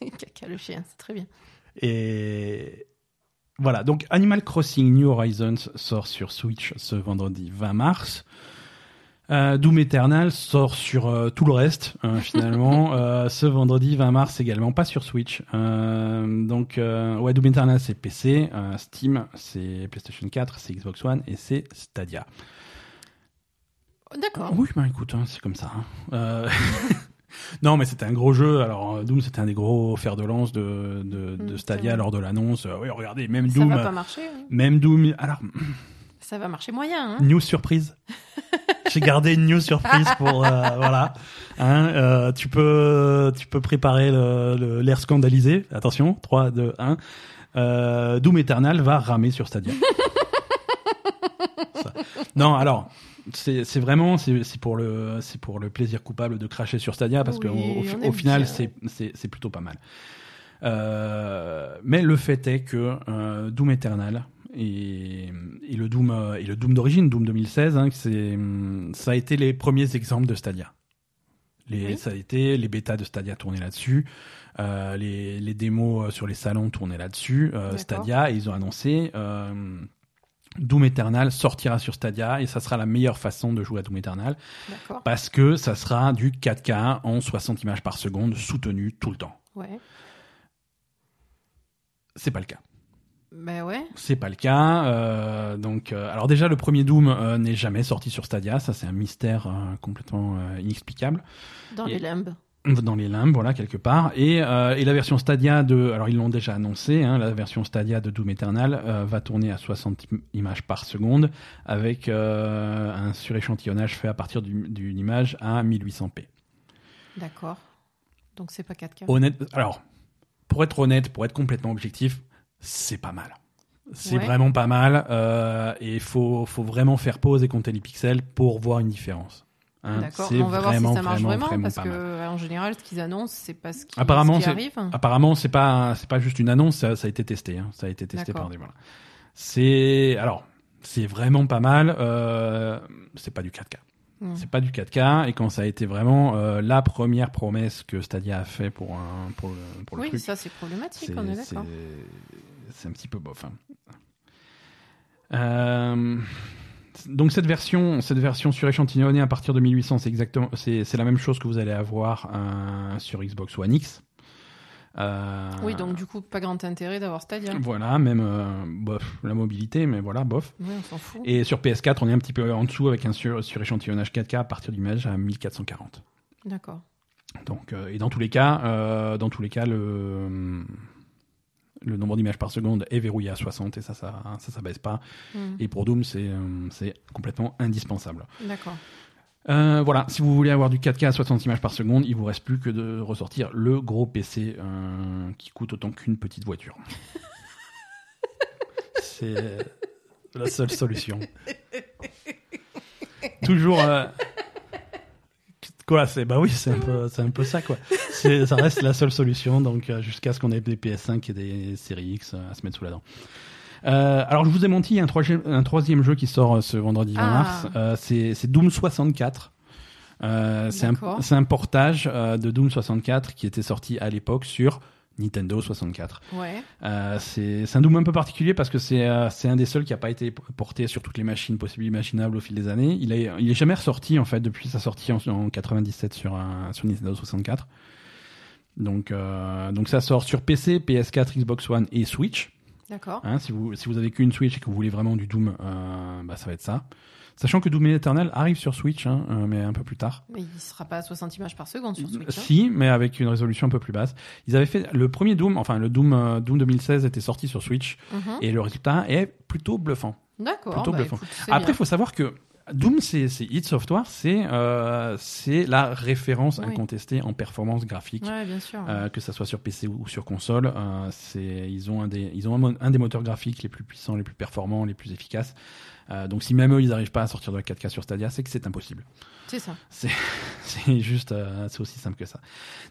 [LAUGHS] Kaka, le chien, c'est très bien. Et voilà, donc Animal Crossing New Horizons sort sur Switch ce vendredi 20 mars. Euh, Doom Eternal sort sur euh, tout le reste, euh, [LAUGHS] finalement, ce vendredi 20 mars également, pas sur Switch. Donc, ouais, Doom Eternal c'est PC, Steam c'est PlayStation 4, c'est Xbox One et c'est Stadia. D'accord. Oui, bah écoute, hein, c'est comme ça. hein. [LAUGHS] Non, mais c'était un gros jeu. Alors, euh, Doom, c'était un des gros fers de lance de, de, de Mm, c'est Stadia lors de l'annonce. Euh, oui, regardez, même Ça Doom. va euh, pas marcher. hein. Même Doom. Alors, [CLEARS THROAT] Ça va marcher moyen. Hein. news surprise. [LAUGHS] j'ai gardé une news surprise pour euh, [LAUGHS] voilà. Hein, euh, tu peux tu peux préparer le- le- l'air scandalisé. Attention, 3 2 1. Euh, Doom Eternal va ramer sur Stadia. [LAUGHS] Ça. Non, alors c'est vraiment c'est pour le c'est pour le plaisir coupable de cracher sur Stadia parce Oui, que au, final c'est plutôt pas mal. Euh, mais le fait est que euh, Doom Eternal et, et le Doom euh, et le Doom d'origine, Doom 2016, hein, c'est ça a été les premiers exemples de Stadia. Les, Oui. Ça a été les bêtas de Stadia tournaient là-dessus, euh, les, les démos sur les salons tournaient là-dessus. Stadia, et ils ont annoncé Doom Eternal sortira sur Stadia et ça sera la meilleure façon de jouer à Doom Eternal parce que ça sera du 4K en 60 images par seconde soutenu tout le temps. Ouais. C'est pas le cas. Ben ouais. C'est pas le cas. euh, donc, euh, alors déjà, le premier Doom euh, n'est jamais sorti sur Stadia. Ça, c'est un mystère complètement inexplicable Dans Et- les limbes. Dans les limbes, voilà quelque part. Et, euh, et la version Stadia de, alors ils l'ont déjà annoncé, hein, la version Stadia de Doom Eternal euh, va tourner à 60 im- images par seconde avec euh, un suréchantillonnage fait à partir du- d'une image à 1800p. D'accord. Donc c'est pas 4K. Honnête, alors pour être honnête, pour être complètement objectif, c'est pas mal. C'est Ouais. vraiment pas mal et il faut, faut vraiment faire pause et compter les pixels pour voir une différence. Hein, D'accord. On va voir si ça marche vraiment, vraiment parce que en général, ce qu'ils annoncent, c'est pas ce qui, Apparemment, ce qui arrive. Apparemment, c'est pas c'est pas juste une annonce, ça, ça a été testé. hein. Ça a été testé par des voilà. C'est alors c'est vraiment pas mal. Euh, c'est pas du 4K. Hmm. C'est pas du 4K et quand ça a été vraiment euh, la première promesse que Stadia a fait pour un pour le pour le Oui, truc. ça c'est problématique, c'est on est c'est d'accord. c'est un petit peu bof. hein. Euh, donc cette version, cette version suréchantillonnée à partir de 1800, c'est exactement, c'est c'est la même chose que vous allez avoir euh, sur Xbox One X. Euh, Oui, donc du coup, pas grand intérêt d'avoir Stadia. voilà, même euh, bof, la mobilité, mais voilà, bof. Oui, on s'en fout. Et sur PS4, on est un petit peu en dessous avec un sur, suréchantillonnage 4K à partir d'image à 1440. D'accord. Donc, et dans tous les cas, dans tous les cas, le le nombre d'images par seconde est verrouillé à 60 et ça, ça, ça, ça baisse pas. Hmm. Et pour Doom, c'est euh, c'est complètement indispensable. D'accord. Euh, voilà, si vous voulez avoir du 4K à 60 images par seconde, il vous reste plus que de ressortir le gros PC euh, qui coûte autant qu'une petite voiture. [LAUGHS] c'est la seule solution. Toujours. euh, Quoi, c'est bah oui, c'est un peu, c'est un peu ça quoi. C'est, ça reste la seule solution, donc euh, jusqu'à ce qu'on ait des PS5 et des séries X euh, à se mettre sous la dent. Euh, alors je vous ai menti, il y a un troisième, un troisième jeu qui sort euh, ce vendredi 20 Ah. mars. Euh, c'est, c'est Doom 64. Euh, c'est un, un portage de Doom 64 qui était sorti à l'époque sur Nintendo 64. Ouais. Euh, c'est un Doom un peu particulier parce que c'est euh, un des seuls qui n'a pas été porté sur toutes les machines possibles et imaginables au fil des années. Il est, il est jamais ressorti en fait depuis sa sortie en, en 97 sur, un, sur Nintendo 64. Donc, euh, donc ça sort sur PC, PS4, Xbox One et Switch. D'accord. Hein, si, vous, si vous avez qu'une Switch et que vous voulez vraiment du Doom, bah, ça va être ça. Sachant que Doom Eternal arrive sur Switch, hein, euh, mais un peu plus tard. Mais il sera pas à 60 images par seconde sur Switch. hein. Si, mais avec une résolution un peu plus basse. Ils avaient fait le premier Doom, enfin le Doom, euh, Doom 2016 était sorti sur Switch Mhm. et le résultat est plutôt bluffant. D'accord. plutôt bah, bluffant. écoute, Après, il faut savoir que Doom, c'est c'est id Software, c'est euh, c'est la référence Oui. incontestée en performance graphique. Ouais, bien sûr. Euh, que ça soit sur PC ou sur console, euh, c'est ils ont un des ils ont un des moteurs graphiques les plus puissants, les plus performants, les plus efficaces. Euh, donc si même eux ils n'arrivent pas à sortir de la 4K sur Stadia, c'est que c'est impossible. C'est ça. [LAUGHS] C'est juste, euh, c'est aussi simple que ça.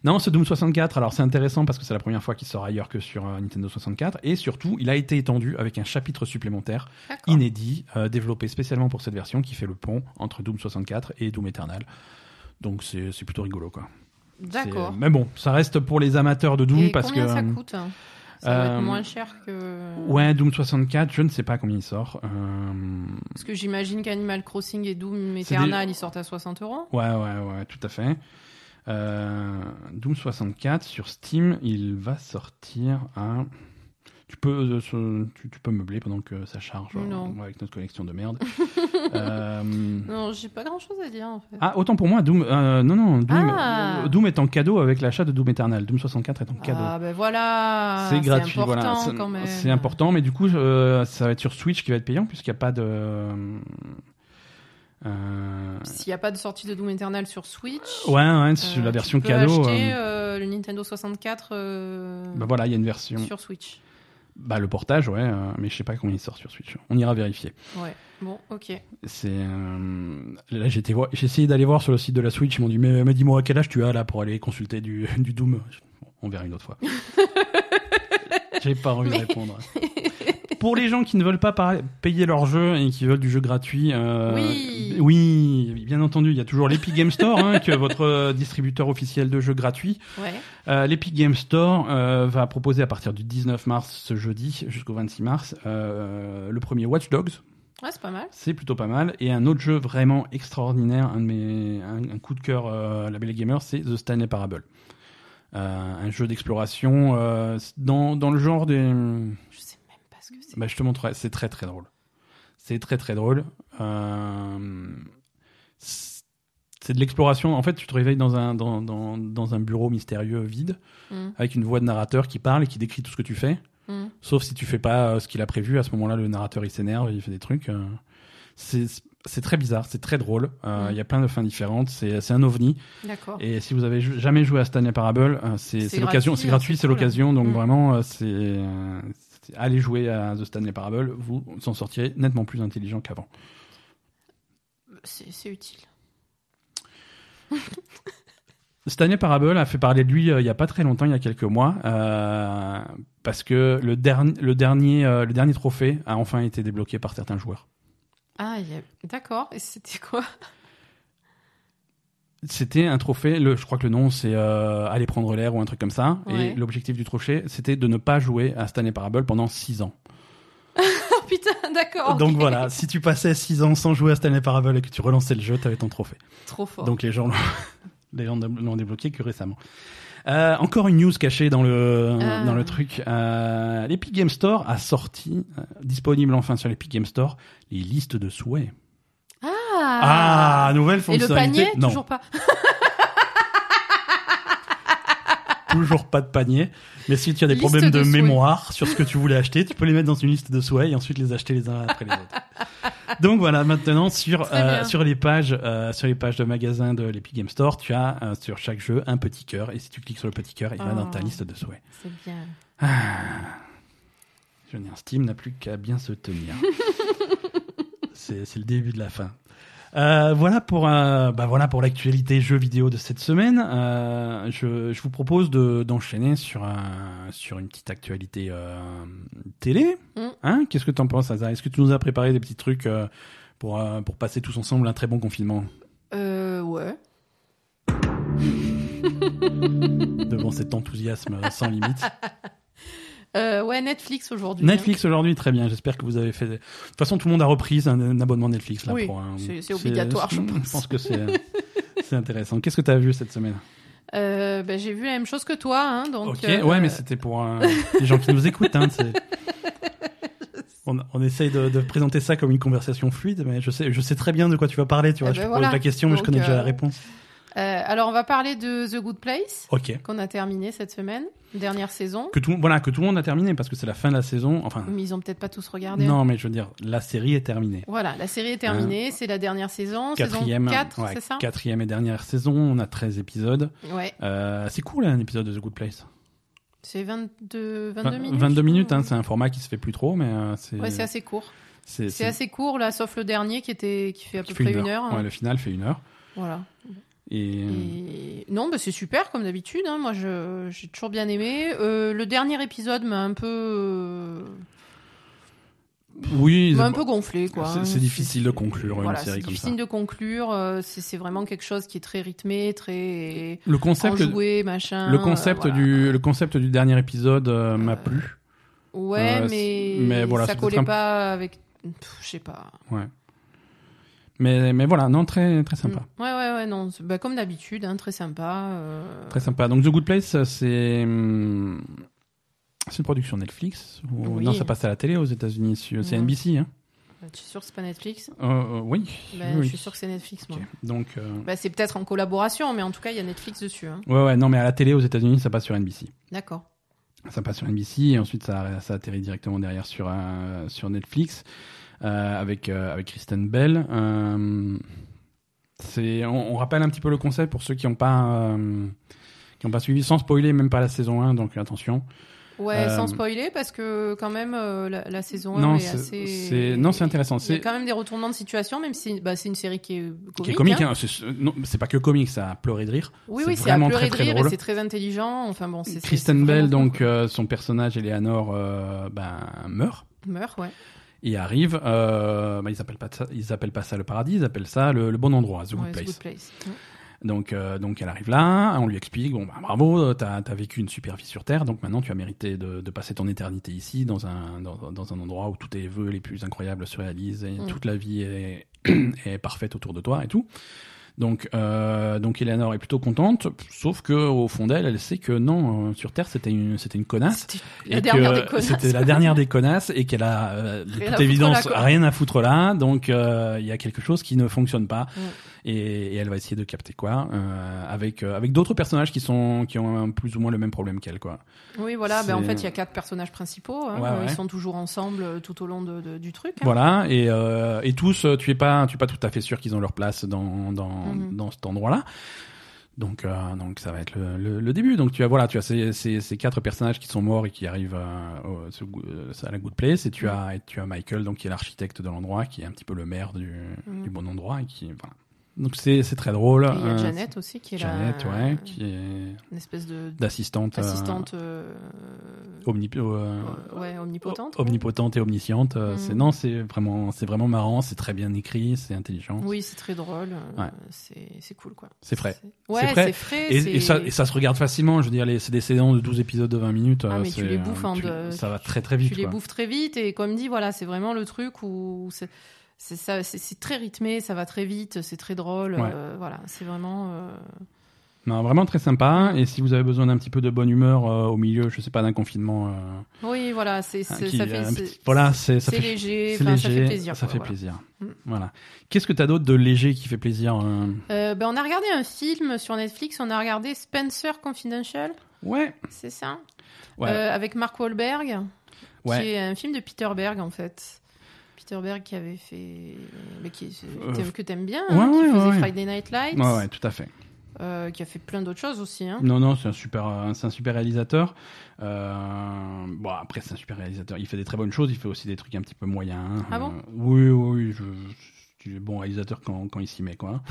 Non, ce Doom 64, alors c'est intéressant parce que c'est la première fois qu'il sort ailleurs que sur euh, Nintendo 64 et surtout il a été étendu avec un chapitre supplémentaire inédit développé spécialement pour cette version qui fait le pont entre Doom 64 et Doom Eternal. Donc c'est c'est plutôt rigolo quoi. D'accord. Mais bon, ça reste pour les amateurs de Doom Et parce combien que ça coûte? hein Ça va euh, être moins cher que. ouais, Doom 64, je ne sais pas combien il sort. Euh, Parce que j'imagine qu'Animal Crossing et Doom Eternal, ils sortent à 60 euros. Ouais, ouais, ouais, tout à fait. Euh, Doom 64 sur Steam, il va sortir à. Tu peux, euh, tu, tu peux meubler pendant que ça charge euh, avec notre connexion de merde. [LAUGHS] Euh, Non, j'ai pas grand chose à dire en fait. Ah, autant pour moi, Doom. non, non, Doom, Ah. Doom est en cadeau avec l'achat de Doom Eternal. Doom 64 est en cadeau. Ah, ben voilà. c'est gratuit, important, voilà. C'est- quand même. C'est important, mais du coup, ça va être sur Switch qui va être payant puisqu'il n'y a pas de. Euh, S'il n'y a pas de sortie de Doom Eternal sur Switch. Ouais, ouais, sur euh, la tu version peux cadeau. acheter euh, le Nintendo 64 euh, bah voilà, il y a une version. sur Switch. Bah le portage, ouais, euh, mais je sais pas combien il sort sur Switch. On ira vérifier. Ouais. Bon, ok. C'est euh, là j'étais voir, j'ai essayé d'aller voir sur le site de la Switch. Ils m'ont dit mais, mais dis-moi à quel âge tu as là pour aller consulter du, [LAUGHS] du Doom? On verra une autre fois. [LAUGHS] j'ai pas envie de répondre. [LAUGHS] Pour les gens qui ne veulent pas payer leur jeu et qui veulent du jeu gratuit, euh, Oui. oui, bien entendu, il y a toujours l'Epic Game Store, hein, qui est votre euh, distributeur officiel de jeux gratuits. Ouais. Euh, L'Epic Game Store euh, va proposer à partir du 19 mars, ce jeudi, jusqu'au 26 mars, le premier Watch Dogs. Ouais, c'est pas mal. C'est plutôt pas mal. Et un autre jeu vraiment extraordinaire, un, de mes, un, un coup de cœur la Belle Gamer, c'est The Stanley Parable. Un jeu d'exploration dans, dans le genre des... Je sais que. Bah, je te montrerai, c'est très très drôle. C'est très très drôle. Euh, c'est de l'exploration. En fait, tu te réveilles dans un, dans, dans, dans un bureau mystérieux vide, Hmm, avec une voix de narrateur qui parle et qui décrit tout ce que tu fais. hmm. Sauf si tu fais pas euh, ce qu'il a prévu, à ce moment-là, le narrateur il s'énerve, il fait des trucs. euh, c'est c'est très bizarre, c'est très drôle. Euh, Il Mm. y a plein de fins différentes. C'est un ovni. D'accord. Et si vous avez jamais joué à Stanley Parable, euh, c'est l'occasion, gratuit, c'est gratuit, c'est l'occasion. Donc Mm. vraiment, euh, c'est- allez jouer à The Stanley Parable, vous en sortirez nettement plus intelligent qu'avant. C'est utile. [LAUGHS] Stanley Parable a fait parler de lui euh, il y a pas très longtemps, il y a quelques mois, euh, parce que le, dernier le, dernier, euh, le dernier trophée a enfin été débloqué par certains joueurs. Ah, d'accord. Et c'était quoi? C'était un trophée, le, je crois que le nom c'est euh, Aller prendre l'air ou un truc comme ça. Ouais. Et l'objectif du trophée, c'était de ne pas jouer à Stanley Parable pendant 6 ans. [LAUGHS] Oh putain, d'accord. Donc voilà, si tu passais 6 ans sans jouer à Stanley Parable et que tu relançais le jeu, t'avais ton trophée. Trop fort. Donc les gens l'ont- [LAUGHS] débloqué que récemment. Euh, encore une news cachée dans le Ah. dans le truc. Euh, L'Epic Game Store a sorti, euh, disponible enfin sur l'Epic Game Store, les listes de souhaits. Ah. Ah, nouvelle Et le fonctionnalité. panier non, Toujours pas. [LAUGHS] toujours pas de panier. Mais si tu as des Liste problèmes de, mémoire sur ce que tu voulais acheter, tu peux les mettre dans une liste de souhaits et ensuite les acheter les uns après les autres. Donc voilà, maintenant sur euh, sur les pages euh, sur les pages de magasin de l'Epic Game Store, tu as euh, sur chaque jeu un petit cœur et si tu cliques sur le petit cœur, il va Oh. dans ta liste de souhaits. C'est bien. Je n'ai un Steam n'a plus qu'à bien se tenir. [LAUGHS] c'est le début de la fin. Euh, voilà pour euh, bah voilà pour l'actualité jeux vidéo de cette semaine. Euh, je, je vous propose de d'enchaîner sur un sur une petite actualité télé. Mm. Hein Qu'est-ce que tu en penses, Hazard Est-ce que tu nous as préparé des petits trucs pour pour passer tous ensemble un très bon confinement? Euh, ouais. devant cet enthousiasme sans limite [LAUGHS] Euh, ouais, Netflix aujourd'hui. Netflix aujourd'hui, très bien. J'espère que vous avez fait. De toute façon, tout le monde a repris un, un abonnement Netflix là Oui, un- c'est- obligatoire, je [LAUGHS] pense. Je pense que c'est c'est intéressant. Qu'est-ce que tu as vu cette semaine? Hein. Euh, ben, j'ai vu la même chose que toi, hein, donc. Ok, euh, ouais, mais c'était pour euh, les gens qui nous écoutent. Hein, [LAUGHS] on, on essaye de, de présenter ça comme une conversation fluide, mais je sais, je sais très bien de quoi tu vas parler. Tu vois, Eh je ben pose voilà. la question, mais je connais déjà euh, la réponse. Euh, alors, on va parler de The Good Place, Ok. qu'on a terminé cette semaine, dernière saison. Que tout, voilà, que tout le monde a terminé parce que c'est la fin de la saison. Enfin, Mais ils ont peut-être pas tous regardé. non, mais je veux dire, la série est terminée. Voilà, la série est terminée, c'est la dernière saison, Quatrième, saison 4, ouais, c'est ça quatrième et dernière saison. On a 13 épisodes. Ouais, Euh, c'est cool un épisode de The Good Place. c'est 22, 22 minutes. 22 je minutes, hein, c'est un format qui se fait plus trop, mais euh, c'est Ouais, c'est assez court. c'est- assez court là, sauf le dernier qui était qui fait à qui peu près une heure. hein. Ouais, le final fait une heure. Voilà. Et, Et... Non, bah c'est super comme d'habitude. hein. Moi, je j'ai toujours bien aimé. Euh, le dernier épisode m'a un peu euh, oui, un c'est- peu gonflé quoi. c'est- c'est difficile de conclure une Voilà, série c'est comme difficile ça. de conclure. euh, C'est c'est vraiment quelque chose qui est très rythmé, très le concept, enjoué, machin. le concept euh, voilà. du, le concept du dernier épisode euh, m'a plu. Ouais, euh, mais, mais voilà, ça c'est collait un- pas avec. Je sais pas. Ouais. Mais, mais voilà, non, très, très sympa. Mm. Ouais, ouais, ouais, non. Bah, comme d'habitude, hein, très sympa. euh, Très sympa. Donc The Good Place, c'est hum, c'est une production Netflix. ou- Oui. Non, ça passe à la télé aux États-Unis. C'est. NBC. Hein Tu es sûr que c'est pas Netflix? Euh, euh, oui. Bah, oui. Je suis sûr que c'est Netflix, moi. Donc, euh, Bah, c'est peut-être en collaboration, mais en tout cas, il y a Netflix dessus. hein. ouais, ouais, non, mais à la télé aux États-Unis, ça passe sur NBC. D'accord. Ça passe sur NBC et ensuite ça, ça atterrit directement derrière sur, un- sur Netflix. Euh, avec euh, avec Kristen Bell. Euh, c'est, on, on rappelle un petit peu le concept pour ceux qui n'ont pas qui ont pas suivi, sans spoiler, même pas la saison 1, donc attention. Ouais, Euh, sans spoiler, parce que quand même, euh, la, la saison 1 Non, est assez. c'est- non, c'est intéressant. Il y a quand même des retournements de situation, même si bah, c'est une série qui est comique. qui est comique, hein. hein, c'est, pas que comique, ça a pleuré de rire. Oui, oui, c'est à pleurer très, de rire c'est très intelligent. Enfin bon, c'est. Kristen Bell, donc euh, son personnage Eleanor, ben meurt. meurt, ouais. Et arrive. Euh, bah, ils appellent pas ça, ils appellent pas ça le paradis, ils appellent ça le, le bon endroit, the good Ouais, place. The Good Place. Donc, euh, donc elle arrive là, on lui explique, bon bah bravo, t'as as vécu une super vie sur Terre, donc maintenant tu as mérité de, de passer ton éternité ici, dans un dans, dans un endroit où tous tes vœux les plus incroyables se réalisent et Mm. toute la vie est, [CLEARS THROAT] est parfaite autour de toi et tout. Donc, euh, donc Eleanor est plutôt contente, sauf que au fond d'elle, elle sait que non, euh, sur Terre c'était une c'était une connasse. C'était la dernière des connasses. C'était la dernière des connasses et qu'elle a euh, de toute évidence là, rien à foutre là. Donc euh, il y a quelque chose qui ne fonctionne pas Mm. Et, et elle va essayer de capter quoi euh, avec euh, avec d'autres personnages qui sont qui ont un, plus ou moins le même problème qu'elle quoi. Oui, voilà. Ben, en fait, il y a quatre personnages principaux. hein. Ouais, ouais. Ils sont toujours ensemble euh, tout au long de, de- du truc. hein. Voilà et euh, et tous tu es pas tu es pas tout à fait sûr qu'ils ont leur place dans dans Mhm. dans cet endroit là. Donc, euh, donc ça va être le, le, le début. Donc tu as voilà, tu as ces, ces, ces quatre personnages qui sont morts et qui arrivent euh, à la Good Place. Et tu Mhm. as et tu as Michael, donc qui est l'architecte de l'endroit, qui est un petit peu le maire du, Mhm. du bon endroit et qui voilà. Donc c'est c'est très drôle. Et il y a Euh, Janet aussi qui est Janet, là. ouais, qui est Une espèce de d'assistante, euh, assistante euh, omni- euh, ouais, omnipotente. omnipotente et omnisciente. euh. C'est non, c'est vraiment, c'est vraiment marrant, c'est très bien écrit, c'est intelligent. Oui, c'est très drôle. euh, Ouais. C'est c'est cool, quoi. C'est frais. Ouais, c'est frais. Et, ça, et ça se regarde facilement. Je veux dire, c'est des saisons de 12 épisodes de 20 minutes. Ah, euh, mais tu les euh, bouffes tu- deux- Ça va très très vite. tu les bouffes très vite et comme dit, voilà, c'est vraiment le truc où c'est ça, très rythmé, ça va très vite, c'est très drôle. Ouais. euh, voilà, c'est vraiment. euh, Non, vraiment très sympa. Et si vous avez besoin d'un petit peu de bonne humeur euh, au milieu, je sais pas, d'un confinement, Oui, voilà, c'est ça fait. petit- voilà, c'est ça fait léger, ça fait plaisir. ça quoi, fait voilà. plaisir. Mm. Voilà. Qu'est-ce que t'as d'autre de léger qui fait plaisir ben, on a regardé un film sur Netflix, on a regardé Spencer Confidential, Ouais. c'est ça? Ouais. Avec Mark Wahlberg, Ouais. qui est un film de Peter Berg en fait. Peter Berg qui avait fait. mais qui, Euh, que t'aimes bien, ouais, hein, qui ouais, faisait ouais. Friday Night Lights, Ouais, ouais, tout à fait. euh, qui a fait plein d'autres choses aussi. Hein. Non, non, c'est un super, euh, un super réalisateur. Euh, bon, après, c'est un super réalisateur. Il fait des très bonnes choses. Il fait aussi des trucs un petit peu moyens. hein. Ah bon? Oui, oui, oui. Je, je suis bon réalisateur quand, quand il s'y met, quoi.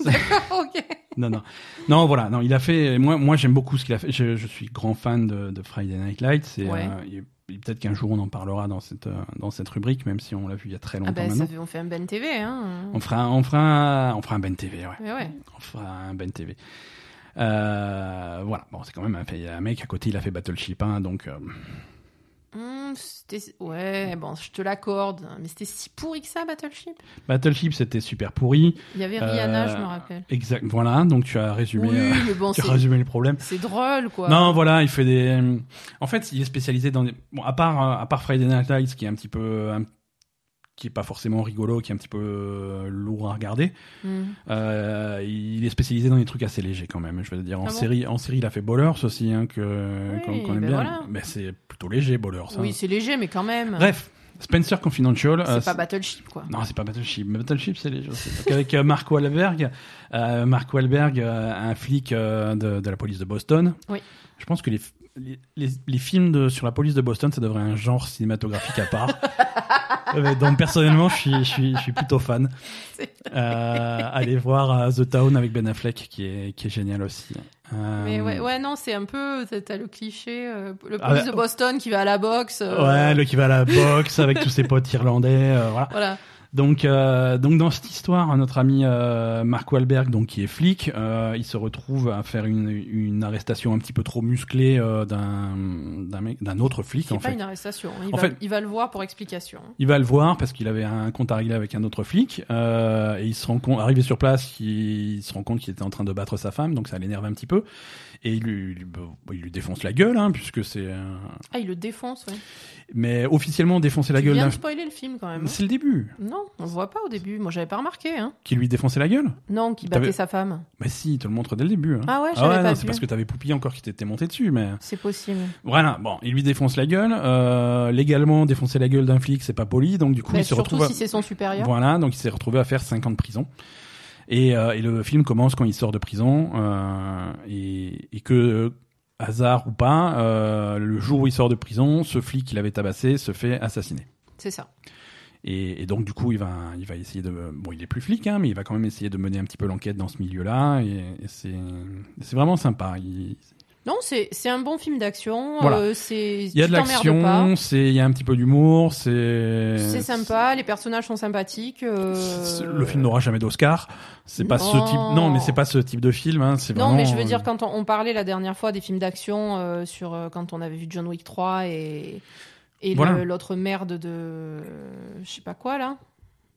[LAUGHS] ok. Non, non, non, voilà. Non, il a fait. Moi, moi, j'aime beaucoup ce qu'il a fait. Je, je suis grand fan de, de Friday Night Lights. Et, Ouais. euh, peut-être qu'un jour on en parlera dans cette, euh, dans cette rubrique, même si on l'a vu il y a très longtemps Ah ben, maintenant. ça fait, on fait un Ben TV, hein. On fera, un- on fera, on fera un Ben TV, ouais. Ouais, ouais. On fera un Ben TV. Euh, voilà. Bon, c'est quand même un, mec à côté, il a fait Battleship, hein, donc. euh, C'était- ouais, bon, je te l'accorde. Mais c'était si pourri que ça, Battleship? Battleship, c'était super pourri. Il y avait Rihanna, Euh, je me rappelle. Exact. Voilà. Donc tu as résumé, Oui, euh, mais bon, tu as résumé le problème. c'est drôle, quoi. Non, voilà, il fait des. En fait, il est spécialisé dans des. Bon, à part, euh, à part Friday Night Lights, qui est un petit peu, un- qui est pas forcément rigolo, qui est un petit peu euh, lourd à regarder. Hum. Euh, il est spécialisé dans des trucs assez légers quand même. Je veux dire, en Ah bon série, en série, il a fait Ballers aussi, hein, que Oui, qu'on qu'on aime ben bien. voilà. Mais c'est plutôt léger, Ballers. hein. Oui, c'est léger, mais quand même. Bref, Spencer Confidential. c'est euh, pas Battleship, quoi. Non, c'est pas Battleship. Mais Battleship, c'est léger aussi. Donc, avec Mark Wahlberg, Mark Wahlberg, un flic de, de la police de Boston. Oui. Je pense que les, les, les, les films de, sur la police de Boston, ça devrait être un genre cinématographique à part. [LAUGHS] Euh, donc personnellement, je suis, je suis, je suis plutôt fan. Euh, allez voir euh, The Town avec Ben Affleck, qui est, qui est génial aussi. Euh, Mais ouais, ouais, non, c'est un peu. t'as- le cliché, euh, le Ah, police de Boston qui va à la boxe. euh, Ouais, le qui va à la boxe avec tous ses potes irlandais, voilà. Voilà. Donc, euh, donc dans cette histoire, notre ami euh, Mark Wahlberg, donc qui est flic, euh, il se retrouve à faire une, une arrestation un petit peu trop musclée euh, d'un d'un autre flic C'est pas fait. une arrestation. Il, En va, fait- il va le voir pour explication. Il va le voir parce qu'il avait un compte à régler avec un autre flic euh, et il se rend compte, arrivé sur place, il, il se rend compte qu'il était en train de battre sa femme, donc ça l'énerve un petit peu et il lui, lui- bon, il lui défonce la gueule, hein, puisque c'est. euh, Ah, il le défonce, ouais. Mais officiellement défoncer la tu gueule viens de spoiler le film quand même. hein. C'est le début. Non. on voit pas au début. Moi, j'avais pas remarqué. Hein. Qui lui défonçait la gueule Non, qui battait sa femme. Bah si, il te le montre dès le début. hein. Ah ouais, Ah j'avais ouais, pas c'est parce que t'avais Poupille encore qui t'était monté dessus, mais C'est possible. voilà. Bon, il lui défonce la gueule. Euh, légalement, défoncer la gueule d'un flic, c'est pas poli, donc du coup, Bah, il se surtout retrouve. à- si c'est son supérieur. Voilà, donc il s'est retrouvé à faire 5 ans de prison. Et, euh, et le film commence quand il sort de prison euh, et, et que euh, hasard ou pas, le jour où il sort de prison, ce flic qu'il avait tabassé se fait assassiner. C'est ça. Et, et donc du coup, il va, il va essayer de, bon, il est plus flic, hein, mais il va quand même essayer de mener un petit peu l'enquête dans ce milieu-là. Et, et c'est, c'est vraiment sympa. Il, Non, c'est un bon film d'action. Voilà. euh, il y a de l'action, il y a un petit peu d'humour, c'est. C'est sympa, les personnages sont sympathiques. euh, Le film n'aura jamais d'Oscar. C'est pas ce type. Non, mais c'est pas ce type de film. Hein, Non, mais je veux euh, dire, quand on, on parlait la dernière fois des films d'action, euh, sur euh, quand on avait vu John Wick 3 et, et Voilà. l'autre merde de. Je sais pas quoi là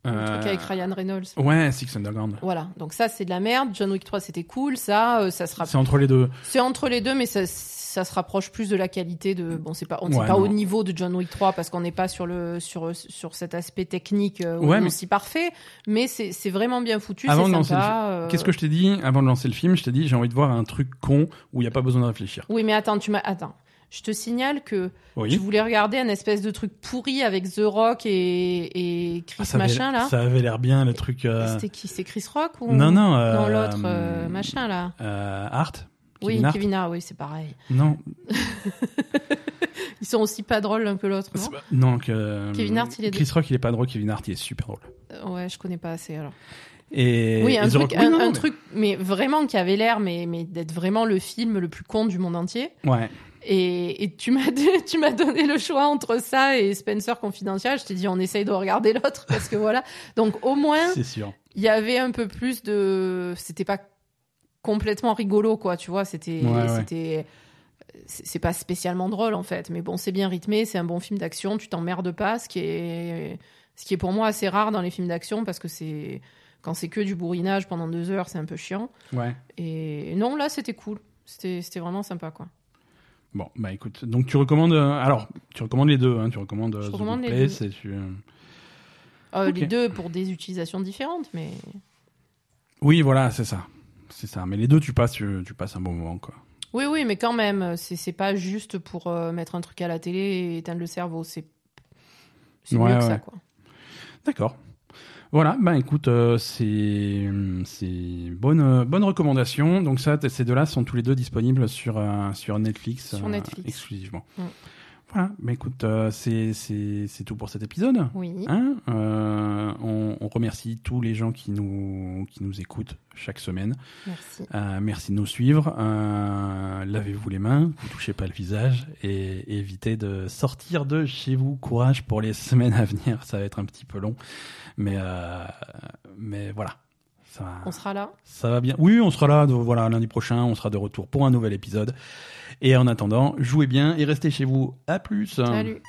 Le euh, truc avec Ryan Reynolds. Ouais, Six Underground. Voilà, donc ça c'est de la merde. John Wick 3 c'était cool, ça, euh, ça sera. C'est entre les deux. C'est entre les deux, mais ça, ça se rapproche plus de la qualité de. Bon, c'est pas, on n'est Ouais, pas non. au niveau de John Wick 3 parce qu'on n'est pas sur le sur sur cet aspect technique euh, Ouais, mais- aussi parfait, mais c'est vraiment bien foutu, Avant de lancer le sympa. euh, Qu'est-ce que je t'ai dit? Avant de lancer le film Je t'ai dit j'ai envie de voir un truc con où il n'y a pas besoin de réfléchir. Oui, mais attends, tu m'as attends. Je te signale que Oui. tu voulais regarder un espèce de truc pourri avec The Rock et, et Chris Ah, avait- machin là. Ça avait l'air bien le truc. euh, C'était qui C'est Chris Rock ou Non, non. euh, Non, l'autre euh, machin là. Euh, Hart. oui, Kevin Hart Kevin Hart, oui, c'est pareil. Non. [LAUGHS] Ils sont aussi pas drôles l'un que l'autre, non pas- Non, que. Kevin Hart, il est Chris Rock, il est pas drôle. Kevin Hart, il est super drôle. Euh, Ouais, je connais pas assez alors. Et, oui, un truc, Rock- oui, un, non, un mais- truc, mais vraiment qui avait l'air, mais, mais d'être vraiment le film le plus con du monde entier. Ouais. Et, et tu m'as [LAUGHS] tu m'as donné le choix entre ça et Spencer Confidential. Je t'ai dit on essaye de regarder l'autre parce que voilà. Donc au moins il y avait un peu plus de, c'était pas complètement rigolo quoi, tu vois. C'était Ouais, c'était c'est c'est pas spécialement drôle en fait, mais bon c'est bien rythmé, c'est un bon film d'action. Tu t'emmerdes pas, ce qui est ce qui est pour moi assez rare dans les films d'action parce que c'est quand c'est que du bourrinage pendant deux heures, c'est un peu chiant. Ouais. Et non, là, c'était cool. C'était c'était vraiment sympa, quoi. Bon, bah écoute. Donc tu recommandes. euh, alors, tu recommandes les deux. Hein, tu recommandes euh, Je The recommande Good les Place et tu. euh, Euh, Ok. Les deux pour des utilisations différentes, mais Oui, voilà, c'est ça. C'est ça. Mais les deux, tu passes, tu, tu passes un bon moment, quoi. oui, oui, mais quand même, c'est c'est pas juste pour euh, mettre un truc à la télé et éteindre le cerveau. C'est c'est Ouais, mieux que ça, ouais. quoi. D'accord. Voilà, ben écoute, euh, c'est c'est bonne euh, bonne recommandation. Donc ça, ces deux-là sont tous les deux disponibles sur euh, sur Netflix, Sur euh, Netflix. exclusivement. Mm. Voilà, ben écoute, euh, c'est c'est c'est tout pour cet épisode. Oui. Hein Euh, on, on remercie tous les gens qui nous qui nous écoutent chaque semaine. Merci. Euh, merci de nous suivre. Euh, Lavez-vous les mains, vous touchez pas le visage et évitez de sortir de chez vous. Courage pour les [LAUGHS] semaines à venir. Ça va être un petit peu long, mais euh, mais voilà. Ça, va- On sera là. ça va bien. Oui, on sera là. voilà, lundi prochain, on sera de retour pour un nouvel épisode. Et en attendant, jouez bien et restez chez vous. À plus. Salut.